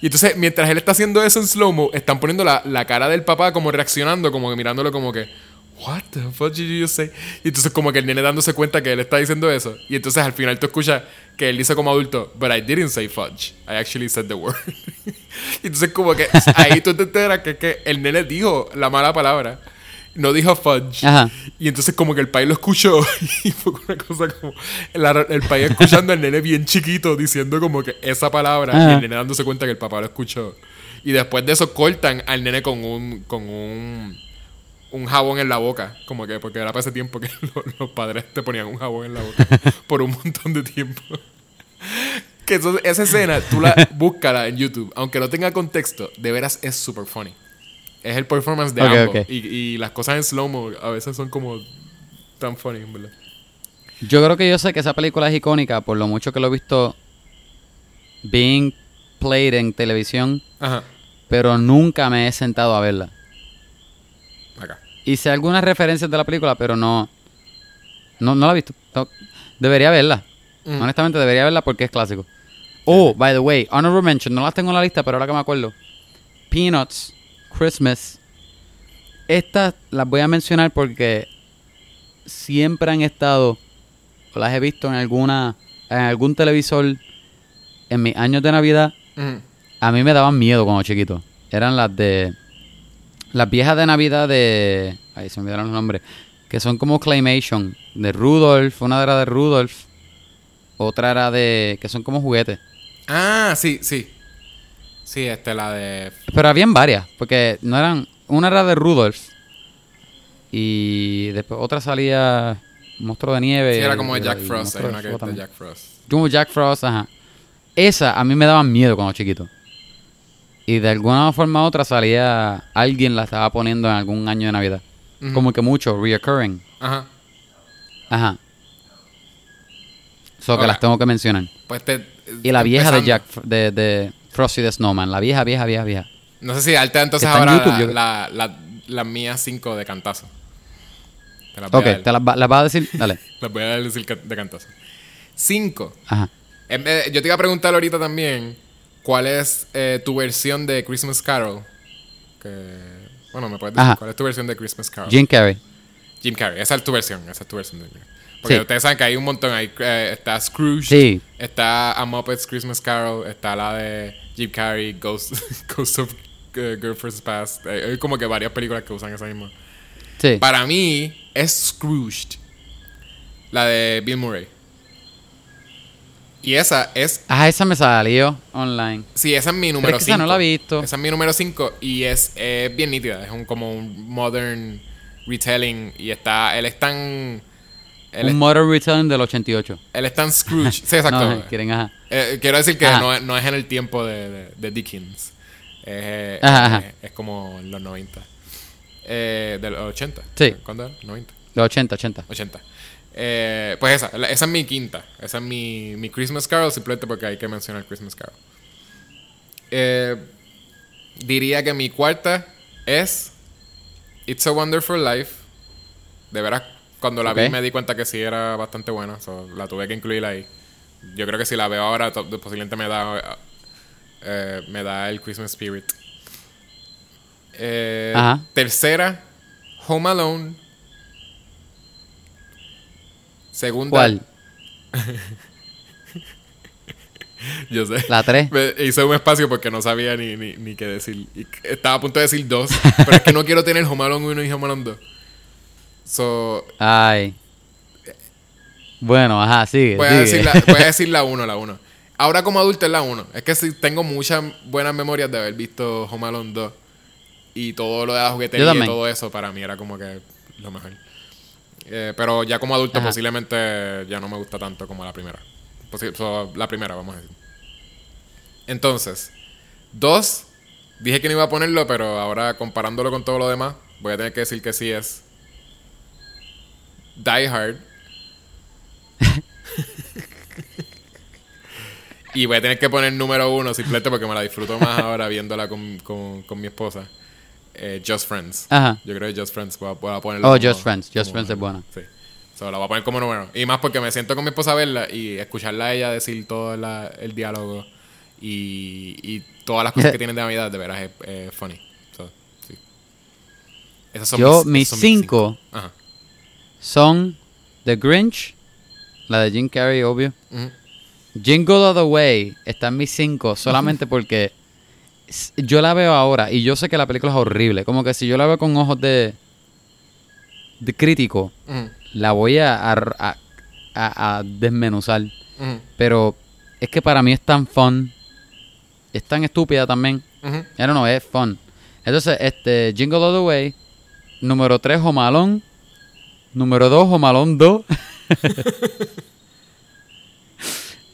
Y entonces, mientras él está haciendo eso en slow-mo, están poniendo la, la cara del papá como reaccionando, como que mirándolo como que. What the fuck did you say? Y entonces como que el nene dándose cuenta que él está diciendo eso. Y entonces al final tú escuchas que él dice como adulto, but I didn't say fudge. I actually said the word. y entonces como que ahí tú te enteras que, que el nene dijo la mala palabra. No dijo fudge. Ajá. Y entonces como que el país lo escuchó y fue una cosa como el, el país escuchando al nene bien chiquito diciendo como que esa palabra y Ajá. el nene dándose cuenta que el papá lo escuchó. Y después de eso cortan al nene con un con un un jabón en la boca, como que porque era para ese tiempo que lo- los, padres te ponían un jabón en la boca por un montón de tiempo. que eso- esa escena, tú la búscala en YouTube, aunque no tenga contexto, de veras es super funny. Es el performance de Ok, ambos. Y, y las cosas en slow-mo a veces son como tan funny, en verdad. Yo creo que yo sé que esa película es icónica por lo mucho que lo he visto being played en televisión, Ajá. pero nunca me he sentado a verla. Y sé algunas referencias de la película, pero no. No, no la he visto. No, debería verla. Mm. Honestamente, debería verla porque es clásico. Oh, by the way, honorable mention. No las tengo en la lista, pero ahora que me acuerdo. Peanuts, Christmas. Estas las voy a mencionar porque siempre han estado, o las he visto en alguna, en algún televisor en mis años de Navidad Ujú. a mí me daban miedo cuando chiquito. Eran las de. Las viejas de Navidad de. Ahí se me olvidaron los nombres. Que son como Claymation. De Rudolph. Una era de Rudolph. Otra era de. Que son como juguetes. Ah, sí, sí. Sí, este, la de... Pero habían varias. Porque no eran. Una era de Rudolph. Y después otra salía. Monstruo de nieve. Sí, era como de Jack Frost. Monstruo una de que. Jack Frost. Como Jack Frost, ajá. Esa a mí me daban miedo cuando chiquito. Y de alguna forma u otra salía. Alguien la estaba poniendo en algún año de Navidad. Como que mucho, reoccurring. Ajá. Ajá. So que las tengo que mencionar. Pues te... Y la vieja de. Jack, de, de Frosty the Snowman. La vieja, vieja, vieja, vieja. No sé si darte entonces en ahora YouTube, yo- la, la, la, mías cinco de cantazo. Te las voy Ok, a dar. te las va, las vas a decir. Dale. Las voy a decir de cantazo. Cinco. Ajá. En vez- yo te iba a preguntar ahorita también cuál es eh, tu versión de Christmas Carol. Que, bueno, me puedes decir Ajá. cuál es tu versión de Christmas Carol. Jim Carrey. Jim Carrey, esa es tu versión, esa es tu versión. De... Porque Sí. ustedes saben que hay un montón. Hay, eh, está Scrooge, Sí. está A Muppet's Christmas Carol, está la de Jim Carrey, Ghost, Ghost of eh, Girl First Past. Hay como que varias películas que usan esa misma. Sí. Para mí es Scrooged, la de Bill Murray. Y esa es Ah, esa me salió online. Sí, esa es mi número es que esa 5. no la he visto. Esa es mi número 5 y es, es bien nítida. Es un, como un modern retelling. Y está. Él es tan. Él, es, Un Modern Return del 88. él es tan Scrooge. sí, exacto. No, quieren, ajá. Eh, quiero decir que Ajá. no, es- no es en el tiempo de, de- de Dickens. Es, eh, Ajá, ajá. es- es como en los 90. Eh, de los 80. Sí. ¿Cuándo era? 90. Del 80, 80. 80. Eh, pues esa, esa es mi quinta. Esa es mi, mi Christmas Carol, simplemente porque hay que mencionar Christmas Carol. Eh, diría que mi cuarta es It's a Wonderful Life. De veras, cuando la vi me di cuenta que sí era bastante buena. so, la tuve que incluir ahí. Yo creo que si la veo ahora, posiblemente me da, eh, me da el Christmas Spirit. Tercera, Home Alone. Segunda. ¿Cuál? Yo sé. La 3. Me hice un espacio porque no sabía ni, ni, ni qué decir. Y estaba a punto de decir dos. pero es que no quiero tener Home Alone 1 y Home Alone 2. So, Ay. Bueno, ajá, sigue. voy a, sigue. decir la, voy a decir la 1, la 1. Ahora como adulto es la 1. Es que sí tengo muchas buenas memorias de haber visto Home Alone 2. Y todo lo de la juguetería y todo eso para mí era como que lo mejor. Eh, pero ya como adulto Ajá. posiblemente ya no me gusta tanto como la primera. Posi- so, la primera, vamos a decir. Entonces, dos, dije que no iba a ponerlo, pero ahora comparándolo con todo lo demás, voy a tener que decir que sí es Die Hard. Y voy a tener que poner número uno simplemente porque me la disfruto más ahora viéndola con, con, con mi esposa. Eh, Just Friends. Ajá. Yo creo que Just Friends voy a, voy a ponerlo Oh, como- Just Friends. Just Friends es buena. Sí. So, la voy a poner como número. Y más porque me siento con mi esposa a verla y escucharla a ella decir todo la- el diálogo y, y todas las cosas que tienen de Navidad, de veras es funny. So, sí. Esas son Yo, mis son cinco Ajá. son The Grinch, la de Jim Carrey, obvio. Ujú. Jingle All the Way está en mis cinco solamente porque yo la veo ahora y yo sé que la película es horrible. Como que si yo la veo con ojos de, de crítico, la voy a, a- a- a- a desmenuzar. Pero es que para mí es tan fun. Es tan estúpida también. Don't know, es fun. Entonces, este, Jingle All the Way. Número 3, Homalón. Número 2, Homalón 2.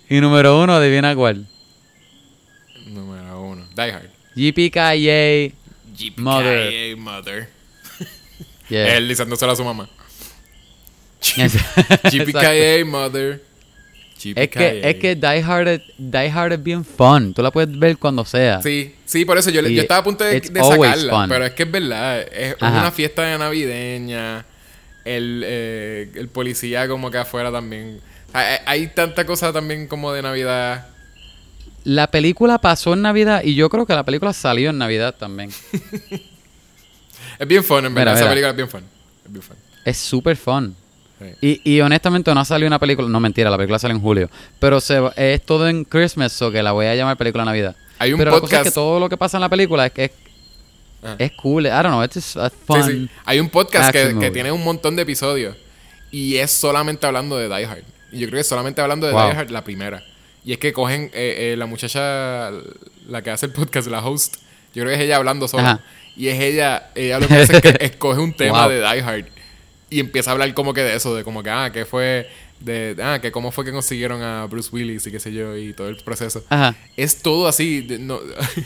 y número 1, adivina cuál. Die Hard. JPKA Mother. Mother. Yeah. Él diciéndoselo a su mamá. JPKA Mother. Es que, es que Die Hard, es- Die Hard es bien fun. Tú la puedes ver cuando sea. Sí, sí, por eso yo, Y yo estaba a punto de, sacarla. Pero es que es verdad. Es Ajá. una fiesta de navideña. El, eh, el policía como que afuera también. Hay, hay tanta cosa también como de Navidad. La película pasó en Navidad y yo creo que la película salió en Navidad también. Es bien fun, en Mira, verdad. Esa mira. película es bien fun. Es bien fun. Es súper fun. Sí. Y, y honestamente no ha salido una película, no mentira, la película sale en julio, pero se, es todo en Christmas, o que la voy a llamar película de Navidad. Hay un pero la cosa es podcast- que todo lo que pasa en la película es que es, Ajá. es cool, I don't know, it's a Sí, fun. sí. Hay un podcast que, tiene un montón de episodios y es solamente hablando de Die Hard. Y yo creo que es solamente hablando de Wow. Die Hard la primera. Y es que cogen eh, eh, la muchacha, la que hace el podcast, la host, yo creo que es ella hablando sola. Ajá. Y es ella, ella lo que hace es que escoge un tema Wow. de Die Hard y empieza a hablar como que de eso, de como que, ah, que fue, de, ah, que cómo fue que consiguieron a Bruce Willis y qué sé yo, y todo el proceso. Ajá. Es todo así. de- no-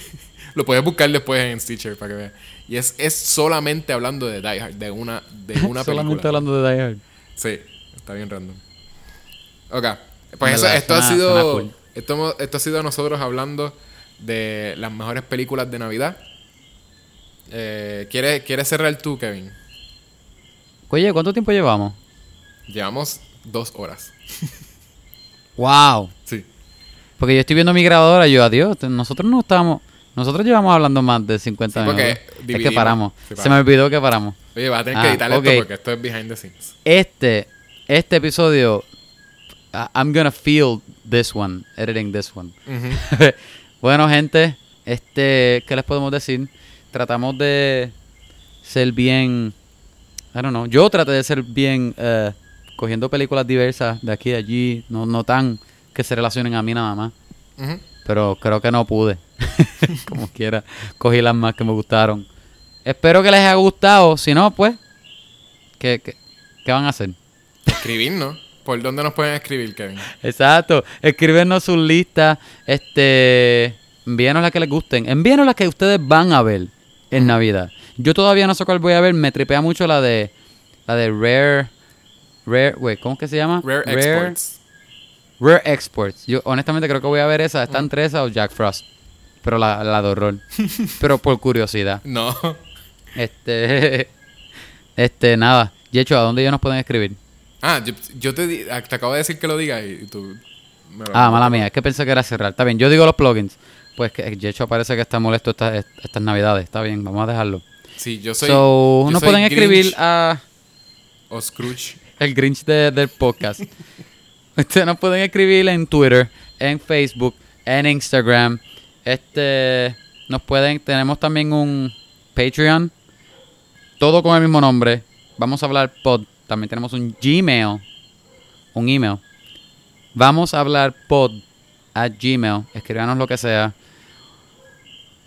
lo puedes buscar después en Stitcher para que veas. Y es, es solamente hablando de Die Hard, de una, de una Solamente película. hablando de Die Hard. Sí, está bien random. Ok. Pues eso, esto ha sido. cool. Esto, esto ha sido nosotros hablando de las mejores películas de Navidad. Eh, ¿quieres, ¿Quieres cerrar tú, Kevin? Oye, ¿cuánto tiempo llevamos? Llevamos dos horas. Wow. Sí. Porque yo estoy viendo mi grabadora y yo, adiós, nosotros no estamos... Nosotros llevamos hablando más de 50 Sí, minutos. Es que dividimos. paramos. Sí, Se me olvidó que paramos. Oye, vas a tener Ah, que editar ok. esto porque esto es behind the scenes. Este, este episodio, I'm gonna feel this one, editing this one. Bueno, gente, este, ¿qué les podemos decir? Tratamos de ser bien, I don't know, yo traté de ser bien, eh, cogiendo películas diversas de aquí y allí, no, no tan que se relacionen a mí nada más, pero creo que no pude, como quiera, cogí las más que me gustaron. Espero que les haya gustado, si no, pues, ¿qué, qué, qué van a hacer? Escribirnos. ¿Por dónde nos pueden escribir, Kevin? Exacto. Escríbenos sus listas. Este. Envíenos las que les gusten. Envíenos las que ustedes van a ver en Navidad. Yo todavía no sé cuál voy a ver. Me tripea mucho la de. La de Rare. Rare. Wait, ¿cómo es que se llama? Rare Exports. Rare Exports. Yo honestamente creo que voy a ver esa. Está entre esa o Jack Frost. Pero la, la de horror. Pero por curiosidad. No. Este. Este, nada. Yecho, ¿a dónde ellos nos pueden escribir? Ah, yo, yo te, ah, te acabo de decir que lo digas y tú... me lo- Ah, mala mía, es que pensé que era cerrar. Está bien, yo digo los plugins. Pues que Yecho parece que está molesto estas, estas navidades. Está bien, vamos a dejarlo. Sí, yo soy... so, yo nos soy pueden escribir a O Scrooge. el Grinch de- del podcast. Ustedes nos pueden escribir en Twitter, en Facebook, en Instagram. Este, nos pueden, tenemos también un Patreon. Todo con el mismo nombre. Vamos a hablar pod. También tenemos un Gmail. Un email. Vamos a hablar pod a Gmail. Escríbanos lo que sea.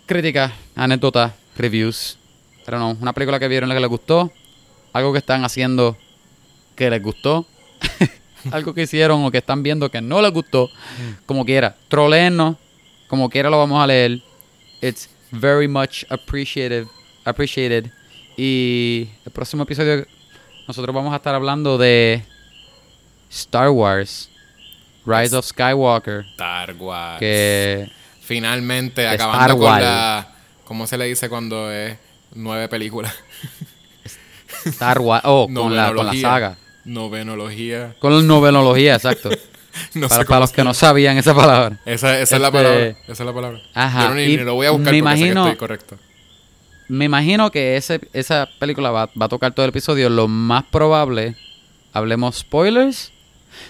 Críticas, anécdotas, reviews. Pero no, una película que vieron que les gustó. Algo que están haciendo que les gustó. algo que hicieron o que están viendo que no les gustó. Como quiera. Troleennos. Como quiera lo vamos a leer. It's very much appreciated. appreciated. Y el próximo episodio nosotros vamos a estar hablando de Star Wars. Rise of Skywalker. Star Wars. Que Finalmente, acabando Star con Wars. la... ¿Cómo se le dice cuando es nueve películas? Star Wars. Oh, con la, con la saga. Novenología. Con la novenología, exacto. No para los que no sabían esa palabra. Esa, esa es la Este- palabra. Esa es la palabra. Ajá, Yo no, ni, y ni lo voy a buscar me porque sé que imagino- estoy correcto. Me imagino que ese, esa película va, va a tocar todo el episodio. Lo más probable, hablemos spoilers.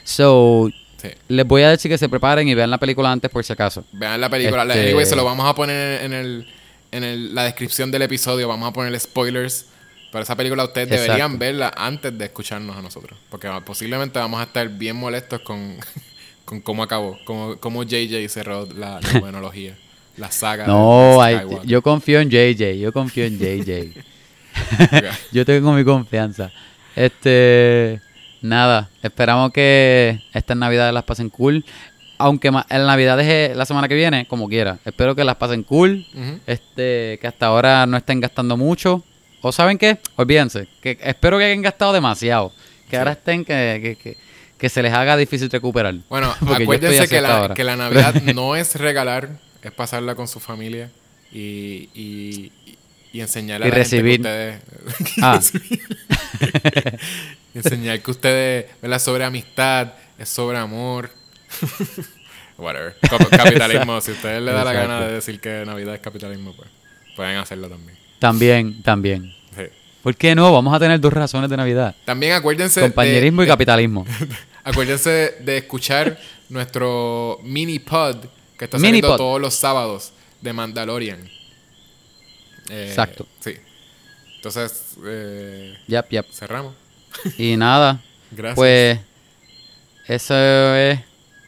So, Sí. les voy a decir que se preparen y vean la película antes por si acaso. Vean la película. Este- Anyway, se lo vamos a poner en, el, en el- la descripción del episodio. Vamos a poner spoilers. Pero esa película ustedes Exacto. deberían verla antes de escucharnos a nosotros. Porque posiblemente vamos a estar bien molestos con, con cómo acabó. Cómo, cómo JJ cerró la novenología. La saga. No, de ay, Skywalker. yo confío en JJ, yo confío en JJ. yo tengo mi confianza. Este, nada, esperamos que estas navidades las pasen cool. Aunque en navidades es la semana que viene, como quiera. Espero que las pasen cool. Este, que hasta ahora no estén gastando mucho. O saben qué, olvídense. Que espero que hayan gastado demasiado. Que ahora estén que, que, que, que se les haga difícil recuperar. Bueno, acuérdense que la, que la Navidad no es regalar, es pasarla con su familia y, y, y enseñarle Y a la gente recibir. que ustedes... Ah. y enseñar que ustedes, ¿verdad? Sobre amistad, es sobre amor. Whatever. Cap- Capitalismo. si ustedes les da la gana de decir que Navidad es capitalismo, pues pueden hacerlo también. También, también. Sí. ¿Por qué no? Vamos a tener dos razones de Navidad. También acuérdense de- Compañerismo y de- capitalismo. Acuérdense de escuchar nuestro mini pod que está saliendo todos los sábados de Mandalorian. Eh, Exacto. Sí. Entonces, eh, yap. cerramos. Y nada, Gracias. pues eso es.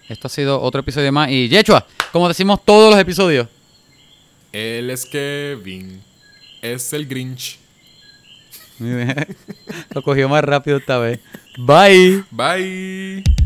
Esto ha sido otro episodio más. Y Yechua, como decimos todos los episodios. Él es Kevin. Es el Grinch. Lo cogió más rápido esta vez. Bye. Bye.